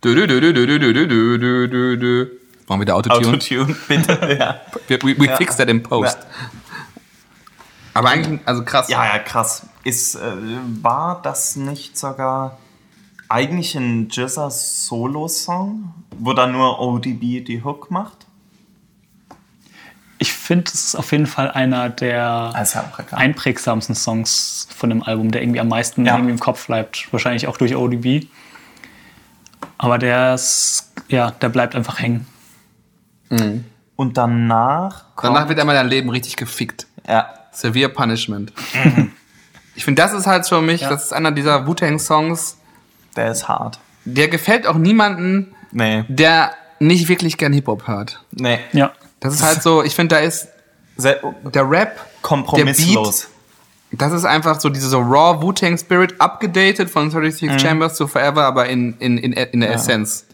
Dö, dö, dö, dö, dö, dö, dö, dö, dö, dö. Machen wir da Autotune? Autotune, bitte. ja. We, we, we Ja. fix that in post. Aber eigentlich, also krass. ja, ja, krass. Ist, äh, war das nicht sogar eigentlich ein Jizza Solo-Song, wo dann nur ODB die Hook macht? Ich finde, es ist auf jeden Fall einer der egal. einprägsamsten Songs von dem Album, der irgendwie am meisten Ja. irgendwie im Kopf bleibt. Wahrscheinlich auch durch ODB. Aber der ist, ja, der bleibt einfach hängen. Und danach kommt, Danach wird einmal dein Leben richtig gefickt. ja, Severe Punishment. *laughs* Ich finde, das ist halt für mich, Ja. das ist einer dieser Wu-Tang-Songs, der ist hart. der gefällt auch niemanden, Nee, der nicht wirklich gern Hip-Hop hört. nee. Ja. Das ist halt so, ich finde, da ist der Rap, kompromisslos. das ist einfach so diese so raw Wu-Tang Spirit, abgedatet von 36 Chambers zu Forever, aber in, in, in, in der Essenz.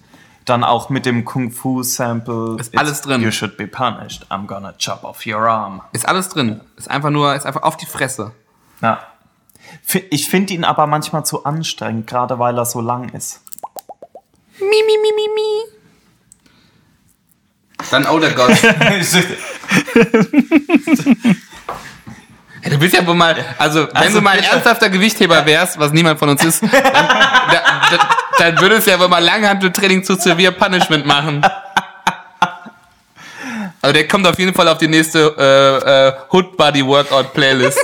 Dann auch mit dem Kung Fu Sample. Ist alles drin. You should be punished. I'm gonna chop off your arm. Ist alles drin. Ist einfach nur, ist einfach auf die Fresse. Ja. Ich finde ihn aber manchmal zu anstrengend, gerade weil er so lang ist. Mi, mi, mi, mi, mi. Dann Older God. Ja, du bist ja wohl mal, also wenn Also du mal ein ernsthafter Gewichtheber wärst, was niemand von uns ist, dann, da, da, dann würdest du ja wohl mal Langhanteltraining zu Severe Punishment machen. Also der kommt auf jeden Fall auf die nächste äh, äh, Hood Body Workout Playlist.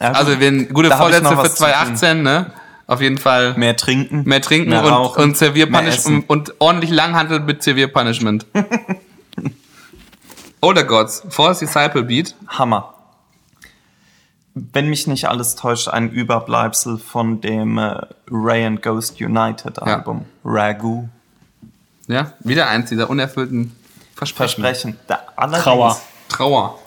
Ja, Also wenn gute Da Vorsätze für was zu tun. 2018, ne? Auf jeden Fall mehr trinken. mehr trinken mehr und, rauchen, und Severe mehr Punishment essen. und ordentlich Langhantel mit Severe Punishment. *laughs* Older Gods, Force Disciple Beat. Hammer. Wenn mich nicht alles täuscht, ein Überbleibsel von dem äh, Ray and Ghost United Album. Ragu. Ja, wieder eins dieser unerfüllten Versprechen. Versprechen. Da, Trauer. Trauer.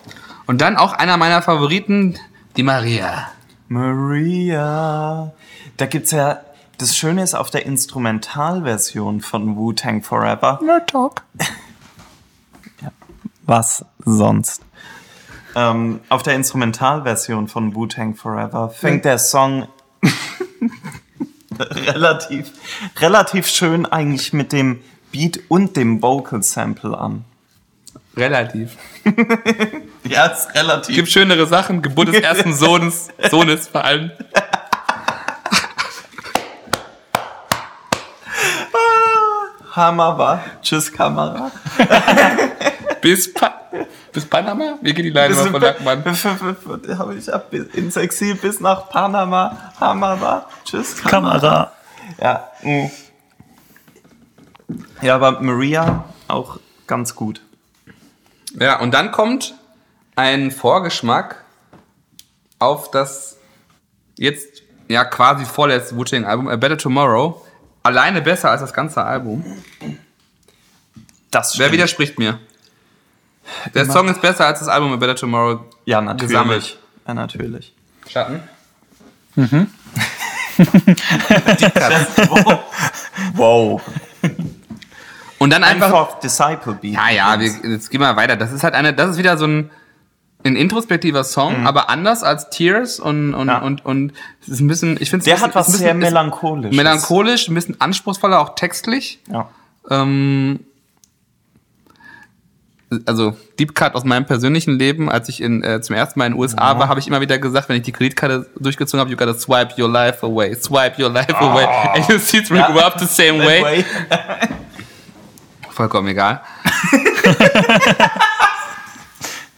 Und dann auch einer meiner Favoriten, die Maria. Maria. Da gibt's ja. Das Schöne ist auf der Instrumentalversion von Wu-Tang Forever. Talk. *laughs* Was sonst? Ähm, auf der Instrumentalversion von Wu-Tang Forever fängt der Song *laughs* relativ, relativ schön eigentlich mit dem Beat und dem Vocal Sample an. Relativ. *laughs* Ja, ist relativ. Gibt schönere Sachen. Geburt des ersten Sohnes, Sohnes vor allem. Hammer. Tschüss, Kamera. *laughs* Bis, pa bis Panama? Wie geht die Line immer von Lackmann? *laughs* Habe ich ab ins Exil bis nach Panama. Hammer. Tschüss, Kamera. Kamera. Ja. mm. Ja, aber Maria auch ganz gut. Ja, und dann kommt ein Vorgeschmack auf das jetzt ja quasi vorletzte Wu-Tang-Album, A Better Tomorrow. Alleine besser als das ganze Album. Das Wer widerspricht mir? Der Song ist besser als das Album A Better Tomorrow. Ja, natürlich. gesammelt. Ja, natürlich. Schatten. *laughs* Wow. Und dann einfach. Einfach Disciple Beat. Ja, ja, wir, jetzt gehen wir weiter. Das ist halt eine, das ist wieder so ein, ein introspektiver Song, aber anders als Tears und, und, Mhm. Ja. und, und es ist ein bisschen, ich finde Der hat was sehr melancholisches. melancholisch, ein bisschen anspruchsvoller, auch textlich. Ja. Ähm, also Deep Cut aus meinem persönlichen Leben, als ich in, äh, zum ersten Mal in den USA war, habe ich immer wieder gesagt, wenn ich die Kreditkarte durchgezogen habe, you gotta swipe your life away, swipe your life away, and you see it will go up the same way. Way. Vollkommen egal. *laughs*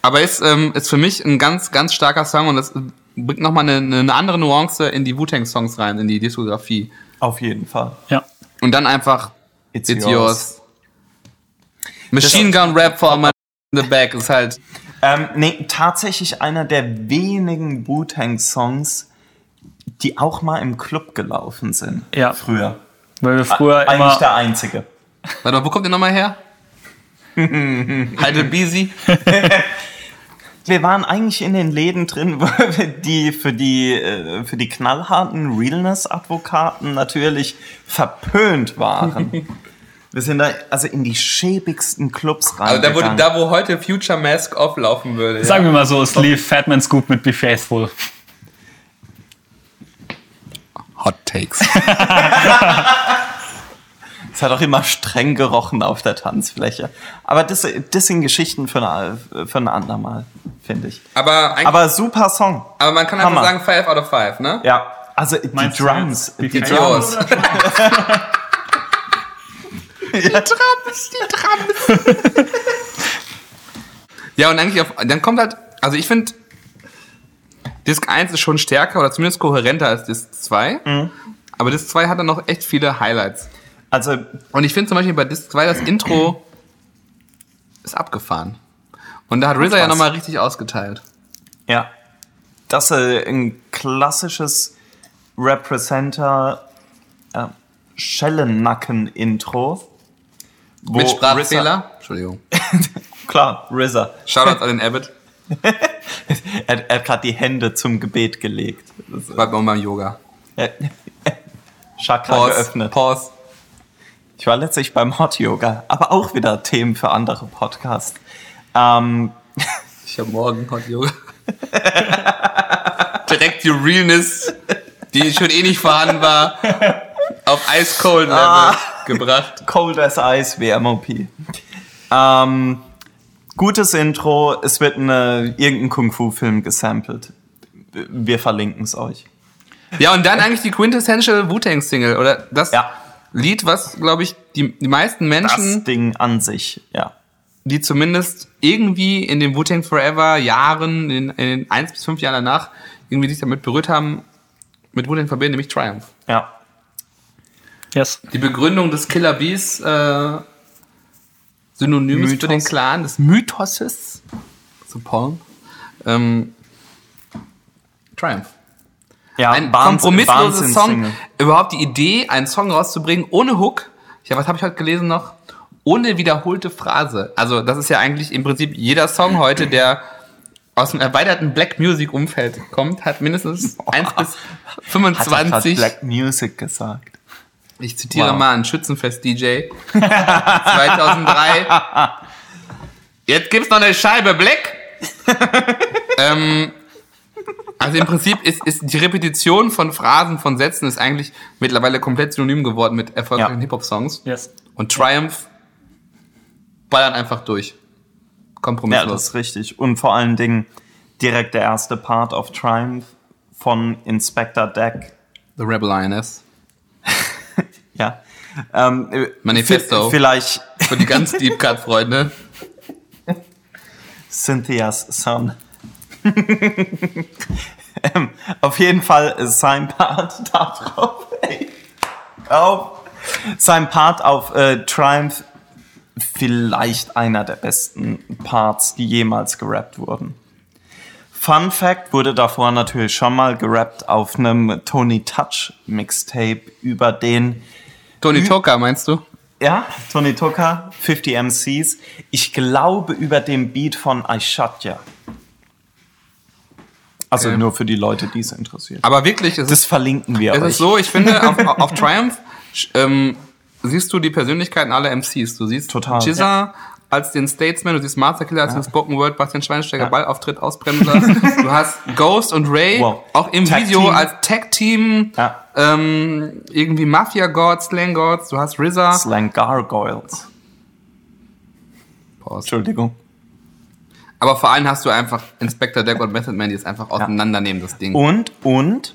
Aber ist, ähm, ist für mich ein ganz, ganz starker Song und das bringt nochmal eine, eine andere Nuance in die Wu-Tang-Songs rein, in die Diskografie. Auf jeden Fall. Ja. Und dann einfach It's, It's yours. yours. Machine Gun Rap for my in the back ist halt. Ähm, nee, tatsächlich einer der wenigen Wu-Tang-Songs, die auch mal im Club gelaufen sind. Ja. Früher. Weil wir früher Eigentlich immer. der einzige. Warte mal, wo kommt der nochmal her? *laughs* Heidel Beasy. *laughs* Wir waren eigentlich in den Läden drin, *laughs* wo wir die für die, äh, für die knallharten Realness-Advokaten natürlich verpönt waren. *laughs* Wir sind da also in die schäbigsten Clubs Also da, wo, reingegangen. da, wo heute Future Mask Off laufen würde. Sagen wir mal so, es lief Fatman Scoop mit Be Faithful. Hot Takes. *laughs* Es hat auch immer streng gerochen auf der Tanzfläche. Aber das, das sind Geschichten für, eine, für ein andermal, finde ich. Aber, Aber super Song. aber man kann Hammer. einfach sagen 5 out of 5, ne? Ja, also die Meinst du Drums. Die Drums. Drums? Die *laughs* Drums, die Drums. Ja, und eigentlich auf, dann kommt halt, also ich finde, Disc 1 ist schon stärker oder zumindest kohärenter als Disc 2. Mhm. Aber Disc 2 hat dann noch echt viele Highlights. Also, Und ich finde zum Beispiel bei Disc 2 das Intro ist abgefahren. Und da hat RZA ja nochmal richtig ausgeteilt. ja. Das ist äh, ein klassisches Representer äh, Schellennacken-Intro. Mit RZA Sprachfehler. Entschuldigung. *laughs* Klar, RZA. Shoutout an den Abbott. *laughs* Er, er hat gerade die Hände zum Gebet gelegt. Das, Bleibt mal beim Yoga. *laughs* Chakra Pause. geöffnet. Pause. Ich war letztlich beim Hot Yoga, aber auch wieder Themen für andere Podcasts. Ähm, *laughs* Ich habe morgen Hot Yoga. *laughs* Direkt die Realness, die schon eh nicht vorhanden war, auf Ice Cold Level gebracht. Cold as Ice wie MOP. Ähm, gutes Intro, es wird eine, irgendein Kung-Fu-Film gesampelt. Wir verlinken es euch. Ja, und dann eigentlich die Quintessential Wu-Tang Single, oder das Ja. Lied, was, glaube ich, die, die meisten Das Menschen, Ding an sich, ja. die zumindest irgendwie in den Wu-Tang Forever Jahren, in, in den eins bis fünf Jahren danach, irgendwie sich damit berührt haben, mit Wu-Tang verbinden, nämlich Triumph. Ja. Yes. Die Begründung des Killer Bees, äh, Synonym ist für Mythos. den Clan, des Mythoses, so Paul, ähm, Triumph. Ja Ein Wahnsinn- kompromissloses Song. Wahnsinns-Single. Überhaupt die Idee, einen Song rauszubringen ohne Hook. Ja, was habe ich heute gelesen noch? Ohne wiederholte Phrase. Also das ist ja eigentlich im Prinzip jeder Song heute, der aus dem erweiterten Black Music Umfeld kommt, hat mindestens 1 bis Hat er grad 25. Black Music gesagt. Ich zitiere Wow. mal einen Schützenfest-DJ 2003. *laughs* Jetzt gibt's noch eine Scheibe Black. *laughs* ähm, also im Prinzip ist, ist die Repetition von Phrasen, von Sätzen ist eigentlich mittlerweile komplett synonym geworden mit erfolgreichen Ja. Hip-Hop-Songs. Yes. Und Triumph ballert einfach durch. Ja, das Kompromisslos. ist richtig. Und vor allen Dingen direkt der erste Part of Triumph von Inspector Deck. The Rebel INS. *laughs* Ja. Ähm, äh, Manifesto. vi- Vielleicht Für die ganz *laughs* Deep Cut-Freunde. Cynthias Son. *laughs* ähm, auf jeden Fall ist sein Part *laughs* darauf. Ey, auf, sein Part auf äh, Triumph vielleicht einer der besten Parts, die jemals gerappt wurden. Fun Fact wurde davor natürlich schon mal gerappt auf einem Tony Touch Mixtape über den Tony Toka, meinst du? ja, Tony Tucker, 50 MCs. Ich glaube über den Beat von I Shot Ya. Also Okay. nur für die Leute, die es interessiert. Aber wirklich, es Das ist verlinken wir Es ist so, ich finde, *laughs* auf, auf Triumph ähm, siehst du die Persönlichkeiten aller MCs. Du siehst Total. Jizza als den Statesman, du siehst Master Killer als den Spoken Word, Bastian Schweinsteiger, Ja. Ballauftritt, Ausbremser. *laughs* du hast Ghost und Ray, Wow. auch im Tag Video Team. als Tag-Team. Ja. Ähm, irgendwie Mafia Gods, Slang Gods, du hast RZA. Slang Gargoyles. Pause. Entschuldigung. Aber vor allem hast du einfach Inspector Deck und Method Man, die es einfach auseinandernehmen, das Ding. Und, und,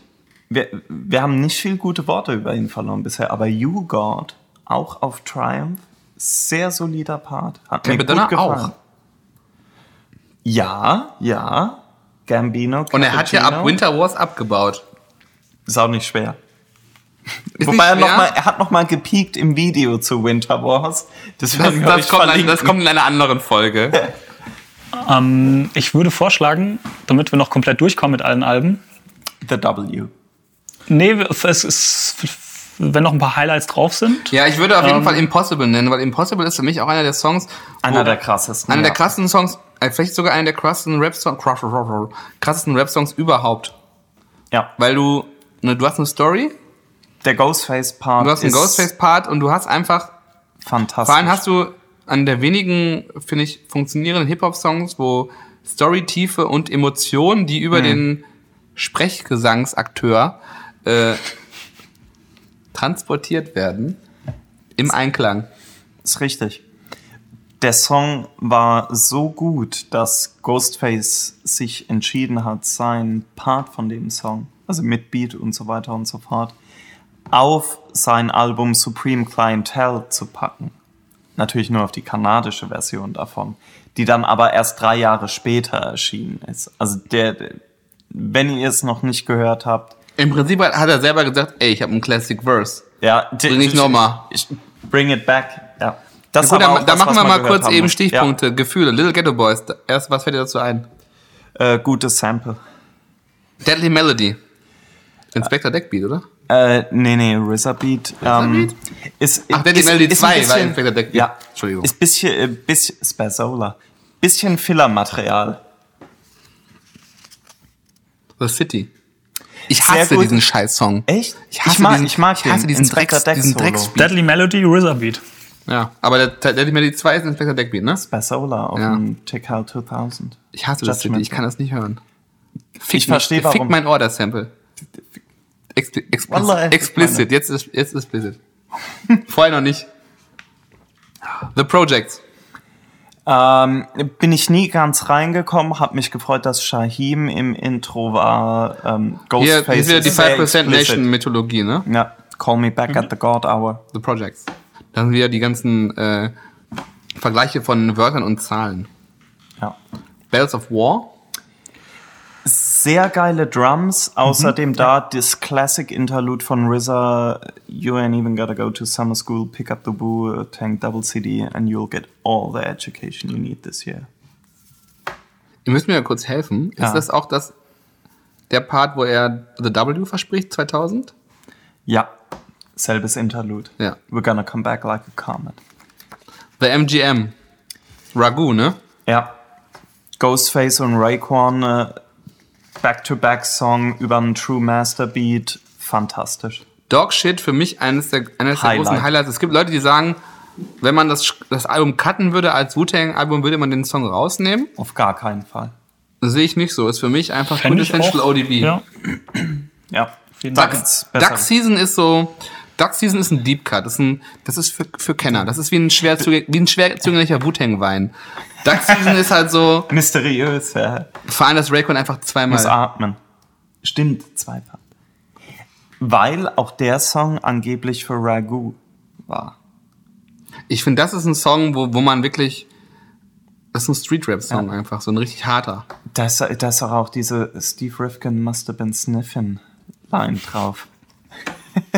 wir, wir haben nicht viel gute Worte über ihn verloren bisher, aber You God, auch auf Triumph, sehr solider Part. Hat mir Cappadonna gut gefallen. auch. Ja, ja. Gambino. Und er hat ja ab Cappuccino. Winter Wars abgebaut. Ist auch nicht schwer. Ist Wobei er, nicht noch schwer? mal, er hat noch mal gepiekt im Video zu Winter Wars. Das, das, das, kommt, das kommt in einer anderen Folge. *laughs* Ähm, ich würde vorschlagen, damit wir noch komplett durchkommen mit allen Alben. The W. Nee, es ist, wenn noch ein paar Highlights drauf sind. Ja, ich würde auf jeden Ähm. Fall Impossible nennen, weil Impossible ist für mich auch einer der Songs, Einer der krassesten. einer ja. der krassesten Songs, äh, vielleicht sogar einer der krassesten Rap-Songs, krassesten Rap-Songs überhaupt. Ja. Weil du, ne, du hast eine Story, Der Ghostface-Part du hast einen Ghostface-Part und du hast einfach fantastisch. Vor allem hast du an der wenigen, finde ich, funktionierenden Hip-Hop-Songs, wo Storytiefe und Emotionen, die über den Sprechgesangsakteur äh, transportiert werden, im Einklang. ist richtig. Der Song war so gut, dass Ghostface sich entschieden hat, seinen Part von dem Song, also mit Beat und so weiter und so fort, auf sein Album Supreme Clientele zu packen. Natürlich nur auf die kanadische Version davon, die dann aber erst drei Jahre später erschienen ist. Also der, wenn ihr es noch nicht gehört habt, Im Prinzip hat er selber gesagt, ey, ich habe einen Classic Verse. ja, Bring ich noch mal. Ich, bring it back. Ja. Das Gut, ist aber da, machen wir mal kurz haben eben. Stichpunkte, Gefühle. Little Ghetto Boys, erst, was fällt dir dazu ein? Ja. Äh, gutes Sample. Deadly Melody. Inspector Deckbeat, oder? Äh, nee, nee, RZA Beat. Ähm, Beat? ist, Ach, Deadly ist- Melody ist ein 2 war bisschen- Inspector Deckbeat. Ja, Entschuldigung. Ist bisschen, äh, bisschen, Spazola. Bisschen Fillermaterial. The City. Ich Sehr hasse gut. diesen Scheiß-Song. Echt? Ich hasse ich mag, diesen, ich mag ich hasse diesen Drecks, Deck diesen Solo. Drecks Deadly Melody, RZA Beat. Ja, aber der Deadly Melody 2 ist Inspector Deckbeat, ne? Spazola auf Ja. dem Tical 2000. Ich hasse das City, Judgment. ich kann das nicht hören. Fick Ich verstehe, warum. Fick mein Order-Sample. Expli Wallah, explicit, explicit. Jetzt ist, jetzt ist explicit. Vorher noch nicht. The Projects. Ähm, bin ich nie ganz reingekommen, hab mich gefreut, dass Shahim im Intro war. Ähm, Hier Ghostface ist wieder die ist sehr 5% explicit. Nation-Mythologie, ne? Ja, Call Me Back at the God Hour. The Projects. Da sind wieder die ganzen äh, Vergleiche von Wörtern und Zahlen. Ja. Bells of War. Sehr geile Drums. Außerdem da das Classic Interlude von RZA. You ain't even gotta go to summer school, pick up the boo, tank double CD, and you'll get all the education you need this year. Ihr müsst mir ja kurz helfen. Ja. Ist das auch das, der Part, wo er The W verspricht, 2000? Ja, selbes Interlude. Ja. We're gonna come back like a comet. The MGM. Ragu, ne? Ja. Ghostface und Raekwon, äh, Back-to-Back-Song über einen True Master Beat. Fantastisch. Dog Shit für mich eines der, eines der Highlight. großen Highlights. Es gibt Leute, die sagen, wenn man das, das Album cutten würde als Wu-Tang-Album, würde man den Song rausnehmen. Auf gar keinen Fall. Das sehe ich nicht so. Ist für mich einfach quintessential. ODB. Ja. Ja. jeden Da Fall. gibt's bessere. Duck Season ist so. Duck Season ist ein Deep Cut. Das ist, ein, das ist für, für Kenner. Das ist wie ein schwer, wie ein schwer zugänglicher Wu-Tang-Wein. Duck Season ist halt so, *laughs* Mysteriös, ja. vor allem das Raycon einfach Muss zweimal. atmen. Stimmt, zwei Part. Weil auch der Song angeblich für Ragu war. Ich finde, das ist ein Song, wo, wo man wirklich. Das ist ein Street-Rap-Song einfach, so ein richtig harter. Da ist, da ist auch diese Steve Rifkin must have been sniffing Line drauf. *laughs*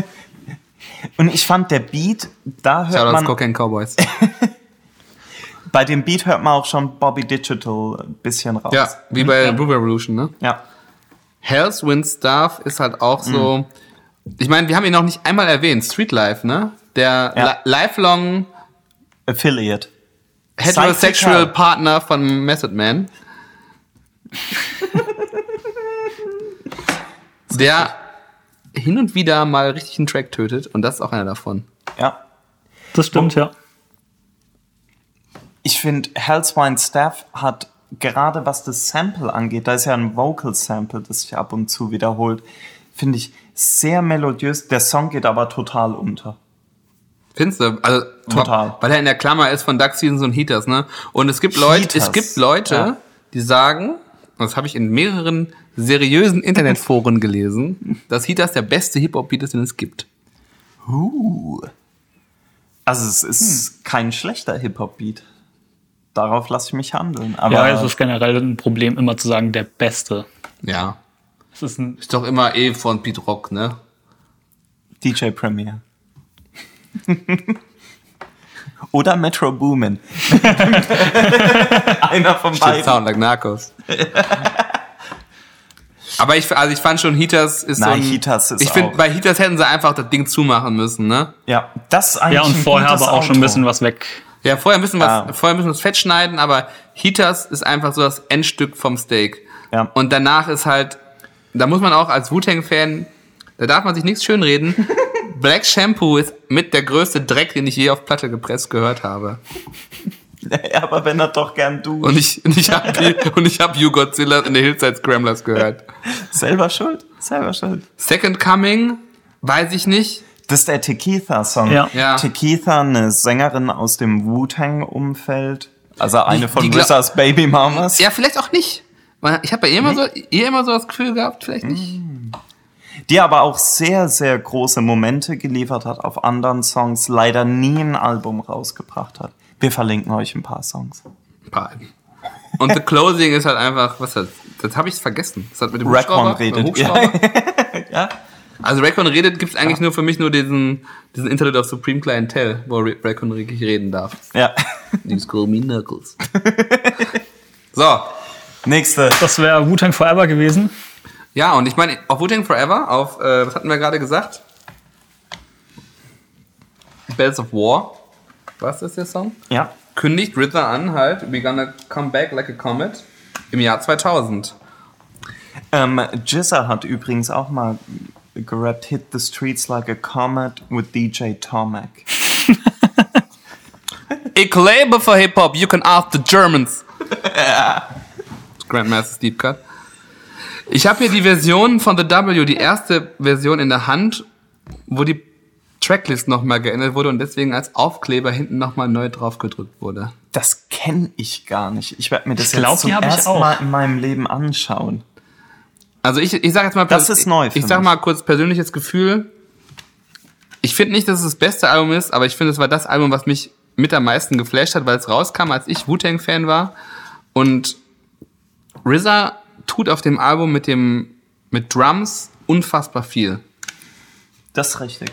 Und ich fand der Beat, da hört Shoutouts man, Cocaine Cowboys. *laughs* bei dem Beat hört man auch schon Bobby Digital ein bisschen raus. ja, wie bei Blue Revolution, ne? Ja. Hell's Wind Staff ist halt auch so. Ich meine, wir haben ihn noch nicht einmal erwähnt. Street Life, ne? Der Ja. li lifelong Affiliate. heterosexual. Partner von Method Man. *laughs* der hin und wieder mal richtig einen Track tötet und das ist auch einer davon. Ja. Das stimmt, ja. Ich finde, Hellswine Staff hat gerade was das Sample angeht, da ist ja ein Vocal Sample, das sich ab und zu wiederholt, finde ich sehr melodiös. Der Song geht aber total unter. Findest du? Also, Total. Weil er in der Klammer ist von Duck Seasons und Heaters, ne? Und es gibt Leute, es gibt Leute, ja. die sagen, und das habe ich in mehreren seriösen Internetforen gelesen, dass Heaters der beste Hip-Hop-Beat ist, den es gibt. Uh. Also es ist Hm. kein schlechter Hip-Hop-Beat. Darauf lasse ich mich handeln. Aber Ja, es ist generell ein Problem, immer zu sagen, der Beste. Ja. Es ist ein, Ist doch immer eh von Pete Rock, ne? DJ Premier. *laughs* Oder Metro Boomin. *laughs* Einer von Shit beiden. sound like Narcos. Aber ich, also ich fand schon, Heaters ist Nein, so ein, Heaters ist Ich finde, bei Heaters hätten sie einfach das Ding zumachen müssen, ne? Ja, das ist eigentlich Ja, und vorher aber auch schon ein bisschen was weg. Ja, vorher müssen wir Ah. vorher müssen wir das Fett schneiden, aber Heaters ist einfach so das Endstück vom Steak. Ja. Und danach ist halt, da muss man auch als Wu-Tang-Fan, da darf man sich nichts schönreden. *laughs* Black Shampoo ist mit der größte Dreck, den ich je auf Platte gepresst gehört habe. Ja, *laughs* aber wenn er doch gern du. Und ich, und ich habe *laughs* und ich hab You Godzilla in der Hillside Scramblers gehört. Selber schuld? Selber schuld. Second Coming, weiß ich nicht. Das ist der Tequitha-Song. Ja. Ja. Tequitha, eine Sängerin aus dem Wu-Tang-Umfeld. Also eine von die Wizards Baby Mamas. Ja, vielleicht auch nicht. Ich habe bei ihr immer, so, ihr immer so das Gefühl gehabt, vielleicht nicht. Die aber auch sehr, sehr große Momente geliefert hat auf anderen Songs, leider nie ein Album rausgebracht hat. Wir verlinken euch ein paar Songs. Ein paar Alben. Und The Closing ist halt einfach, was das? Das habe ich vergessen. Das hat mit dem Hubschrauber. redet. Hubschrauber. Ja. *laughs* Also Raekwon redet, gibt es eigentlich nur für mich nur diesen, diesen Interlude of Supreme Clientele, wo Ra- Raekwon wirklich reden darf. Ja. *laughs* These call me Knuckles. *laughs* so, Nächste. Das wäre Wu-Tang Forever gewesen. Ja, und ich meine, auf Wu-Tang Forever, auf, äh, was hatten wir gerade gesagt? Bells of War. Was ist der Song? Ja. Kündigt RZA an, halt, we gonna come back like a comet im Jahr 2000. Ähm, Jizza hat übrigens auch mal gerappt, Hit the streets like a comet with DJ Tomac. *laughs* Ich lebe für Hip-Hop, you can ask the Germans. *laughs* Grandmaster's Deep Cut. Ich habe hier die Version von The W, die erste Version in der Hand, wo die Tracklist nochmal geändert wurde und deswegen als Aufkleber hinten nochmal neu drauf gedrückt wurde. Das kenne ich gar nicht. Ich werde mir das Ich glaub, jetzt zum ersten auch. Mal in meinem Leben anschauen. Also ich, ich sag jetzt mal, Das ist neu Ich sag mich. mal kurz persönliches Gefühl. Ich finde nicht, dass es das beste Album ist, aber ich finde, es war das Album, was mich mit am meisten geflasht hat, weil es rauskam, als ich Wu-Tang-Fan war. Und RZA tut auf dem Album mit dem mit Drums unfassbar viel. Das ist richtig.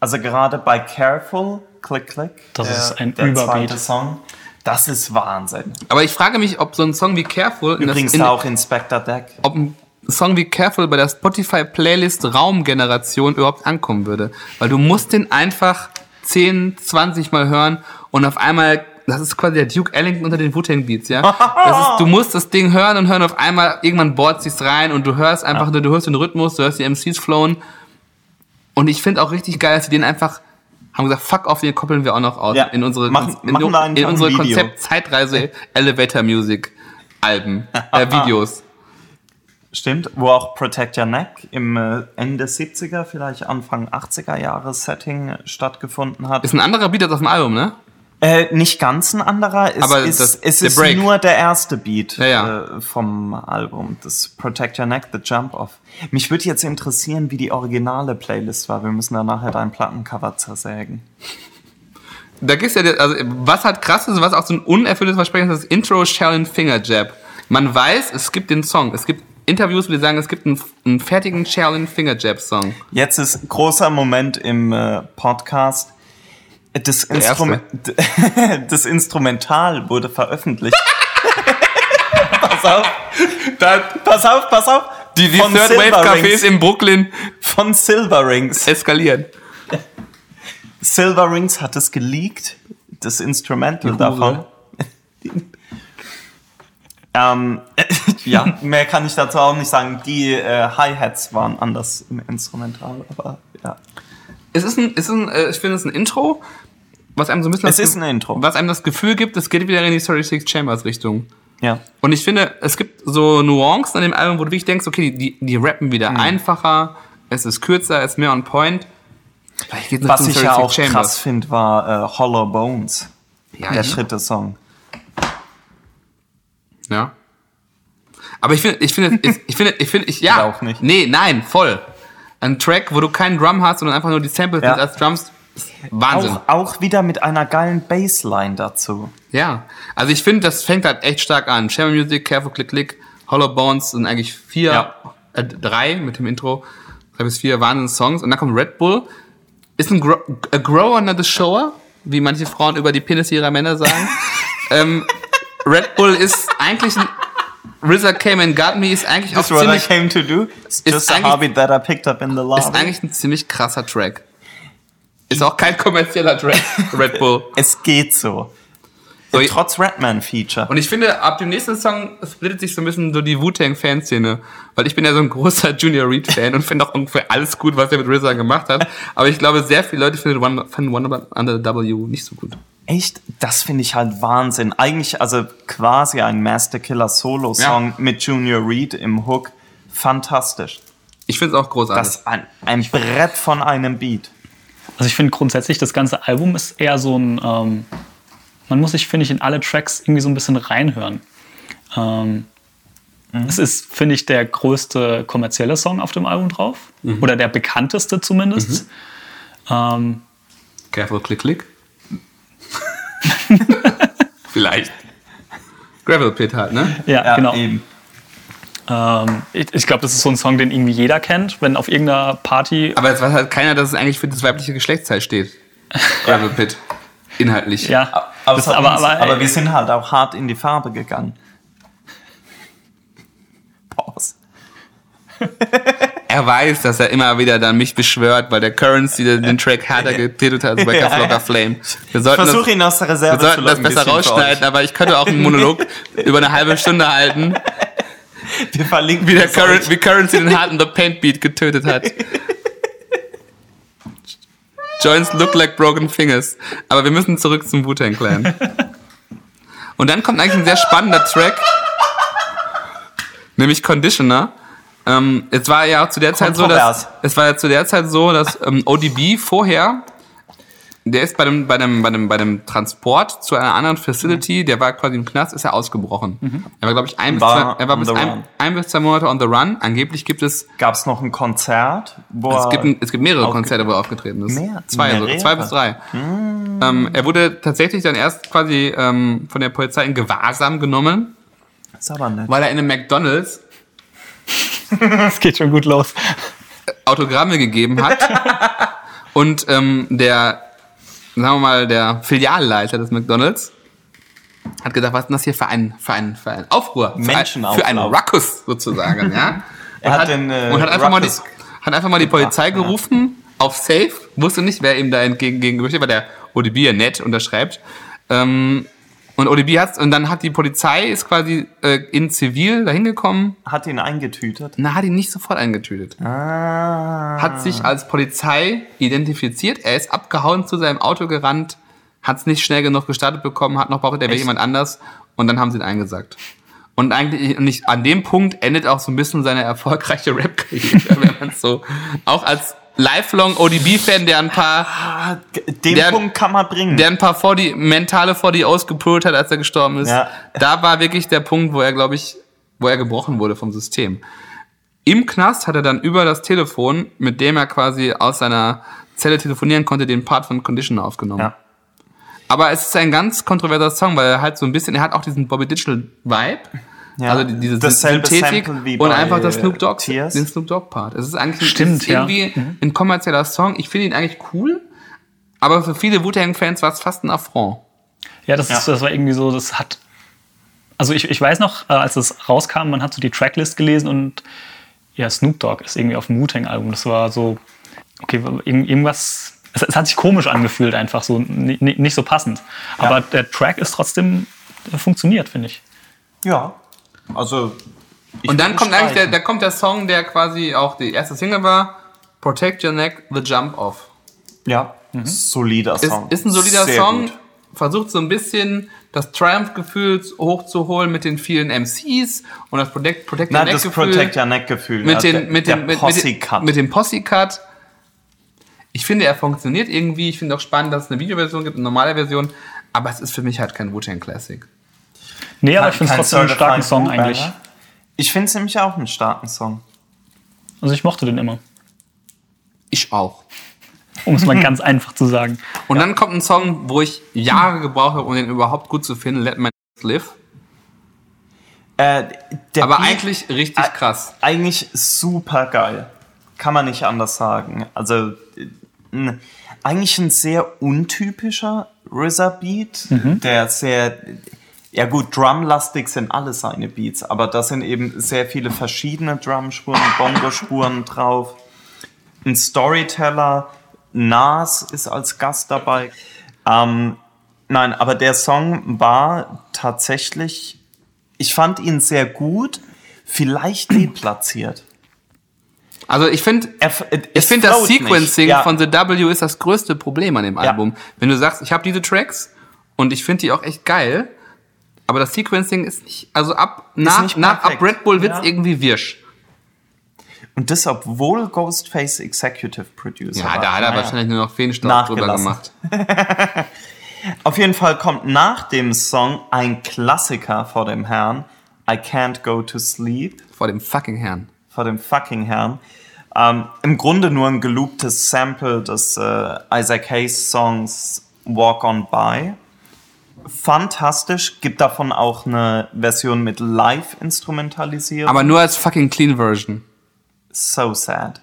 Also gerade bei Careful, Click Click, Das der, ist ein der Überbeat. zweite Song, das ist Wahnsinn. Aber ich frage mich, ob so ein Song wie Careful in das- Übrigens in, auch Inspector Deck. ob ein Song wie Careful bei der Spotify Playlist Raumgeneration überhaupt ankommen würde. Weil du musst den einfach 10, 20 Mal hören und auf einmal, das ist quasi der Duke Ellington unter den Wu-Tang Beats, ja? Ist, du musst das Ding hören und hören auf einmal, irgendwann bohrt sich's rein und du hörst einfach, nur, du hörst den Rhythmus, du hörst die MCs flowen. Und ich finde auch richtig geil, dass sie den einfach haben gesagt, fuck off, den koppeln wir auch noch aus Ja, in unsere, machen- in, machen in unsere. Konzept Zeitreise Elevator Music Alben, äh, *laughs* Videos. Stimmt, wo auch Protect Your Neck im äh, Ende 70er, vielleicht Anfang 80er Jahre Setting stattgefunden hat. Ist ein anderer Beat als auf dem Album, ne? Äh, nicht ganz ein anderer, es Aber ist, das- es ist Break. nur der erste Beat Ja, ja. Äh, vom Album, das Protect Your Neck, The Jump Off. Mich würde jetzt interessieren, wie die originale Playlist war. Wir müssen da nachher dein Plattencover zersägen. Da gibt's ja, also was halt krass ist, was auch so ein unerfülltes Versprechen ist, das Intro Shaolin Finger Jab. Man weiß, es gibt den Song. Es gibt Interviews, wo die sagen, es gibt einen, einen fertigen Shaolin Finger Jab Song. Jetzt ist großer Moment im äh, Podcast. Das. Instrument, *laughs* das Instrumental wurde veröffentlicht. *laughs* pass auf. pass auf, pass auf. Die, die Third Wave Silver Cafés Rings. in Brooklyn Von Silver Rings. eskalieren. Silver Rings hat es geleakt, das Instrumental davon. *laughs* Ähm, ja, mehr kann ich dazu auch nicht sagen. Die äh, Hi-Hats waren anders im Instrumental, aber ja. Es ist ein, es ist ein ich finde es ist ein Intro, was einem so ein bisschen Es das ist ein Intro. was einem das Gefühl gibt, es geht wieder in die 36 Chambers Richtung. Ja. Und ich finde, es gibt so Nuancen an dem Album, wo du wirklich denkst, okay, die, die rappen wieder Mhm. einfacher, es ist kürzer, es ist mehr on point. Geht's Was ich ja 36 auch krass finde, war äh, Hollow Bones. Ja, der dritte Song. Ja. Aber ich finde, ich finde, ich finde, ich finde, ich, ja. auch nicht. Nee, nein, voll. Ein Track, wo du keinen Drum hast, sondern einfach nur die Samples Ja. als Drums. Wahnsinn. Auch, auch wieder mit einer geilen Bassline dazu. Ja. Also ich finde, das fängt halt echt stark an. Shadow Music, Careful Click Click, Hollow Bones sind eigentlich vier, Ja. äh, drei mit dem Intro, drei bis vier Wahnsinn Songs. Und dann kommt Red Bull. Ist ein Gro a Grower, not a Shower. wie manche Frauen über die Penisse ihrer Männer sagen. *laughs* ähm, Red Bull ist eigentlich ein RZA Came and Got Me ist eigentlich auch That's what I ziemlich, came to do. It's Ist just a eigentlich- hobby that I picked up in the lobby. ist eigentlich ein ziemlich krasser Track. Ist auch kein kommerzieller Track, *laughs* Red Bull. es geht so. So, Trotz Redman-Feature. Und ich finde, ab dem nächsten Song splittet sich so ein bisschen so die Wu-Tang-Fanszene. Weil ich bin ja so ein großer Junior Reed-Fan und finde auch ungefähr alles gut, was er mit RZA gemacht hat. Aber ich glaube, sehr viele Leute finden One, finden One Under the W nicht so gut. Echt, das finde ich halt Wahnsinn. Eigentlich, also quasi ein Master Killer Solo-Song Ja. mit Junior Reed im Hook. Fantastisch. Ich finde es auch großartig. Das ist ein, ein Brett von einem Beat. Also ich finde grundsätzlich, das ganze Album ist eher so ein, ähm, man muss sich, finde ich, in alle Tracks irgendwie so ein bisschen reinhören. Ähm, Es ist, finde ich, der größte kommerzielle Song auf dem Album drauf. Oder der bekannteste zumindest. Ähm, Careful, klick, klick. *laughs* Vielleicht. Gravel Pit halt, ne? ja, genau. eben. Ähm, ich ich glaube, das ist so ein Song, den irgendwie jeder kennt, wenn auf irgendeiner Party. Aber es weiß halt keiner, dass es eigentlich für das weibliche Geschlechtsteil steht. *laughs* Gravel Pit. Inhaltlich. ja, Aber, das, hat aber, uns, aber, aber wir sind halt auch hart in die Farbe gegangen. Pause. Er weiß, dass er immer wieder dann mich beschwört, weil der Currency den, den Track härter getitelt hat als bei Ja, Flocker ja. Flame. Wir sollten Versuch das, ihn aus der wir Reserve sollten das locken, besser rausschneiden, aber ich könnte auch einen Monolog *laughs* über eine halbe Stunde halten, Wir verlinken wie, der. Curren wie Currency den harten The Paint Beat getötet hat. Joints look like broken fingers. Aber wir müssen zurück zum Wu-Tang Clan. Und dann kommt eigentlich ein sehr spannender Track, nämlich Conditioner. Ähm, es war ja auch zu der Zeit so, dass es war ja zu der Zeit so, dass ähm, ODB vorher der ist bei dem, bei dem, bei dem, bei dem Transport zu einer anderen Facility, der war quasi im Knast, ist er ausgebrochen. Er war, glaube ich, ein bis, zwei, er war bis ein, ein bis zwei Monate on the run. Angeblich gibt es, Gab es noch ein Konzert, wo es gibt, ein, es gibt mehrere Konzerte, wo er aufgetreten ist. Mehr? Zwei, also, Mehrere? zwei bis drei. Ähm, er wurde tatsächlich dann erst quasi ähm, von der Polizei in Gewahrsam genommen, ist aber nett. weil er in einem McDonalds *laughs* es geht schon gut los. Autogramme gegeben hat. *laughs* und ähm, der, sagen wir mal, der Filialleiter des McDonalds hat gesagt, was ist denn das hier für ein, für ein, für ein Aufruhr? Menschenauflauf. für einen Ruckus sozusagen, ja. *laughs* Er Und hat den, äh, und hat einfach, mal die, Ruckus hat einfach mal die Polizei gebracht, ja. gerufen, auf Safe, wusste nicht, wer ihm da entgegen gegenüber steht, weil der ODB ja nett unterschreibt. Ähm, und ODB hat, und dann hat die Polizei, ist quasi äh, in Zivil dahin gekommen, Hat ihn eingetütet. na, hat ihn nicht sofort eingetütet Ah. hat sich als Polizei identifiziert. Er ist abgehauen zu seinem Auto gerannt, hat es nicht schnell genug gestartet bekommen, hat noch behauptet, er wäre jemand anders und dann haben sie ihn eingesagt. Und eigentlich nicht an dem Punkt endet auch so ein bisschen seine erfolgreiche Rap-Karriere, *laughs* wenn man so auch als lifelong ODB-Fan, der ein paar, Ah, Den Der- Punkt kann man bringen. der ein paar 40, mentale 40 gepult hat, als er gestorben ist. Ja. Da war wirklich der Punkt, wo er, glaube ich, wo er gebrochen wurde vom System. Im Knast hat er dann über das Telefon, mit dem er quasi aus seiner Zelle telefonieren konnte, den Part von Condition aufgenommen. ja. Aber es ist ein ganz kontroverser Song, weil er halt so ein bisschen, er hat auch diesen Bobby Digital Vibe. Ja. Also die- diese Synthetik und einfach das Snoop äh, Dogg, Tears. den Snoop Dogg Part. Es ist eigentlich ein- Stimmt, ist ja. irgendwie ein kommerzieller Song. Ich finde ihn eigentlich cool, aber für viele Wu-Tang-Fans war es fast ein Affront. Ja, das, Ist, Ja. das war irgendwie so, das hat. Also ich, ich weiß noch, äh, als es rauskam, man hat so die Tracklist gelesen und ja, Snoop Dogg ist irgendwie auf dem Wu-Tang-Album. Das war so, okay, irgend- irgendwas. Es, es hat sich komisch angefühlt, einfach so, ni- ni- nicht so passend. Aber der Track ist trotzdem, der funktioniert, finde ich. ja. Also. ich Und dann kommt eigentlich der, streichen. da kommt der Song, der quasi auch die erste Single war, Protect Your Neck, The Jump Off. Ja, solider Ist, Song. ist ein solider Sehr Song, gut. versucht so ein bisschen das Triumph-Gefühl hochzuholen mit den vielen MCs und das Protect, Protect Your Nein, das Neck-Gefühl. Protect Your Neck-Gefühl. mit den, mit den, mit, mit dem Posse-Cut. Ich finde, er funktioniert irgendwie. Ich finde auch spannend, dass es eine Videoversion gibt, eine normale Version. Aber es ist für mich halt kein Wu-Tang Classic. Nee, aber ich finde es trotzdem einen starken Song Bootlegger. eigentlich. Ich finde es nämlich auch einen starken Song. Also ich mochte den immer. Ich auch. Um es mal ganz *laughs* einfach zu sagen. Und dann kommt ein Song, wo ich Jahre gebraucht habe, um den überhaupt gut zu finden, Let My Live. Äh, der Aber Beat- eigentlich richtig krass. Eigentlich super geil. Kann man nicht anders sagen. Also, n- eigentlich ein sehr untypischer RZA-Beat, Mhm. der sehr, ja gut, drumlastig sind alle seine Beats, aber da sind eben sehr viele verschiedene Drumspuren, Bongospuren drauf. Ein Storyteller, Nas ist als Gast dabei. Ähm, nein, aber der Song war tatsächlich, ich fand ihn sehr gut, vielleicht deplatziert. Also ich finde, f- ich finde das. Sequencing Ja. von The W ist das größte Problem an dem Ja. Album. Wenn du sagst, ich habe diese Tracks und ich finde die auch echt geil, aber das Sequencing ist nicht, also ab nach, nach ab. Red Bull wird's Ja. irgendwie wirsch. Und das, obwohl Ghostface Executive Producer Ja, war. da hat er Naja. wahrscheinlich nur noch Feenstaub drüber gemacht. *laughs* Auf jeden Fall kommt nach dem Song ein Klassiker vor dem Herrn. I Can't Go to Sleep Vor dem fucking Herrn. vor dem fucking Herrn. Ähm, Im Grunde nur ein gelooptes Sample des äh, Isaac Hayes Songs Walk On By. Fantastisch, gibt davon auch eine Version mit Live-Instrumentalisierung. Aber nur als fucking clean Version. so sad.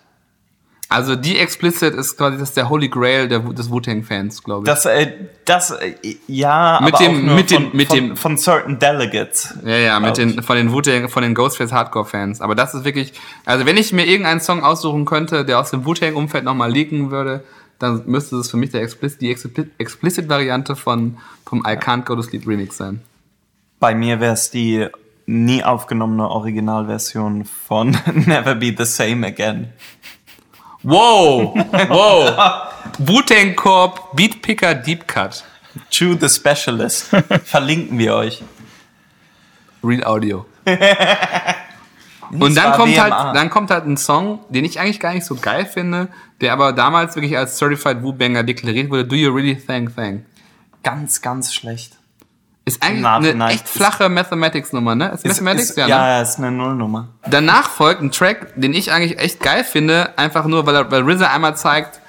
Also die Explicit ist quasi das ist der Holy Grail der, des Wu-Tang-Fans, glaube ich. Das, äh, das, äh, ja, Mit aber dem- mit dem- von, mit von, dem- von certain Delegates. Ja, ja, mit den, von den Wu-Tang, von den Ghostface Hardcore-Fans. Aber das ist wirklich, also wenn ich mir irgendeinen Song aussuchen könnte, der aus dem Wu-Tang-Umfeld nochmal leaken würde, dann müsste es für mich der Explicit, die Explicit- Explicit-Variante von, vom I Can't Go to Sleep Remix sein. Bei mir wäre es die nie aufgenommene Originalversion von *laughs* Never Be the Same Again. Wow! *laughs* Wow! Wu-Tang Corp, Beatpicker, Deep Cut. Chew the Specialist. *laughs* Verlinken wir euch. Real Audio. Und dann kommt, halt, dann kommt halt ein Song, den ich eigentlich gar nicht so geil finde, der aber damals wirklich als Certified Wu-Banger deklariert wurde. Do you really think thing? Ganz, ganz schlecht. Ist eigentlich Im eine Nachhinein echt flache Mathematics-Nummer, ne? Ist, Mathematics, ist, ja, ja, ne? ja, ist eine Nullnummer. Danach folgt ein Track, den ich eigentlich echt geil finde, einfach nur, weil, er- weil RZA einmal zeigt,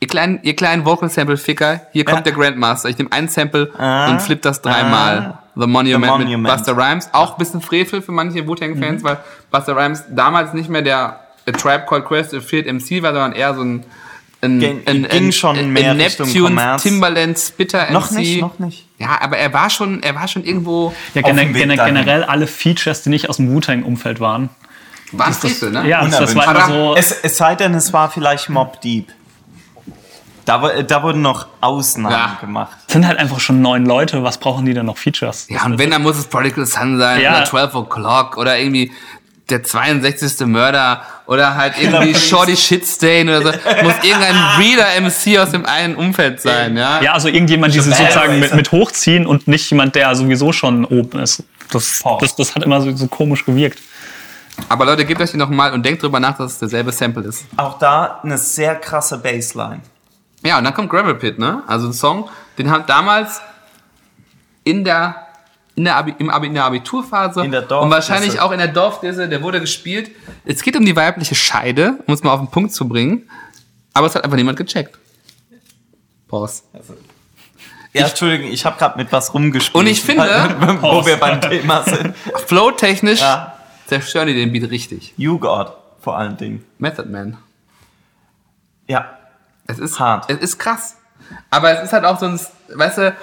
ihr kleinen, ihr kleinen Vocal-Sample-Ficker, hier kommt Ja. der Grandmaster. Ich nehme ein Sample Ah. und flip das dreimal. Ah. The Monument, The mit Monument. Buster Rhymes. Auch ein bisschen Frevel für manche Wu-Tang-Fans, Mhm. weil Buster Rhymes damals nicht mehr der A Tribe Called Quest Feared MC war, sondern eher so ein ein, Ging- ein, ging ein, schon mehr ein Richtung Neptune. Timbaland Spitter MC. Noch nicht, noch nicht. Ja, aber er war schon, er war schon irgendwo Ja, Auf gene dem Weg gene dahin. generell alle Features, die nicht aus dem Wu-Tang-Umfeld waren. war ein Frevel, ne? Ja, das, das war immer so. Es, es sei denn, es war vielleicht Mob Deep. Da, da wurden noch Ausnahmen Ja. gemacht. Es sind halt einfach schon neun Leute. Was brauchen die denn noch Features? Ja, und wenn, dann muss es Prodigal Sun sein Ja. oder 12 O'Clock oder irgendwie der 62. Mörder oder halt irgendwie. Shorty Shitstain oder so. Muss irgendein *laughs* Reader MC aus dem einen Umfeld sein, ja? Ja, also irgendjemand, die sie sozusagen mit, mit hochziehen und nicht jemand, der sowieso schon oben ist. Das, das, das hat immer so, so komisch gewirkt. Aber Leute, gebt euch die nochmal und denkt drüber nach, dass es derselbe Sample ist. Auch da eine sehr krasse Bassline. Ja, und dann kommt Gravel Pit, ne? Also ein Song, den hat damals in der, in der, Abi, im Abi, in der Abiturphase In der und wahrscheinlich auch in der Dorfdisse, der wurde gespielt. Es geht um die weibliche Scheide, um es mal auf den Punkt zu bringen. Aber es hat einfach niemand gecheckt. Pause. Ja, Entschuldigung, ich habe gerade mit was rumgespielt. Und ich finde- *laughs* wo wir beim Thema sind. Flow-technisch Ja. zerstören die den Beat richtig. You God, vor allen Dingen. Method Man. Ja. Es ist Hart. Es ist krass. Aber es ist halt auch so ein, weißt du,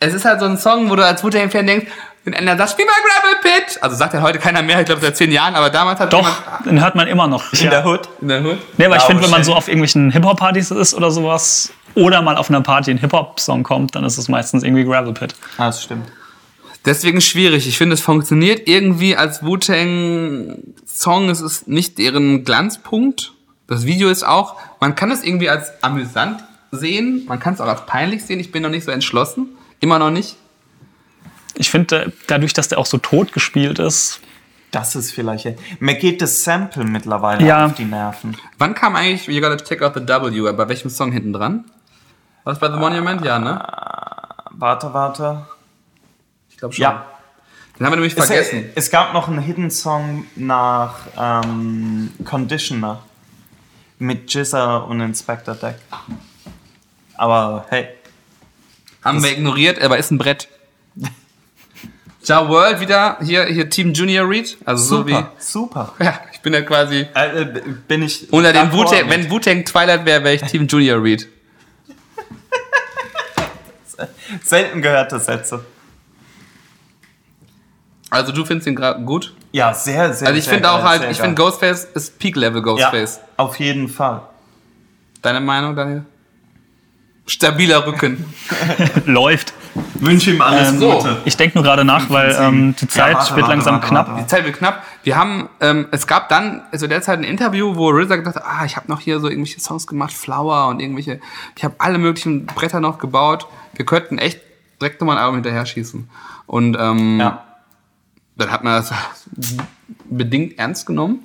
es ist halt so ein Song, wo du als Wu-Tang-Fan denkst, wenn einer sagt, spiel mal Gravel Pit. Also sagt ja heute keiner mehr, ich glaube seit zehn Jahren, aber damals hat Doch, jemand den hört man immer noch. In der Hood. in der Hood. Nee, aber ich Ja, finde, wenn man so auf irgendwelchen Hip-Hop-Partys ist oder sowas oder mal auf einer Party ein Hip-Hop-Song kommt, dann ist es meistens irgendwie Gravel Pit. Ah, das stimmt. Deswegen schwierig. Ich finde, es funktioniert irgendwie als Wu-Tang-Song. Es ist nicht deren Glanzpunkt. Das Video ist auch, man kann es irgendwie als amüsant sehen. Man kann es auch als peinlich sehen. Ich bin noch nicht so entschlossen. Immer noch nicht. Ich finde, äh, dadurch, dass der auch so tot gespielt ist, Das ist vielleicht. Mir geht das Sample mittlerweile Ja. auf die Nerven. Wann kam eigentlich You Gotta Check Out the W? Bei welchem Song hinten dran? War das bei The Monument? Ja, ne? Warte, warte. Ich glaube schon. Ja. Den haben wir nämlich Es, vergessen. es gab noch einen Hidden Song nach ähm, Conditioner mit Jizza und Inspector Deck. Aber hey, Haben wir ignoriert, aber ist ein Brett. *laughs* Ja World wieder, hier, hier Team Junior Read. Also super, super. so wie. Ja, ich bin ja quasi Äh, äh, bin ich unter dem mit. wenn Wu-Tang Twilight wäre, wäre ich Team Junior Read. *laughs* Selten gehörte Sätze. Also du findest ihn gerade gut? Ja, sehr, sehr Also ich finde auch halt, ich finde Ghostface ist Peak-Level Ja, Ghostface. auf jeden Fall. Deine Meinung, Daniel? Stabiler Rücken. *laughs* Läuft. Wünsche ihm alles Ähm, so. Ich denke nur gerade nach, weil ähm, die Zeit warte, wird warte, langsam warte, knapp. warte. Die Zeit wird knapp. Wir haben, ähm, es gab dann zu der Zeit ein Interview, wo RZA gedacht hat, ah, ich habe noch hier so irgendwelche Songs gemacht, Flower und irgendwelche, ich habe alle möglichen Bretter noch gebaut. Wir könnten echt direkt nochmal ein Album hinterher schießen. Und ähm, Ja. dann hat man das bedingt ernst genommen.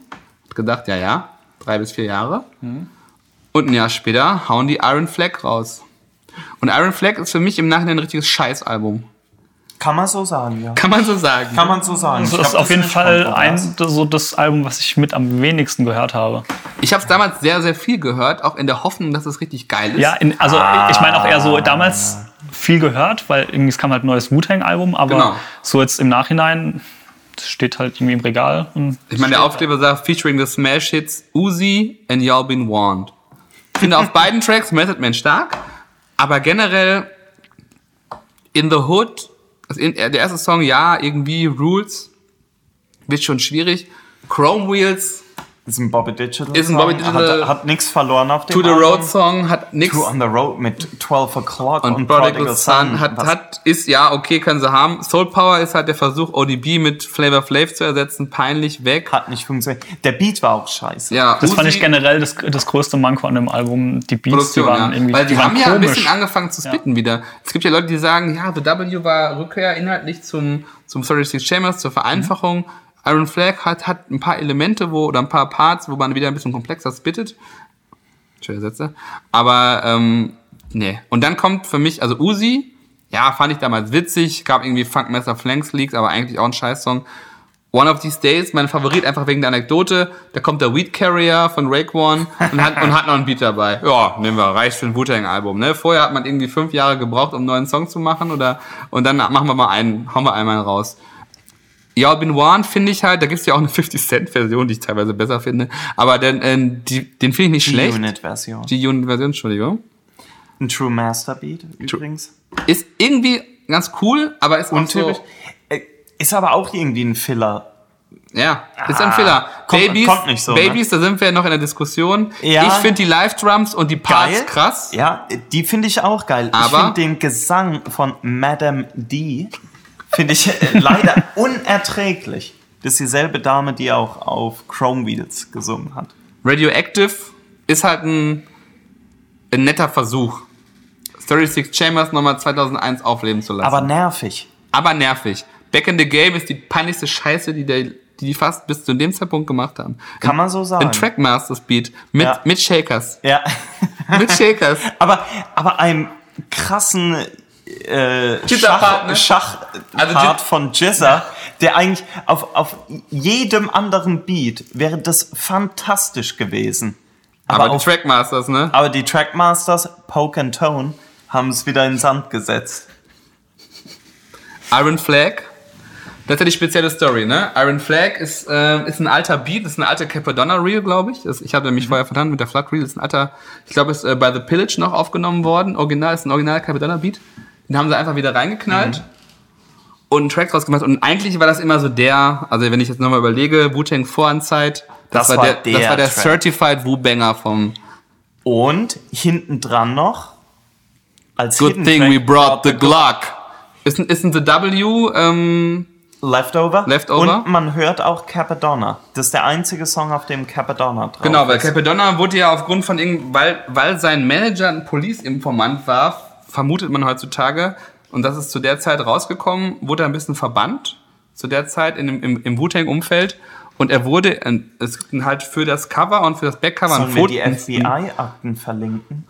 Hat gedacht, ja, ja, drei bis vier Jahre. Und ein Jahr später hauen die Iron Flag raus. Und Iron Flag ist für mich im Nachhinein ein richtiges Scheißalbum. Kann man so sagen, ja. Kann man so sagen. Kann man so sagen. Das Ich ist glaub, auf jeden Fall ein, so das Album, was ich mit am wenigsten gehört habe. Ich habe es damals sehr, sehr viel gehört, auch in der Hoffnung, dass es richtig geil ist. Ja, in, also ich meine auch eher so damals viel gehört, weil irgendwie es kam halt ein neues Wu-Tang-Album, aber Genau. so jetzt im Nachhinein das steht halt irgendwie im Regal. Und Ich meine, der Aufkleber sagt, featuring the Smash Hits Uzi and Y'all Been Warned. Ich finde auf beiden Tracks Method Man stark, aber generell In the Hood, also in, der erste Song, ja, irgendwie Rules, wird schon schwierig. Chrome Wheels, Ist ein Bobby Digital. Ist ein Bobby Digital- Hat, hat nichts verloren auf dem To the Album. Road Song hat nix. Two on the Road mit 12 O'Clock Und, und, Prodigal Son hat, Was- hat, ist, ja, okay, können sie haben. Soul Power ist halt der Versuch, ODB mit Flavor Flav zu ersetzen, peinlich weg. hat nicht funktioniert. Der Beat war auch scheiße. Ja, das fand Uzi- ich generell das, das größte Manko an dem Album. Die Beats, Produktion, die waren ja. irgendwie Weil die, waren haben ja ein bisschen angefangen zu spitten wieder. Es gibt ja Leute, die sagen, ja, The W war Rückkehr inhaltlich zum, zum 36 Chambers, zur Vereinfachung. Iron Flag hat, hat ein paar Elemente, wo, oder ein paar Parts, wo man wieder ein bisschen komplexer spittet. Schöne Sätze. Aber, ähm, nee. Und dann kommt für mich, also Uzi, ja, fand ich damals witzig, gab irgendwie Funk Messer Flanks Leaks, aber eigentlich auch ein Scheißsong. One of These Days, mein Favorit, einfach wegen der Anekdote. Da kommt der Weed Carrier von Raekwon und hat, und hat noch ein Beat dabei. *laughs* Ja, nehmen wir, reicht für ein Wu-Tang-Album. Ne? Vorher hat man irgendwie fünf Jahre gebraucht, um einen neuen Song zu machen. Oder, und dann machen wir mal einen, hauen wir einmal raus. Ja, Bin One finde ich halt, da gibt's ja auch eine 50-Cent-Version, die ich teilweise besser finde. Aber den, äh, die, den finde ich nicht schlecht. Unit-Version. Die Unit-Version, Entschuldigung. Ein True Master Beat übrigens. Ist irgendwie ganz cool, aber ist Untypisch. so, Äh, Ist aber auch irgendwie ein Filler. Ja, ist ein Ah, Fehler. kommt- Babys, kommt nicht so, ne? Babys, da sind wir noch in der Diskussion. Ja. Ich finde die Live-Drums und die Parts Geil. krass. Ja, die finde ich auch geil. ich Aber- finde den Gesang von Madame D finde ich äh, leider *laughs* unerträglich. Das ist dieselbe Dame, die auch auf Chrome Wheels gesungen hat. Radioactive ist halt ein, ein netter Versuch, 36 Chambers nochmal 2001 aufleben zu lassen. Aber nervig. Aber nervig. Back in the Game ist die peinlichste Scheiße, die, der, die die fast bis zu dem Zeitpunkt gemacht haben. Kann man so sagen. Ein Trackmasters Beat mit, Ja. mit Shakers. Ja. Mit Shakers. *laughs* aber, aber einem krassen äh, Jizza-Part, ne? Schach, Also Part von Jizza, der eigentlich auf, auf jedem anderen Beat wäre das fantastisch gewesen. Aber, die auf, Trackmasters, ne? aber die Trackmasters, Poke and Tone, haben es wieder in den Sand gesetzt. Iron Flag. Das ist ja die spezielle Story, ne? Iron Flag ist, äh, ist ein alter Beat, ist ein alter Capadonna Reel, glaube ich. Das, ich habe nämlich vorher verstanden mit der Flood Reel, ist ein alter, ich glaube, ist äh, bei The Pillage noch aufgenommen worden. Original, ist ein original Capadonna Beat. Den haben sie einfach wieder reingeknallt und einen Track draus gemacht. Und eigentlich war das immer so der, also wenn ich jetzt nochmal überlege, Wu-Tang Voranzeit, das, Das war der, der das war der Track. Certified Wu-Banger vom Und hinten dran noch, als Good Thing Track We Brought the Glock. Ist ein, ist ein The W, ähm, Leftover. Leftover. Und man hört auch Capadonna. Das ist der einzige Song, auf dem Capadonna drauf Genau, weil ist. Capadonna wurde ja aufgrund von irgend, weil, weil sein Manager ein Police-Informant war, vermutet man heutzutage, und das ist zu der Zeit rausgekommen, wurde er ein bisschen verbannt, zu der Zeit in, im, im Wu-Tang-Umfeld, und er wurde, es gibt halt für das Cover und für das Backcover ein Sollen wir Foto, die FBI-Akten verlinken?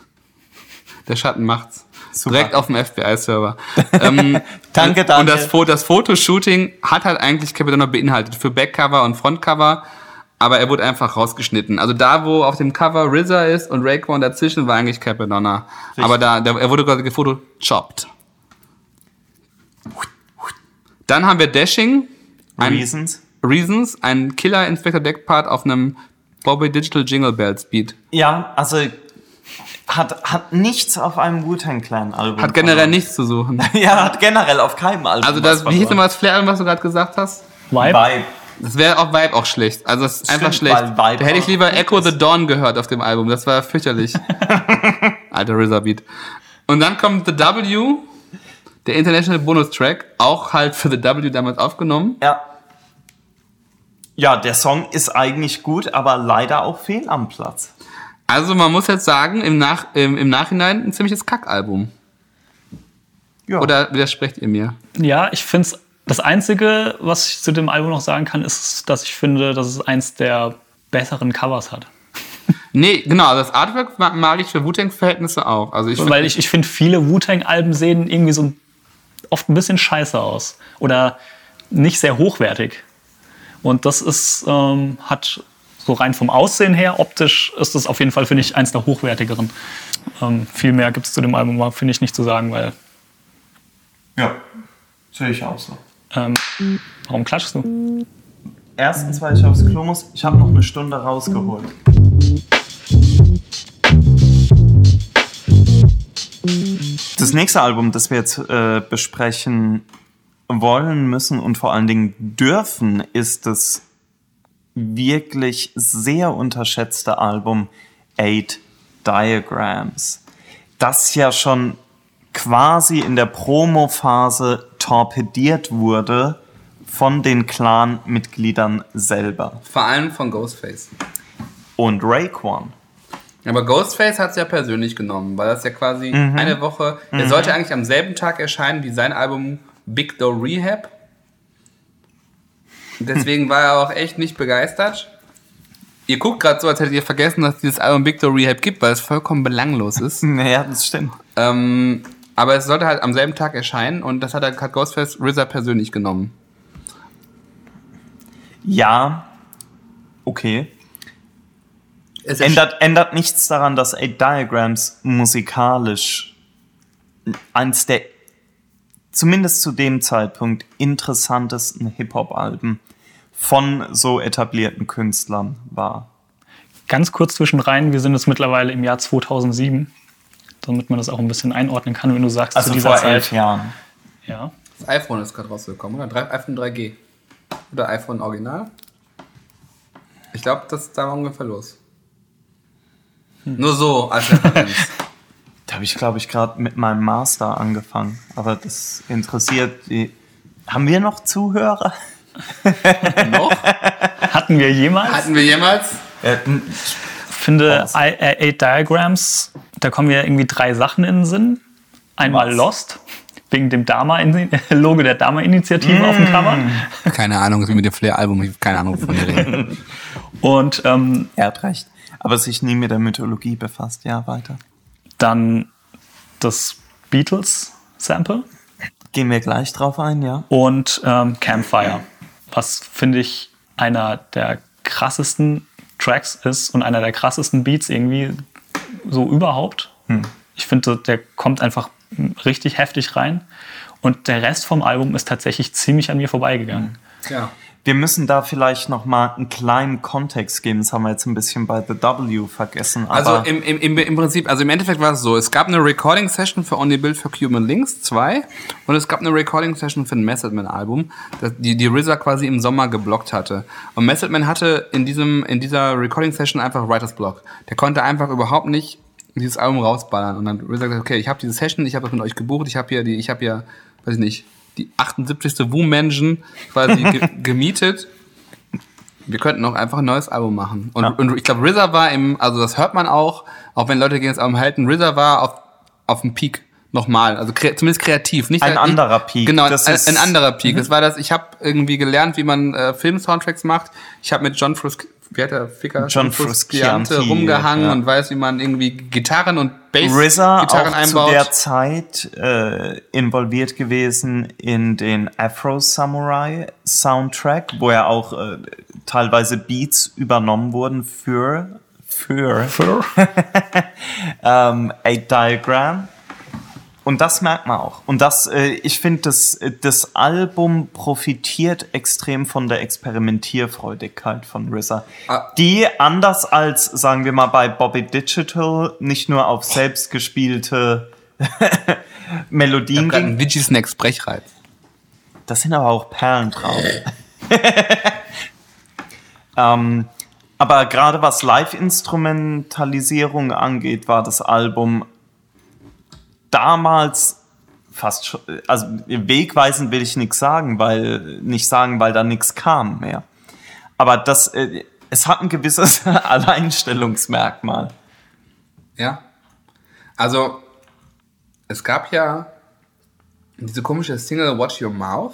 der Schatten macht's. Super. Direkt auf dem FBI-Server. *laughs* ähm, Danke, danke. Und das, das Fotoshooting hat halt eigentlich Capadonna beinhaltet für Backcover und Frontcover, aber er wurde einfach rausgeschnitten. Also da, wo auf dem Cover RZA ist und Raekwon dazwischen, war eigentlich Capadonna. Aber da, der, er wurde quasi gefotochopped. Dann haben wir Dashing. Ein, Reasons? Reasons, ein Killer Inspector Deck Part auf einem Bobby Digital Jingle Bells Beat. Ja, also Hat, hat nichts auf einem Wu-Tang Clan-Album. Hat generell nichts zu suchen. *laughs* Ja, hat generell auf keinem Album. Also das, was wie hieß nochmal das Flair, was du gerade gesagt hast? Vibe? Vibe. Das wäre auch Vibe auch schlecht. Also es ist einfach Stimmt, schlecht. weil Vibe Da hätte ich lieber Echo the Dawn gehört auf dem Album. Das war fürchterlich. *laughs* Alter RZA Beat. Und dann kommt The W, der International Bonus Track, auch halt für The W damals aufgenommen. Ja. Ja, der Song ist eigentlich gut, aber leider auch fehl am Platz. Also man muss jetzt sagen, im, Nach im, im Nachhinein ein ziemliches Kackalbum. Ja. Oder widersprecht ihr mir? Ja, ich finde es. Das Einzige, was ich zu dem Album noch sagen kann, ist, dass ich finde, dass es eins der besseren Covers hat. *laughs* Nee, genau, das Artwork ma- mag ich für Wu-Tang-Verhältnisse auch. Also ich Weil ich, ich finde, viele Wu-Tang-Alben sehen irgendwie so oft ein bisschen scheiße aus. Oder nicht sehr hochwertig. Und das ist, ähm, hat so rein vom Aussehen her, optisch ist das auf jeden Fall, finde ich, eins der hochwertigeren. Ähm, viel mehr gibt es zu dem Album, finde ich, nicht zu sagen, weil. Ja, sehe ich auch so. Ähm, warum klatschst du? Erstens, weil ich aufs Klo muss. Ich habe noch eine Stunde rausgeholt. Das nächste Album, das wir jetzt äh, besprechen wollen, müssen und vor allen Dingen dürfen, ist das wirklich sehr unterschätzte Album Eight Diagrams. Das ja schon quasi in der Promo-Phase torpediert wurde von den Clan-Mitgliedern selber. vor allem von Ghostface. Und Raekwon. Aber Ghostface hat es ja persönlich genommen, weil das ja quasi eine Woche. Er sollte eigentlich am selben Tag erscheinen wie sein Album Big Door Rehab. Deswegen war er auch echt nicht begeistert. Ihr guckt gerade so, als hättet ihr vergessen, dass dieses Album Big Door Rehab gibt, weil es vollkommen belanglos ist. *laughs* Naja, das stimmt. ähm, aber es sollte halt am selben Tag erscheinen und das hat, er, hat Ghostface RZA persönlich genommen. Ja, okay. Es Ändert, ändert nichts daran, dass Eight Diagrams musikalisch eins der, zumindest zu dem Zeitpunkt, interessantesten Hip-Hop-Alben von so etablierten Künstlern war. Ganz kurz zwischen rein, wir sind jetzt mittlerweile im Jahr 2007, damit man das auch ein bisschen einordnen kann, wenn du sagst, Also zu dieser vor Zeit. elf Jahren. Ja. Das iPhone ist gerade rausgekommen, oder? IPhone 3G. Oder iPhone Original. Ich glaube, das ist da war ungefähr los. Nur so als. *laughs* Da habe ich, glaube ich, gerade mit meinem Master angefangen. Aber das interessiert die. Haben wir noch Zuhörer? Noch? Hatten wir jemals? Hatten wir jemals? Äh, Ich finde. I- äh, Eight Diagrams, da kommen mir irgendwie drei Sachen in den Sinn. Einmal Was? Lost, wegen dem Dama-Logo *laughs* der Dama-Initiative auf dem Cover. Keine Ahnung, wie mit dem Flair-Album. Ich habe keine Ahnung, wovon ihr redet. *laughs* Und ähm, er hat recht. Aber sich nie mit der Mythologie befasst. Ja, weiter. dann das Beatles-Sample Gehen wir gleich drauf ein, ja? und ähm, Campfire, was finde ich einer der krassesten Tracks ist und einer der krassesten Beats irgendwie so überhaupt. Ich finde, der kommt einfach richtig heftig rein. Und der Rest vom Album ist tatsächlich ziemlich an mir vorbeigegangen. Ja. Wir müssen da vielleicht noch mal einen kleinen Kontext geben. Das haben wir jetzt ein bisschen bei The W vergessen. Also im, im, im, im Prinzip, also im Endeffekt war es so, es gab eine Recording-Session für Only Build for Cuban Links 2 und es gab eine Recording-Session für ein Method Man-Album, das die, die RZA quasi im Sommer geblockt hatte. Und Method Man hatte in, diesem, in dieser Recording-Session einfach Writer's Block. Der konnte einfach überhaupt nicht dieses Album rausballern. Und dann RZA gesagt, okay, ich habe diese Session, ich habe das mit euch gebucht, ich habe hier die, ich habe hier, weiß ich nicht, die 78. Wu Mansion quasi ge *laughs* gemietet. Wir könnten auch einfach ein neues Album machen. Und, Ja. und ich glaube, RZA war im, also das hört man auch, auch wenn Leute gegen das Album halten, RZA war auf, auf dem Peak nochmal, also kre zumindest kreativ. Nicht Ein nicht- anderer Peak. Genau, ein, ein anderer Peak. Das war das, ich habe irgendwie gelernt, wie man äh, Film-Soundtracks macht. Ich habe mit John Frusc wie hat der Ficker? John Frusciante rumgehangen ja. und weiß, wie man irgendwie Gitarren und RZA Bass-Gitarren auch einbaut. zu der Zeit äh, involviert gewesen in den Afro Samurai Soundtrack, wo ja auch äh, teilweise Beats übernommen wurden für für Für? *laughs* ähm, Eight Diagram. Und das merkt man auch. Und das, äh, ich finde, das, äh, das Album profitiert extrem von der Experimentierfreudigkeit von RZA. Ah. Die anders als, sagen wir mal, bei Bobby Digital nicht nur auf selbstgespielte *laughs* Melodien Gerade ging. ein Vigi Snacks Brechreiz. Das sind aber auch Perlen drauf. *laughs* *laughs* ähm, aber gerade was Live-Instrumentalisierung angeht, war das Album damals fast schon, also wegweisend will ich nichts sagen, weil nicht sagen, weil da nichts kam mehr. Aber das, äh, es hat ein gewisses *laughs* Alleinstellungsmerkmal. Ja. Also, es gab ja diese komische Single Watch Your Mouth.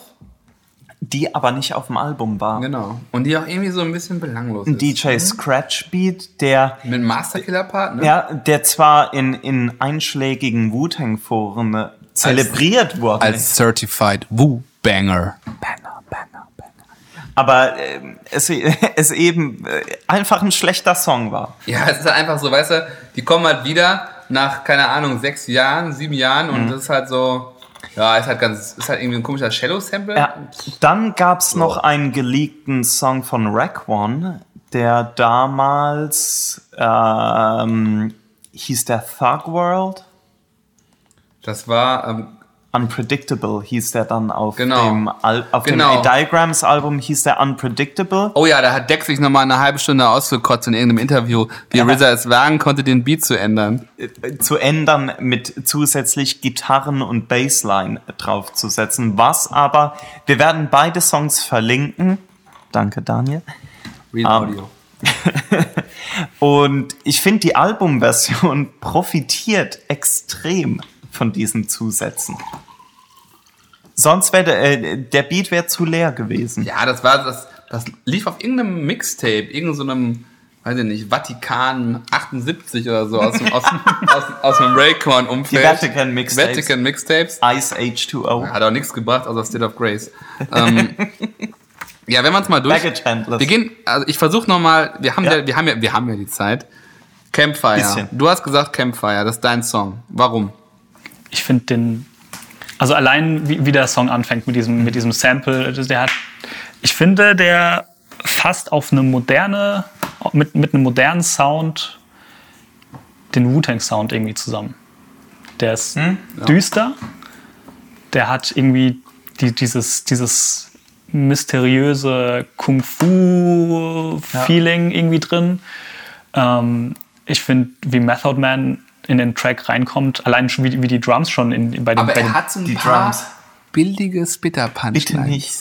Die aber nicht auf dem Album war. Genau. Und die auch irgendwie so ein bisschen belanglos Ein ist. DJ Scratch Beat, der Mit Masterkiller Part, ne? Ja, der zwar in, in einschlägigen Wu-Tang-Foren äh, zelebriert wurde. Als Certified Woo-Banger. Banger, Banger, Banger. Aber äh, es, *laughs* es eben äh, einfach ein schlechter Song war. Ja, es ist halt einfach so, weißt du, die kommen halt wieder nach, keine Ahnung, sechs Jahren, sieben Jahren und das ist halt so, ja, ist halt ganz, ist halt irgendwie ein komischer Shallow-Sample. Ja. Dann gab's noch einen geleakten Song von Rack One, der damals ähm, hieß der Thug World. Das war, ähm, Unpredictable hieß der dann auf Genau. dem Al auf Genau. dem A-Diagrams Album hieß der Unpredictable. oh ja, da hat Dex sich nochmal eine halbe Stunde ausgekotzt in irgendeinem Interview, wie RZA es wagen konnte, den Beat zu ändern. zu ändern mit zusätzlich Gitarren und Bassline draufzusetzen. Was aber, wir werden beide Songs verlinken. Danke, Daniel. Real Ähm, Audio. *laughs* Und ich finde, die Albumversion profitiert extrem von diesen Zusätzen. Sonst wäre der, äh, der Beat wäre zu leer gewesen. Ja, das war, das, das lief auf irgendeinem Mixtape, irgendeinem, so einem, weiß ich nicht, Vatikan 78 oder so, aus, dem- aus, *laughs* aus, aus dem Raycon-Umfeld. Die Vatican Mixtapes. Vatican Mixtapes. Ice H2O. Hat auch nichts gebracht, außer State of Grace. ähm, *laughs* ja, wenn man es mal durch. Wir gehen, also ich versuche nochmal, wir haben Ja. ja. wir haben ja, wir haben ja die Zeit. Campfire. Bisschen. Du hast gesagt Campfire, das ist dein Song. Warum? Ich finde den, also allein wie, wie der Song anfängt mit diesem, mit diesem Sample, der hat, ich finde, der fasst auf eine moderne, mit, mit einem modernen Sound den Wu-Tang-Sound irgendwie zusammen. Der ist düster, der hat irgendwie die, dieses, dieses mysteriöse Kung-Fu-Feeling irgendwie drin. Ähm, ich finde, wie Method Man in den Track reinkommt, allein schon wie, die- wie die Drums schon in, bei den, Aber bei er den hat so ein die paar Drums. billige Spitter-Punchlines. Bitte nicht.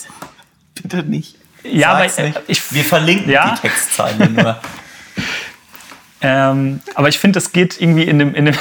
Bitte nicht. Ja, aber nicht. ich- Wir verlinken Ja. die Textzeile nur. *laughs* Ähm, aber ich finde, das geht irgendwie in dem, in dem,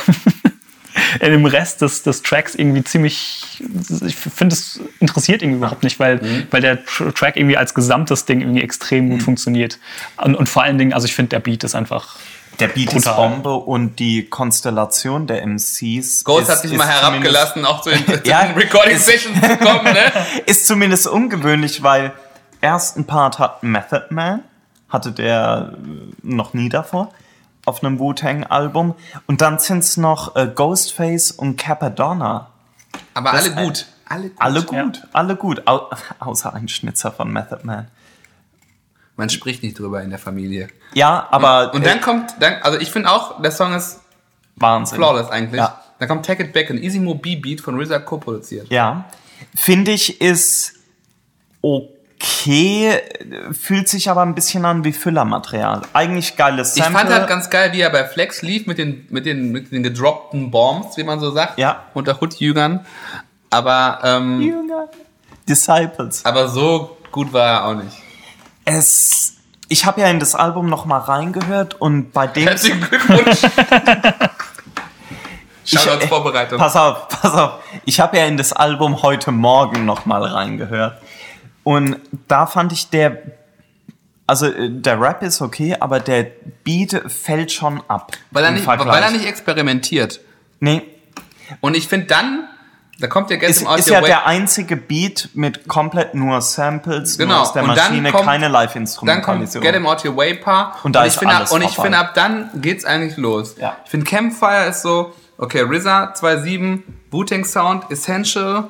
*laughs* in dem Rest des, des Tracks irgendwie ziemlich. Ich finde, es interessiert irgendwie überhaupt nicht, weil, Mhm. weil der Tr- Track irgendwie als gesamtes Ding irgendwie extrem gut funktioniert. Und, und vor allen Dingen, also ich finde, der Beat ist einfach. Der Beat Brutal. ist Bombe und die Konstellation der MCs. Ghost ist, hat sich mal herabgelassen, auch zu den, *laughs* Ja, den Recording ist- Sessions zu kommen, *laughs* ne? Ist zumindest ungewöhnlich, weil ersten Part hat Method Man, hatte der äh, noch nie davor auf einem Wu-Tang-Album. Und dann sind es noch äh, Ghostface und Capadonna. Aber Das- alle gut. Alle gut. Alle gut, alle gut. Au *laughs* außer ein Schnitzer von Method Man. Man spricht nicht drüber in der Familie. Ja, aber Und dann kommt, dann, also ich finde auch, der Song ist Wahnsinn. flawless eigentlich. Ja. Dann kommt Take It Back, ein Easy Mo B-Beat von RZA co-produziert. Ja, finde ich, ist okay, fühlt sich aber ein bisschen an wie Füllermaterial. Eigentlich geiles Ich Sample. fand halt ganz geil, wie er bei Flex lief mit den, mit den, mit den gedroppten Bombs, wie man so sagt. Ja. Unter Hood-Jüngern. Aber, ähm, Jünger. Disciples. aber so gut war er auch nicht. Es, ich habe ja in das Album noch mal reingehört und bei dem Herzlichen Glückwunsch. *laughs* Ich- Shoutouts äh, Vorbereitung. Pass auf, pass auf. Ich habe ja in das Album heute Morgen noch mal reingehört und da fand ich der, also äh, der Rap ist okay, aber der Beat fällt schon ab. Weil er, nicht, Vergleich. weil er nicht experimentiert. Nee, Und ich finde dann, da kommt Guess ist, im Out ist ja Way. der einzige Beat mit komplett nur Samples, nur Genau. aus der Und dann Maschine, kommt- keine Dann Live-Instrumentalisation. kommt Get Him Out Your Way Paar. Und da ich ist finde, alles Und ich finde, ab dann geht's eigentlich los. Ja. Ich finde, Campfire ist so, Okay, RZA 2.7, Wu-Tang Sound, Essential.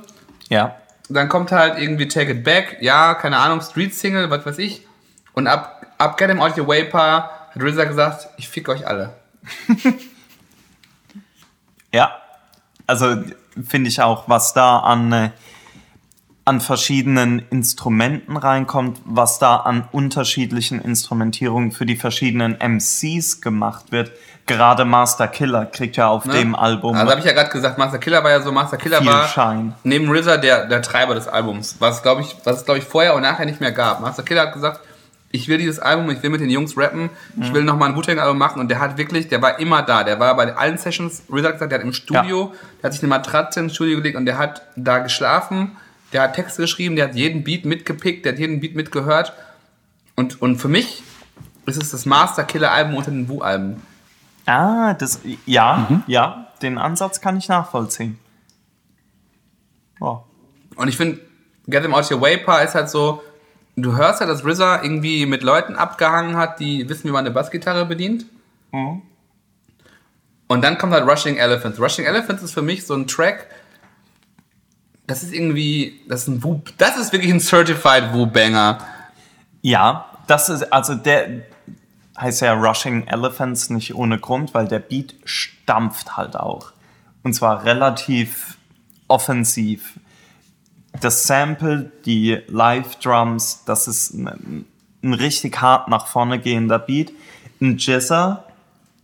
Ja. Dann kommt halt irgendwie Take It Back, ja, keine Ahnung, Street Single, was weiß ich. Und ab, ab Get Him Out Your Way Pa hat RZA gesagt, ich fick euch alle. *laughs* Ja, also finde ich auch, was da an, äh, an verschiedenen Instrumenten reinkommt, was da an unterschiedlichen Instrumentierungen für die verschiedenen MCs gemacht wird. Gerade Master Killer kriegt ja auf Ne? dem Album Also habe ich ja gerade gesagt, Master Killer war ja so, Master Killer war Schein. neben RZA der, der Treiber des Albums, was glaube ich, was es glaube ich vorher und nachher nicht mehr gab. Master Killer hat gesagt, ich will dieses Album, ich will mit den Jungs rappen, ich will nochmal ein wu album machen und der hat wirklich, der war immer da, der war bei allen Sessions, hat gesagt, der hat im Studio, der hat sich eine Matratze ins Studio gelegt und der hat da geschlafen, der hat Texte geschrieben, der hat jeden Beat mitgepickt, der hat jeden Beat mitgehört und, und für mich ist es das Master Killer Album unter den Wu-Alben. Ah, das, ja, Mhm. ja, den Ansatz kann ich nachvollziehen. Oh. Und ich finde, Get Them Out Your Way Pa ist halt so, du hörst ja, dass RZA irgendwie mit Leuten abgehangen hat, die wissen, wie man eine Bassgitarre bedient. Mhm. Und dann kommt halt Rushing Elephants. Rushing Elephants ist für mich so ein Track, das ist irgendwie, das ist ein Wu, das ist wirklich ein Certified Wu-Banger. Ja, das ist, also der heißt ja Rushing Elephants nicht ohne Grund, weil der Beat stampft halt auch. Und zwar relativ offensiv. Das Sample, die Live-Drums, das ist ein, ein richtig hart nach vorne gehender Beat. Ein Jizzer,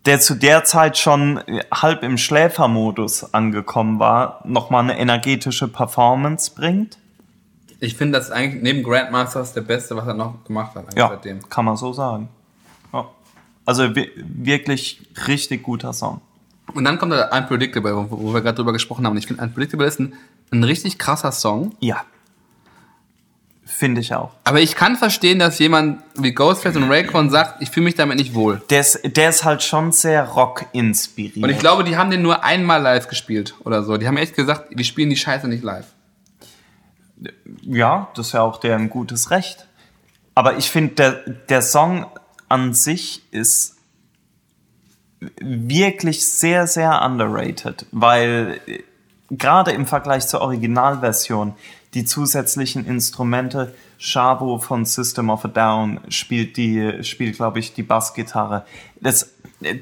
der zu der Zeit schon halb im Schläfermodus angekommen war, nochmal eine energetische Performance bringt. Ich finde, das ist eigentlich neben Grandmasters der Beste, was er noch gemacht hat Ja, seitdem. kann man so sagen. Ja. Also wi- wirklich richtig guter Song. Und dann kommt der Unpredictable, wo, wo wir gerade drüber gesprochen haben. Ich finde, Unpredictable ist ein, ein richtig krasser Song. Ja. Finde ich auch. Aber ich kann verstehen, dass jemand wie Ghostface und Raycon sagt, ich fühle mich damit nicht wohl. Der ist, der ist halt schon sehr Rock-inspiriert. Und ich glaube, die haben den nur einmal live gespielt oder so. Die haben echt gesagt, wir spielen die Scheiße nicht live. Ja, das ist ja auch deren gutes Recht. Aber ich finde, der, der Song an sich ist wirklich sehr, sehr underrated, weil äh, gerade im Vergleich zur Originalversion die zusätzlichen Instrumente, Shavo von System of a Down spielt die, spielt, glaube ich, die Bassgitarre. Das,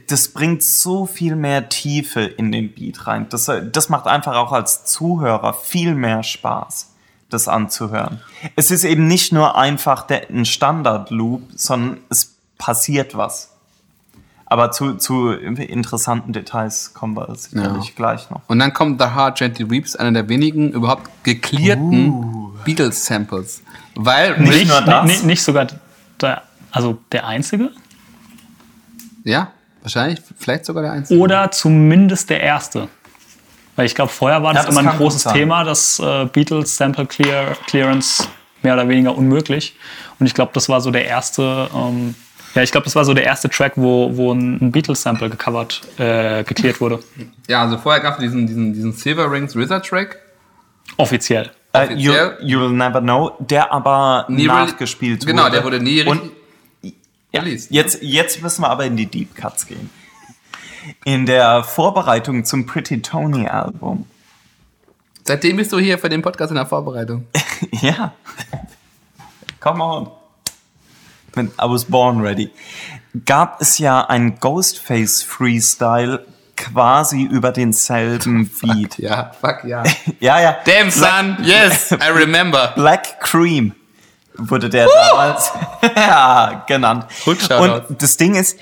das bringt so viel mehr Tiefe in den Beat rein. Das, das macht einfach auch als Zuhörer viel mehr Spaß, das anzuhören. Es ist eben nicht nur einfach der, ein Standard-Loop, sondern es passiert was. Aber zu, zu interessanten Details kommen wir sicherlich gleich noch. Und dann kommt The Heart Gently Weeps, einer der wenigen überhaupt geklärten Beatles-Samples. Weil Nicht Rick- nur das. Nicht, nicht sogar der, also der einzige Ja, wahrscheinlich, vielleicht sogar der Einzige. oder zumindest der erste. Weil ich glaube, vorher war das, Ja, das immer ein großes. Thema, das äh, Beatles Sample Clear, Clearance mehr oder weniger unmöglich. Und ich glaube, das war so der erste, ähm, ja, ich glaube, das war so der erste Track, wo, wo ein Beatles Sample gecovert, äh, geklärt wurde. Ja, also vorher gab es diesen, diesen, diesen Silver Rings RZA Track. Offiziell. Äh, you, offiziell- you'll never know, der aber Nie nachgespielt Genau, wurde. der wurde nie Und ja, released. jetzt, jetzt müssen wir aber in die Deep Cuts gehen. In der Vorbereitung zum Pretty Tony Album. Seitdem bist du hier für den Podcast in der Vorbereitung. *laughs* ja. Come on. I was born ready. Gab es ja ein Ghostface Freestyle quasi über denselben *laughs* Beat. Ja, fuck ja. *laughs* Ja, ja. Damn son, yes, I *laughs* remember. Black Cream wurde der damals ja, genannt. Und das Ding ist,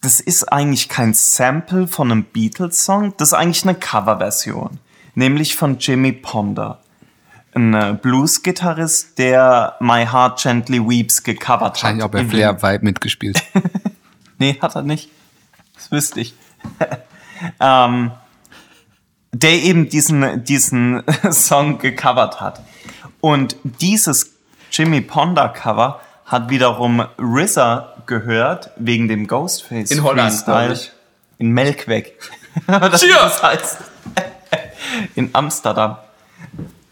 das ist eigentlich kein Sample von einem Beatles-Song, das ist eigentlich eine Coverversion. Nämlich von Jimmy Ponder. Ein äh, Blues-Gitarrist, der My Heart Gently Weeps gecovert hat. Wahrscheinlich auch bei Flair Vibe mitgespielt. *laughs* Nee, hat er nicht. Das wüsste ich. *laughs* ähm, der eben diesen, diesen *laughs* Song gecovert hat. Und dieses Jimmy Ponder Cover hat wiederum RZA gehört, wegen dem Ghostface In Holland, Freestyle. glaub ich. In Melkweg. das heißt. In Amsterdam.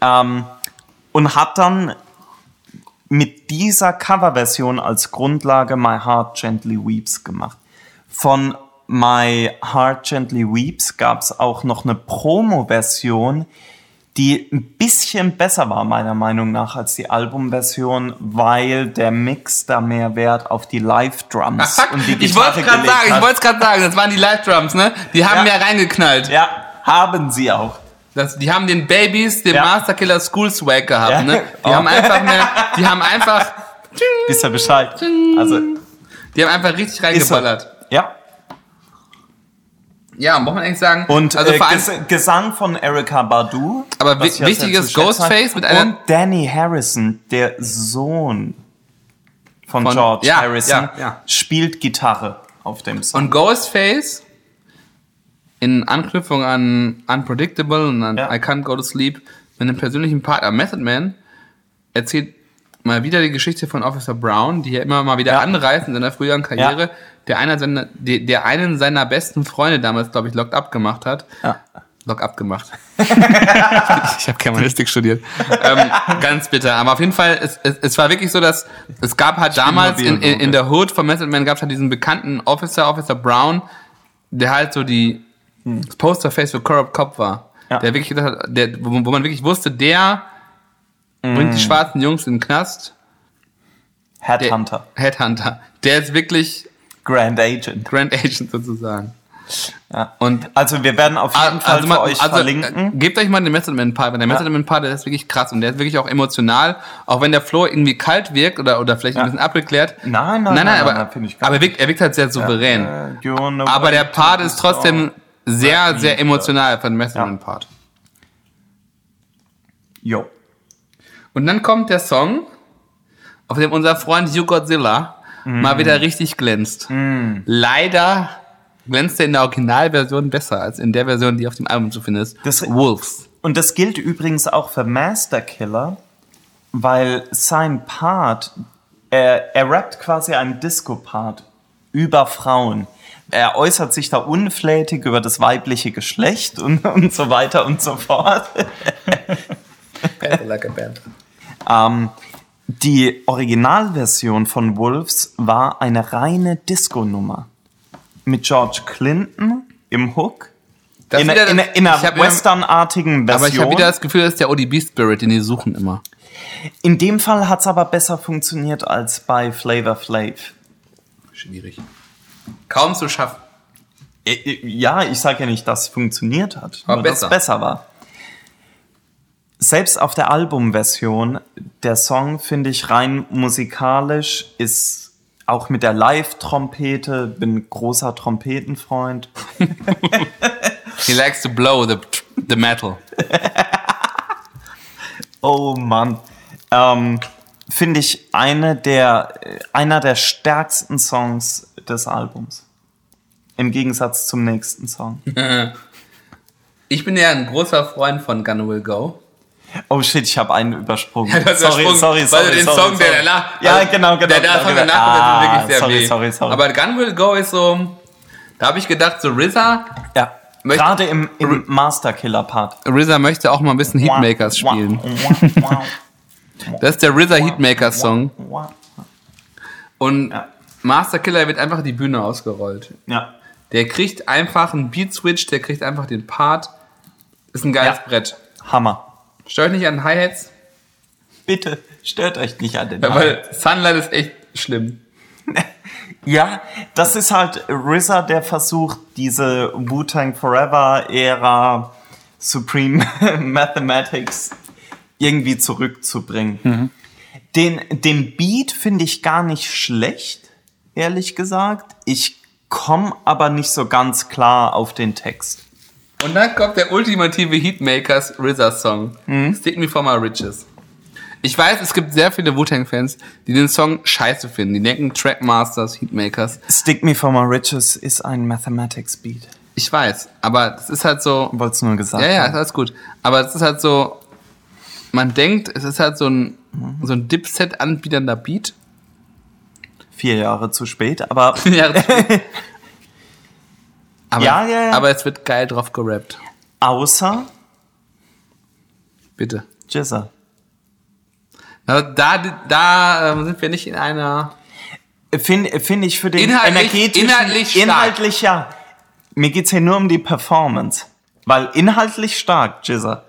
Ähm, und hat dann mit dieser Coverversion als Grundlage My Heart Gently Weeps gemacht. Von My Heart Gently Weeps gab es auch noch eine Promo-Version, die ein bisschen besser war, meiner Meinung nach, als die Albumversion, weil der Mix da mehr Wert auf die Live-Drums und die ich wollte Gitarre es gerade sagen, ich wollte es gerade sagen, das waren die Live-Drums, ne? Die haben Ja. mehr reingeknallt. Ja, haben sie auch. Das, die haben den Babys, den Ja. Masterkiller School Swag gehabt, Ja. ne? Die Oh. haben einfach mehr, die haben einfach, *laughs* Wisst ihr Bescheid? Also, die haben einfach richtig reingeballert. Ja. Ja, muss man eigentlich sagen. Und also äh, vor allem, Ges Gesang von Erika Badu. Aber was wi- ich ja wichtig sehr ist zu schätzen Ghostface mit einer- Und Danny Harrison, der Sohn von, Von- George ja, Harrison, ja, ja. spielt Gitarre auf dem Song. und Ghostface in Anknüpfung an Unpredictable und an Ja. I Can't Go to Sleep mit einem persönlichen Partner Method Man erzählt mal wieder die Geschichte von Officer Brown, die er immer mal wieder Ja. anreißt in seiner früheren Karriere, Ja. der, einer seiner, der, der einen seiner besten Freunde damals, glaube ich, Locked Up gemacht hat. Ja. Lock up gemacht. *laughs* ich habe Germanistik studiert. ähm, ganz bitter. Aber auf jeden Fall, es, es, es war wirklich so, dass es gab halt damals in, in, in der Hood von Method Man gab es halt diesen bekannten Officer, Officer Brown, der halt so die das Posterface für Corrupt Cop war. Ja. Der wirklich gedacht hat, der, wo, wo man wirklich wusste, der bringt die schwarzen Jungs in den Knast. Der, Headhunter. Headhunter. Der ist wirklich Grand Agent. Grand Agent sozusagen. Ja. Und Also wir werden auf jeden Fall für mal- euch also, verlinken. äh, gebt euch mal den Method Man Part, weil der Ja. Method Man Part, der ist wirklich krass und der ist wirklich auch emotional, auch wenn der Flow irgendwie kalt wirkt oder, oder vielleicht ein Ja. bisschen abgeklärt. Nein, nein, nein, nein, nein, aber, nein, finde ich gar aber er wirkt, er wirkt halt sehr souverän. The aber der Part ist trotzdem sehr, sehr emotional von Method Part. Jo. Und dann kommt der Song, auf dem unser Freund You Godzilla Mm. mal wieder richtig glänzt. Leider glänzt er in der Originalversion besser als in der Version, die auf dem Album zu finden ist. Das- Wolves. Und das gilt übrigens auch für Master Killer, weil sein Part, er, er rappt quasi einen Disco-Part über Frauen. Er äußert sich da unflätig über das weibliche Geschlecht und, *laughs* und so weiter und so fort. like a band. Ähm, die Originalversion von Wolves war eine reine Disco-Nummer. Mit George Clinton im Hook. Das in, wieder- in, in einer westernartigen Version. Aber ich habe wieder das Gefühl, das ist der ODB-Spirit, den die suchen immer. In dem Fall hat es aber besser funktioniert als bei Flavor Flav. Schwierig. Kaum zu schaffen. Äh, äh, Ja, ich sage ja nicht, dass es funktioniert hat, Aber dass besser. es besser war. Selbst auf der Albumversion, der Song finde ich rein musikalisch, ist auch mit der Live-Trompete, bin großer Trompetenfreund. *laughs* He likes to blow the, the metal. *laughs* Oh Mann. Ähm, finde ich eine der, äh, einer der stärksten Songs des Albums. Im Gegensatz zum nächsten Song. *laughs* Ich bin ja ein großer Freund von Gun Will Go. Oh shit, ich habe einen übersprungen. *laughs* Ja, sorry, sorry, sorry, weil du den sorry, Song, sorry. der danach. Ja, also, genau, genau. Der, der genau, Song genau. danach Ah, tut wirklich sehr sorry, weh. sorry, sorry. Aber Gun Will Go ist so. Da habe ich gedacht, so RZA, ja, Möchte- gerade im, im Master Killer Part. RZA möchte auch mal ein bisschen Heatmakers spielen. *laughs* Das ist der RZA Heatmakers Song. Und Ja. Master Killer wird einfach die Bühne ausgerollt. Ja. Der kriegt einfach einen Beat Switch, der kriegt einfach den Part. Ist ein geiles Ja. Brett. Hammer. Stört nicht an Hi-Hats, Bitte stört euch nicht an den weil Sunlight ist echt schlimm. *laughs* Ja, das ist halt RZA, der versucht, diese Wu-Tang Forever-Ära Supreme *laughs* Mathematics irgendwie zurückzubringen. Den, den Beat finde ich gar nicht schlecht, ehrlich gesagt. Ich komme aber nicht so ganz klar auf den Text. Und dann kommt der ultimative Heatmakers RZA Song. Stick Me For My Riches. Ich weiß, es gibt sehr viele Wu-Tang-Fans, die den Song scheiße finden. Die denken Trackmasters, Heatmakers. Stick Me For My Riches ist ein Mathematics Beat. Ich weiß, aber das ist halt so. Wollt's nur gesagt Ja, ja, ist alles gut. Aber es ist halt so. Man denkt, es ist halt so ein, so ein Dipset anbiedernder Beat. Vier Jahre zu spät, aber *laughs* Ja, *laughs* aber, Ja, ja, ja. aber es wird geil drauf gerappt. außer Bitte. Jizza. Na, Da, da ähm, sind wir nicht in einer. Finde find ich für den Inhaltlich- energetischen... inhaltlich stark. Inhaltlich, ja. mir geht's hier nur um die Performance. Weil inhaltlich stark, Jizzer.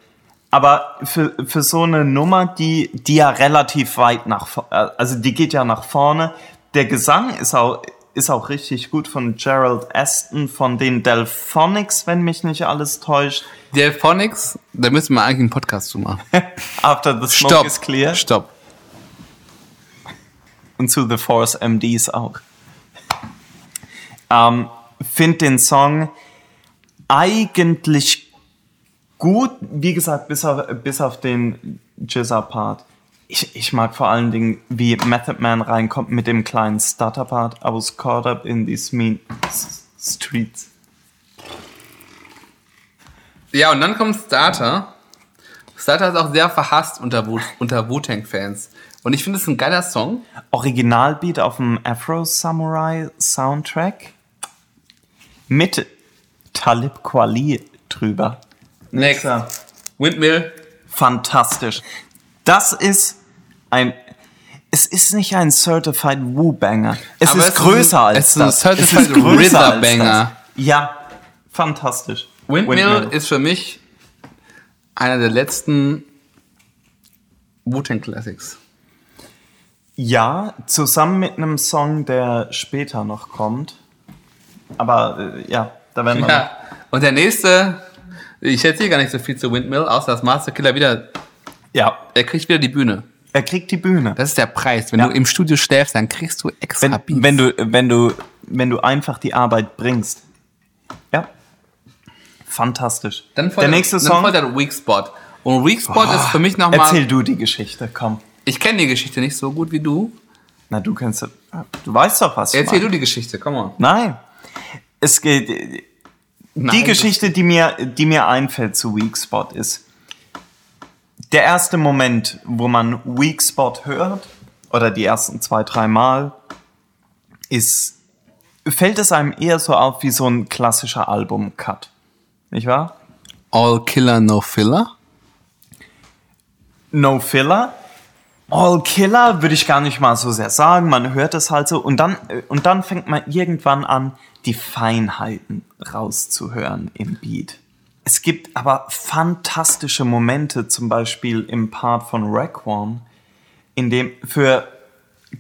Aber für, für so eine Nummer, die, die ja relativ weit nach, vo- äh, also die geht ja nach vorne. Der Gesang ist auch, ist auch richtig gut von Gerald Aston, von den Delphonics, wenn mich nicht alles täuscht. Delphonics, da müssen wir eigentlich einen Podcast zu machen. *laughs* After the smoke Stopp. is clear. Stopp. und zu The Force MDs auch. Ähm, Find den Song eigentlich gut, wie gesagt, bis auf, bis auf den Jizzer-Part. Ich, ich mag vor allen Dingen, wie Method Man reinkommt mit dem kleinen Stutter-Part. I was caught up in these mean streets. Ja, und dann kommt Starter. Starter ist auch sehr verhasst unter, Wu unter Wu-Tang-Fans. Und ich finde es ein geiler Song. Originalbeat auf dem Afro Samurai Soundtrack mit Talib Kweli drüber. Next. Ja. Windmill. Fantastisch. Das ist ein. Es ist nicht ein Certified Woo-Banger. Es Aber ist es größer ein- als es ist ein das. Certified größer als Rither-Banger. das. Ja, fantastisch. Windmill, ist für mich einer der letzten Wu-Tang Classics. Ja, zusammen mit einem Song, der später noch kommt. Aber äh, ja, da werden wir. Ja. Und der nächste, ich erzähle gar nicht so viel zu Windmill, außer dass Master Killer wieder, Ja, er kriegt wieder die Bühne. Er kriegt die Bühne. Das ist der Preis. Wenn Ja. du im Studio schläfst, dann kriegst du extra wenn, Beats. wenn du, wenn du, wenn du einfach die Arbeit bringst. Ja. Fantastisch. dann folgt, der nächste dann Song. folgt der Weak Spot. Und Weak Spot ist für mich nochmal. Erzähl du die Geschichte, komm. Ich kenne die Geschichte nicht so gut wie du. Na, du kennst, du weißt doch was. Erzähl du die Geschichte, komm on. Nein. Es geht, die Nein, Geschichte, die mir, die mir einfällt zu Weak Spot ist, der erste Moment, wo man Weak Spot hört, oder die ersten zwei, drei Mal, ist, fällt es einem eher so auf wie so ein klassischer Album-Cut. Nicht wahr? All Killer, No Filler. No Filler. All Killer würde ich gar nicht mal so sehr sagen. Man hört es halt so. Und dann, äh, und dann fängt man irgendwann an, die Feinheiten rauszuhören im Beat. Es gibt aber fantastische Momente, zum Beispiel im Part von Raekwon, in dem für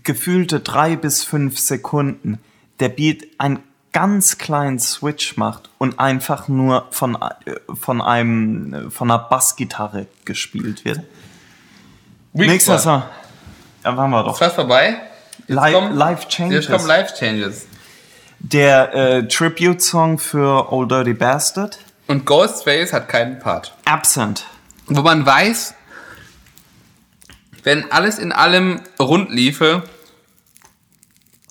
gefühlte drei bis fünf Sekunden der Beat einen ganz kleinen Switch macht und einfach nur von, äh, von einem, äh, von einer Bassgitarre gespielt wird. Nächster. Song. Ja, waren wir Ist doch. was vorbei? Jetzt Li kommen- Life Changes. Jetzt kommen Life Changes. Der äh, Tribute-Song für Old Dirty Bastard. Und Ghostface hat keinen Part. Absent. Wo man weiß, wenn alles in allem rund liefe,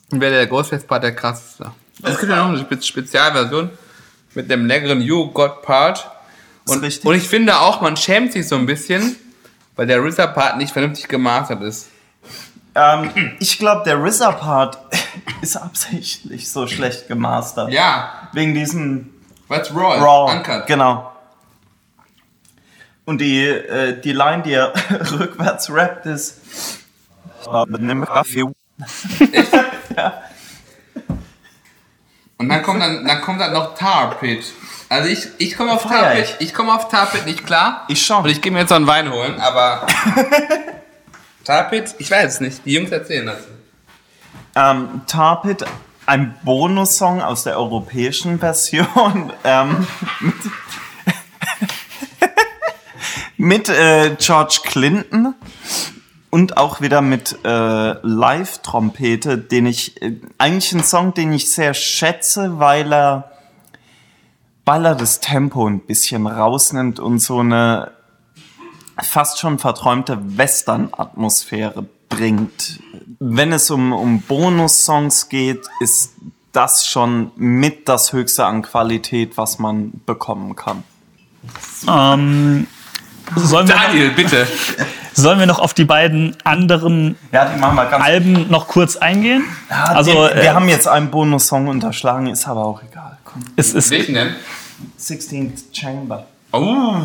wäre der Ghostface-Part der krasseste. Es gibt ja noch eine Spe- Spezialversion mit dem längeren You Got Part. Und, und ich finde auch, man schämt sich so ein bisschen, weil der RZA-Part nicht vernünftig gemastert ist. Ähm, ich glaube, der RZA-Part *laughs* ist absichtlich so schlecht gemastert. Ja, Wegen diesem was Raw, Raw. Uncut. Genau. Und die, äh, die Line, die er *laughs* rückwärts rappt, ist. *laughs* Und dann kommt dann, dann kommt dann noch Tar Pit. Also ich, ich komme auf Feier Tar ich. Pit, ich komme auf Tar Pit nicht klar. Ich schon. Und ich gehe mir jetzt noch einen Wein holen, aber *laughs* Tar Pit, ich weiß es nicht. Die Jungs erzählen das. Ähm, Tarpit, ein Bonussong aus der europäischen Version *laughs* ähm, mit, *laughs* mit äh, George Clinton und auch wieder mit äh, Live-Trompete, den ich äh, eigentlich ein Song, den ich sehr schätze, weil er weil er das Tempo ein bisschen rausnimmt und so eine fast schon verträumte Western-Atmosphäre bringt. Wenn es um, um Bonus-Songs geht, ist das schon mit das Höchste an Qualität, was man bekommen kann. Ähm, sollen, wir noch, Daniel, bitte. *laughs* sollen wir noch auf die beiden anderen Ja, die machen wir ganz Alben noch kurz eingehen? also, also, wir äh, haben jetzt einen Bonus-Song unterschlagen, ist aber auch egal. Komm. es ist, Welchen denn? 16th Chamber. Oh,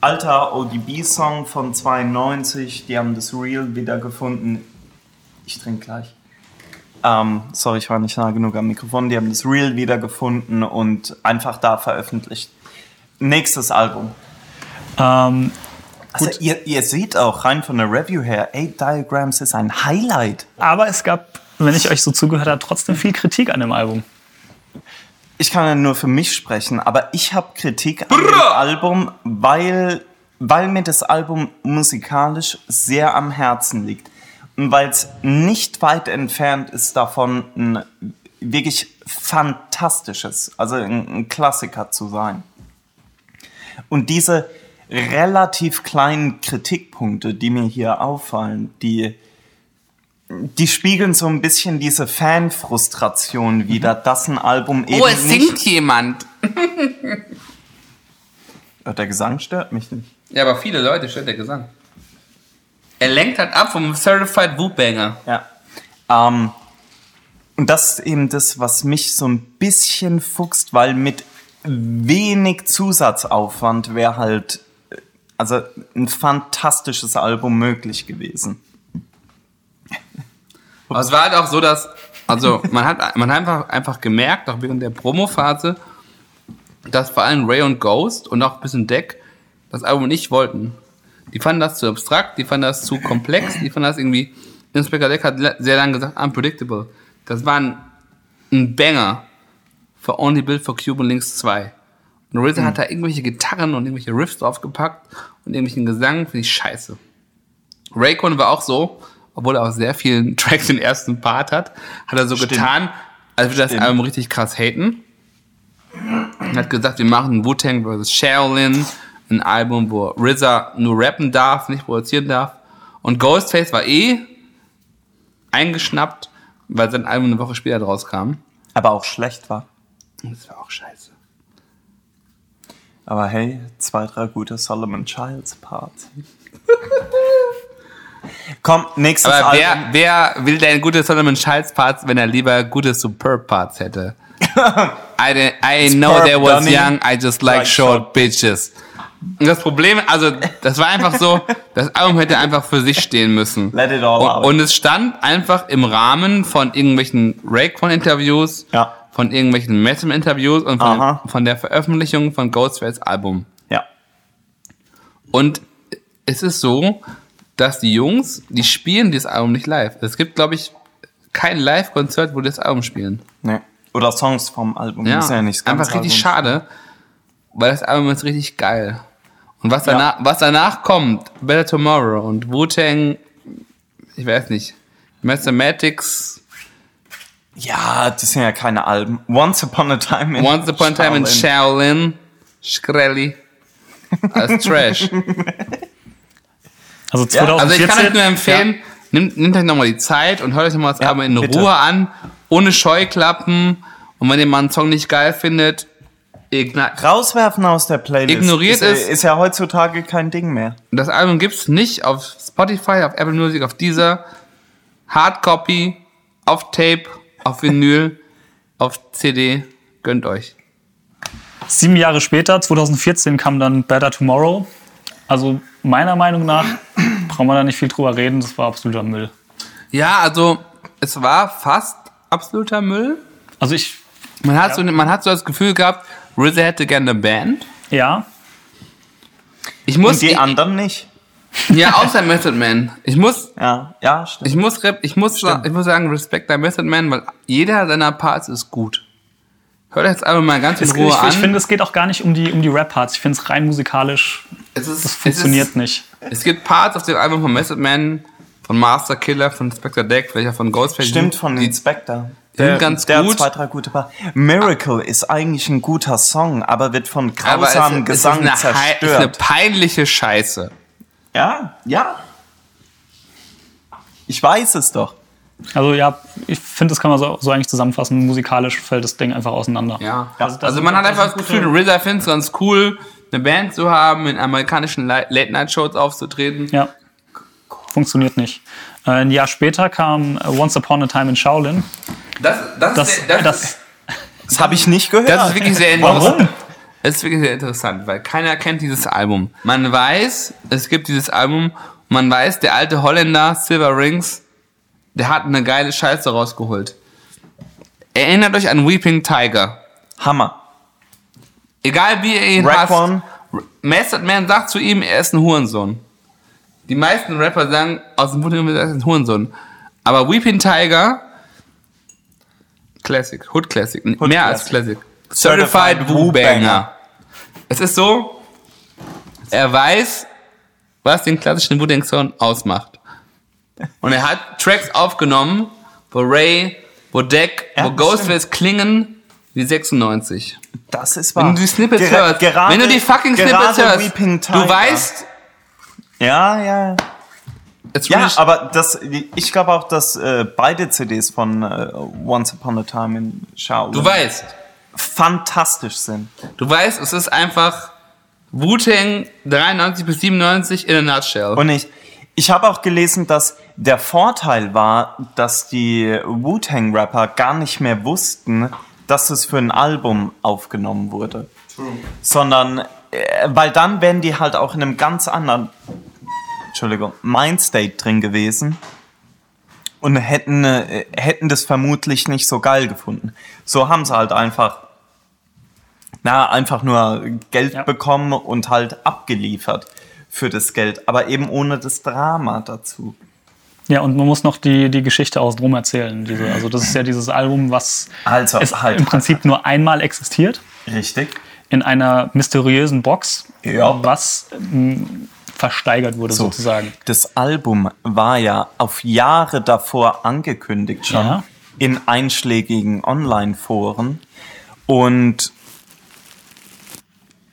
Alter ODB-Song von 92, die haben das Real wiedergefunden. Ich trinke gleich. ähm, sorry, ich war nicht nah genug am Mikrofon, die haben das Reel wiedergefunden und einfach da veröffentlicht. Nächstes Album. Ähm, Also ihr, ihr seht auch rein von der Review her, Eight Diagrams ist ein Highlight. aber es gab, wenn ich euch so zugehört habe, trotzdem viel Kritik an dem Album. Ich kann ja nur für mich sprechen, aber ich habe Kritik an dem Album, weil, weil mir das Album musikalisch sehr am Herzen liegt. Und weil es nicht weit entfernt ist davon, ein wirklich fantastisches, also ein, ein Klassiker zu sein. Und diese relativ kleinen Kritikpunkte, die mir hier auffallen, die, die spiegeln so ein bisschen diese Fanfrustration wider, dass ein Album eben Oh, es nicht singt jemand. Ja, Der Gesang stört mich nicht. Ja, aber viele Leute stört der Gesang. Er lenkt halt ab vom Certified Whoop-Banger. Ja. Ähm, und das ist eben das, was mich so ein bisschen fuchst, weil mit wenig Zusatzaufwand wäre halt äh, also ein fantastisches Album möglich gewesen. Aber es war halt auch so, dass, also man hat, man hat einfach, einfach gemerkt, auch während der Promo-Phase, dass vor allem Ray und Ghost und auch ein bisschen Deck das Album nicht wollten. Die fanden das zu abstrakt, die fanden das zu komplex, die fanden das irgendwie, Inspector Deck hat sehr lange gesagt, unpredictable. Das war ein, ein Banger für Only Built for Cuban Links 2. Und RZA hat da irgendwelche Gitarren und irgendwelche Riffs draufgepackt und irgendwelchen Gesang, finde ich scheiße. Raycon war auch so, obwohl er auch sehr vielen *laughs* Tracks den ersten Part hat, hat er so Stimmt. getan, als würde das Stimmt. Album richtig krass haten. Er hat gesagt, wir machen Wu-Tang vs. Shaolin, ein Album, wo RZA nur rappen darf, nicht produzieren darf. Und Ghostface war eh eingeschnappt, weil sein Album eine Woche später rauskam. Aber auch schlecht war. Das war auch scheiße. Aber hey, zwei, drei gute Solomon Childs Parts. *laughs* Komm, nächstes Aber Album. wer, wer will denn gute Solomon Childs Parts, wenn er lieber gute Superb Parts hätte? *laughs* I, I know there was Dummy. young, I just like, Like short, bitches. Und das Problem, also das war einfach so, *laughs* das Album hätte einfach für sich stehen müssen. Let it all und, out. und es stand einfach im Rahmen von irgendwelchen Rayquan-Interviews, Ja. von irgendwelchen Metal-Interviews und von, von der Veröffentlichung von Ghostface Album. Ja. Und es ist so, dass die Jungs, die spielen dieses Album nicht live. Es gibt, glaube ich, kein Live-Konzert, wo die das Album spielen. Nee. Oder Songs vom Album. Ja, Ist ja nicht einfach richtig Album. schade, weil das Album ist richtig geil. Und was Ja. danach, was danach kommt, Better Tomorrow und Wu-Tang, ich weiß nicht, Mathematics, Ja, das sind ja keine Alben. Once Upon a Time in Once Upon a Time in Shaolin. Shaolin, Shkreli, als *laughs* Trash. Also Ja, 2014. Also ich kann euch nur empfehlen, nehmt, nehmt euch nochmal die Zeit und hört euch nochmal das Ja, Album in bitte. Ruhe an, ohne Scheuklappen. Und wenn ihr mal einen Song nicht geil findet, Rauswerfen aus der Playlist. Ignoriert ist, es. Ist ja heutzutage kein Ding mehr. das Album gibt's nicht auf Spotify, auf Apple Music, auf Deezer, Hardcopy, auf Tape, auf Vinyl, *laughs* auf CD. Gönnt euch. Sieben Jahre später, 2014, kam dann Better Tomorrow. Also meiner Meinung nach brauchen wir da nicht viel drüber reden. Das war absoluter Müll. Ja, also es war fast absoluter Müll. Also ich, Man hat, so, man hat so das Gefühl gehabt, RZA hätte gerne eine Band. ja, Ich muss, Und die ich, anderen nicht. ja, außer Method Man. Ich muss, *laughs* Ja, ja, stimmt. ich muss, ich muss, ich muss sagen, Respekt an Method Man, weil jeder seiner Parts ist gut. Hört euch jetzt einfach mal ganz in es, Ruhe ich, an. ich finde, es geht auch gar nicht um die, um die Rap-Parts. Ich finde es rein musikalisch, es ist, das funktioniert es ist, nicht. Es gibt Parts auf dem Album von Method Man, von Master Killer, von Spectre Deck, welcher von Ghostface. Stimmt, von die, Inspector. sind ganz der gut. Hat zwei, drei gute Paar. Miracle ist eigentlich ein guter Song, aber wird von grausamem es ist Gesang eine, hei- ist eine zerstört. peinliche Scheiße. Ja, ja. Ich weiß es doch. Also ja, ich finde, das kann man so, so eigentlich zusammenfassen. Musikalisch fällt das Ding einfach auseinander. Ja. Also, sind- man hat einfach das Gefühl, gute- RZA findet es ganz cool, eine Band zu haben, in amerikanischen Late-Night-Shows aufzutreten. Ja. Funktioniert nicht. Äh, ein Jahr später kam Once Upon a Time in Shaolin. Das, das, Das, das, das, Das habe ich nicht gehört. das ist wirklich sehr Warum? interessant. Das ist wirklich sehr interessant, weil keiner kennt dieses Album. Man weiß, es gibt dieses Album, man weiß, der alte Holländer Silver Rings der hat eine geile Scheiße rausgeholt. Erinnert euch an Weeping Tiger. Hammer. Egal wie ihr ihn Raekwon. hasst. Method Man sagt zu ihm, er ist ein Hurensohn. Die meisten Rapper sagen aus dem Mund, er ist ein Hurensohn. Aber Weeping Tiger, Classic, Hood Classic, mehr als Classic. Certified Certified Wu Banger. Wu-Banger. Es ist so, er weiß, was den klassischen Wu Sound ausmacht. Und er hat Tracks aufgenommen, wo Ray, wo Deck, Ja, wo Ghostface klingen wie 96. Das ist wahr. Wenn du die Snippets Gera- hörst, gerade- wenn du die fucking Snippets hörst, du weißt, Ja, ja. it's Ja, really aber das, ich glaube auch, dass äh, beide CDs von äh, Once Upon a Time in Shaolin du weißt, fantastisch sind. du weißt, es ist einfach Wu-Tang 93 bis 97 in a nutshell. Und ich, ich habe auch gelesen, dass der Vorteil war, dass die Wu-Tang-Rapper gar nicht mehr wussten, dass es für ein Album aufgenommen wurde. Sondern, äh, weil dann wären die halt auch in einem ganz anderen, Entschuldigung, Mindstate drin gewesen und hätten, äh, hätten das vermutlich nicht so geil gefunden. So haben sie halt einfach, na, einfach nur Geld Ja. bekommen und halt abgeliefert für das Geld, aber eben ohne das Drama dazu. Ja, und man muss noch die, die Geschichte aus drum erzählen. Diese, also das ist ja dieses Album, was Also, halt, im Prinzip nur einmal existiert, Richtig. in einer mysteriösen Box, Ja. was ähm, versteigert wurde So. sozusagen. Das Album war ja auf Jahre davor angekündigt schon Ja. in einschlägigen Online-Foren und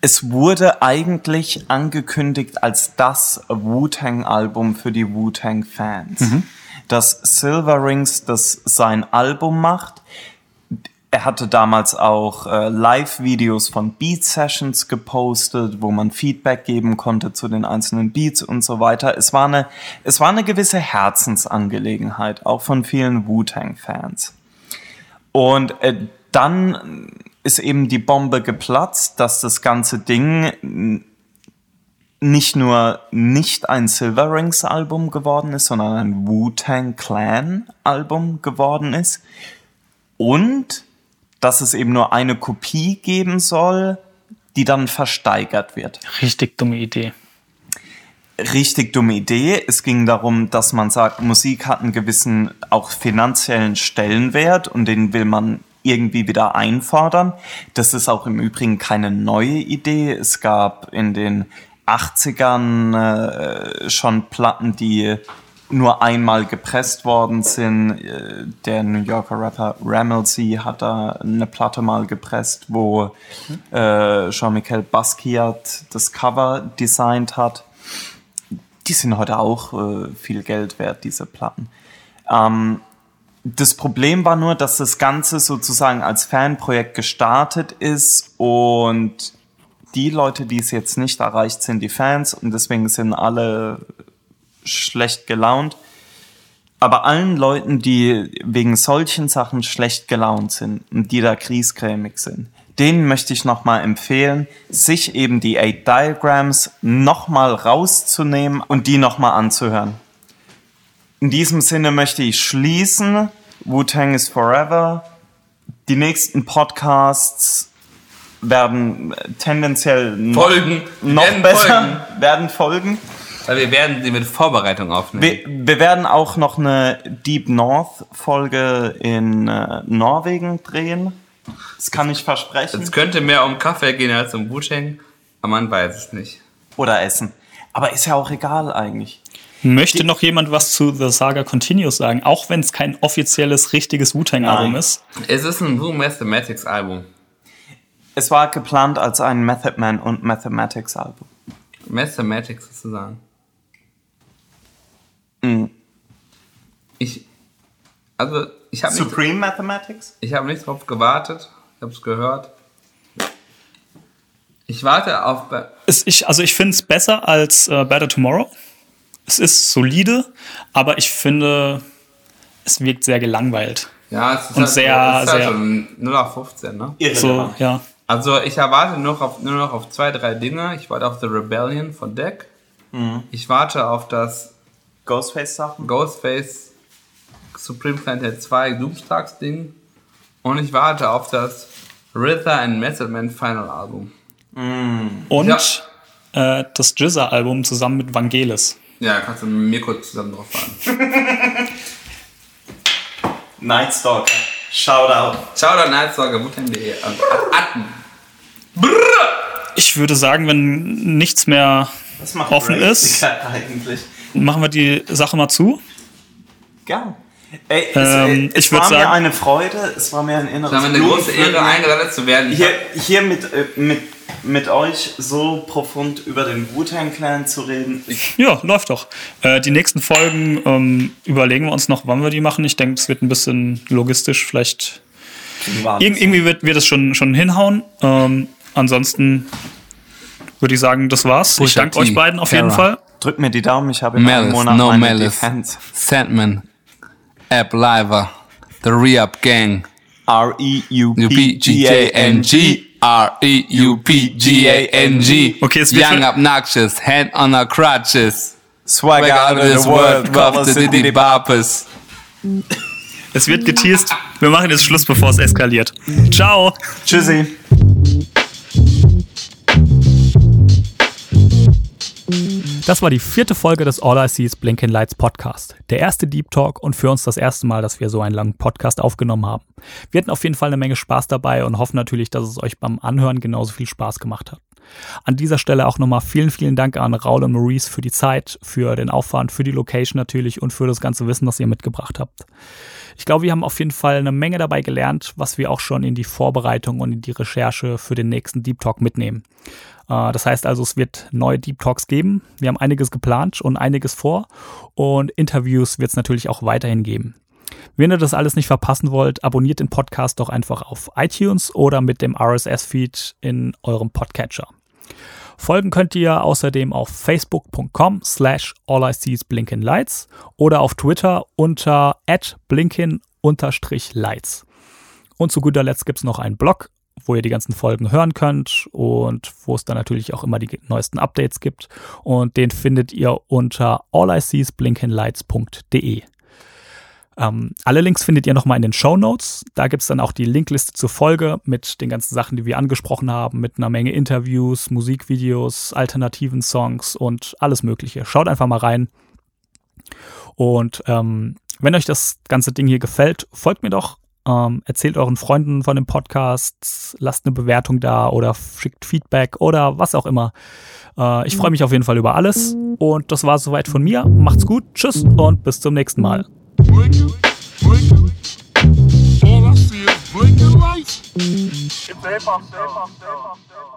es wurde eigentlich angekündigt als das Wu-Tang-Album für die Wu-Tang-Fans. Dass Silver Rings das sein Album macht. Er hatte damals auch äh, Live-Videos von Beat-Sessions gepostet, wo man Feedback geben konnte zu den einzelnen Beats und so weiter. Es war eine, es war eine gewisse Herzensangelegenheit, auch von vielen Wu-Tang-Fans. Und äh, dann ist eben die Bombe geplatzt, dass das ganze Ding nicht nur nicht ein Silver Rings Album geworden ist, sondern ein Wu-Tang Clan Album geworden ist. Und dass es eben nur eine Kopie geben soll, die dann versteigert wird Richtig dumme Idee. richtig dumme Idee. Es ging darum, dass man sagt, Musik hat einen gewissen auch finanziellen Stellenwert und den will man irgendwie wieder einfordern. Das ist auch im Übrigen keine neue Idee. Es gab in den 80ern äh, schon Platten, die nur einmal gepresst worden sind. Äh, Der New Yorker Rapper Ramelsey hat da eine Platte mal gepresst, wo äh, Jean-Michel Basquiat das Cover designt hat die sind heute auch äh, viel Geld wert, diese Platten. Ähm, das Problem war nur, dass das Ganze sozusagen als Fanprojekt gestartet ist und die Leute, die es jetzt nicht erreicht, sind die Fans und deswegen sind alle schlecht gelaunt. Aber allen Leuten, die wegen solchen Sachen schlecht gelaunt sind und die da kriesgrämig sind, denen möchte ich nochmal empfehlen, sich eben die Eight Diagrams nochmal rauszunehmen und die nochmal anzuhören. In diesem Sinne möchte ich schließen. Wu-Tang is Forever. Die nächsten Podcasts werden tendenziell noch, Folgen. noch Werden besser, Folgen. *laughs* werden folgen. Weil wir werden sie mit Vorbereitung aufnehmen. Wir, wir werden auch noch eine Deep North Folge in äh, Norwegen drehen. Das kann ich versprechen. es könnte mehr um Kaffee gehen als um Wu-Tang, aber man weiß es nicht. Oder essen. Aber ist ja auch egal eigentlich. Möchte noch jemand was zu The Saga Continues sagen, auch wenn es kein offizielles, richtiges Wu-Tang-Album ist? Es ist ein Wu Mathematics Album. Es war geplant als ein Method Man und Mathematics Album. Mathematics sozusagen. Mhm. Ich, also, ich habe nicht, Supreme Mathematics? ich hab nicht drauf gewartet. Ich habe es gehört. Ich warte auf. Be- ich, also ich finde es besser als äh, Better Tomorrow. Es ist solide, aber ich finde, es wirkt sehr gelangweilt. Ja, es ist Und halt, sehr- es ist halt sehr- schon 0 auf 15, ne? So, ja. Also ich erwarte nur, auf, nur noch auf zwei, drei Dinge. Ich warte auf The Rebellion von Deck. Mhm. Ich warte auf das Ghostface Sachen? Ghostface Supreme Clientele 2 Doomstags Ding. Und ich warte auf das Rither and Method Man Final Album. Und Ja. äh, das Jizza-Album zusammen mit Vangelis. Ja, kannst du mit mir kurz zusammen drauf fahren. *laughs* Nightstalker. Shoutout. Shoutout Nightstalker, Wutan.de. Und Atten. Ich würde sagen, wenn nichts mehr offen Ray ist, *laughs* eigentlich? machen wir die Sache mal zu. Gern. Ey, es, Ähm, es ich würd war mir sagen- eine Freude, es war mir ein inneres Es war mir eine große Ehre, eingeladen zu werden. Hier, hier mit, äh, mit, mit euch so profund über den Wu-Tang Clan zu reden. Ja, läuft doch. Äh, die nächsten Folgen ähm, überlegen wir uns noch, wann wir die machen. Ich denke, es wird ein bisschen logistisch vielleicht. Ir irgendwie wird, wird es schon, schon hinhauen. Ähm, ansonsten würde ich sagen, das war's. Ich danke euch beiden auf jeden Terra. Fall. Drückt mir die Daumen, ich habe in einem Malice, Monat no meine Malice. Defense. Sandman. App Liver. The Re-Up Gang. R-E-U-P-G-A-N-G. R-E-U-P-G-A-N-G. Okay, es wird Young Obnoxious. Hand on our crutches. Swag out of this world, Cough the Diddy Boppers. Es wird geteased. Wir machen jetzt Schluss, bevor es eskaliert. Ciao. Tschüssi. Das war die vierte Folge des All I See is Blinking Lights Podcast. Der erste Deep Talk und für uns das erste Mal, dass wir so einen langen Podcast aufgenommen haben. Wir hatten auf jeden Fall eine Menge Spaß dabei und hoffen natürlich, dass es euch beim Anhören genauso viel Spaß gemacht hat. An dieser Stelle auch nochmal vielen, vielen Dank an Raul und Maurice für die Zeit, für den Aufwand, für die Location natürlich und für das ganze Wissen, das ihr mitgebracht habt. Ich glaube, wir haben auf jeden Fall eine Menge dabei gelernt, was wir auch schon in die Vorbereitung und in die Recherche für den nächsten Deep Talk mitnehmen. Äh, Das heißt also, es wird neue Deep Talks geben. Wir haben einiges geplant und einiges vor. Und Interviews wird es natürlich auch weiterhin geben. Wenn ihr das alles nicht verpassen wollt, abonniert den Podcast doch einfach auf iTunes oder mit dem RSS-Feed in eurem Podcatcher. Folgen könnt ihr außerdem auf facebook.com slash all I see is blinking lights oder auf Twitter unter blinken-lights. Und zu guter Letzt gibt es noch einen Blog, wo ihr die ganzen Folgen hören könnt und wo es dann natürlich auch immer die neuesten Updates gibt. Und den findet ihr unter alliseesblinkenlights.de. Ähm, alle Links findet ihr nochmal in den Show Notes. Da gibt es dann auch die Linkliste zur Folge mit den ganzen Sachen, die wir angesprochen haben, mit einer Menge Interviews, Musikvideos, alternativen Songs und alles Mögliche. Schaut einfach mal rein. Und ähm, wenn euch das ganze Ding hier gefällt, folgt mir doch. Ähm, erzählt euren Freunden von dem Podcast, lasst eine Bewertung da oder schickt Feedback oder was auch immer. Äh, ich freue mich auf jeden Fall über alles. Und das war soweit von mir. Macht's gut, tschüss und bis zum nächsten Mal. All I see is blinking lights. It's a hip hop, hip hop, hip hop.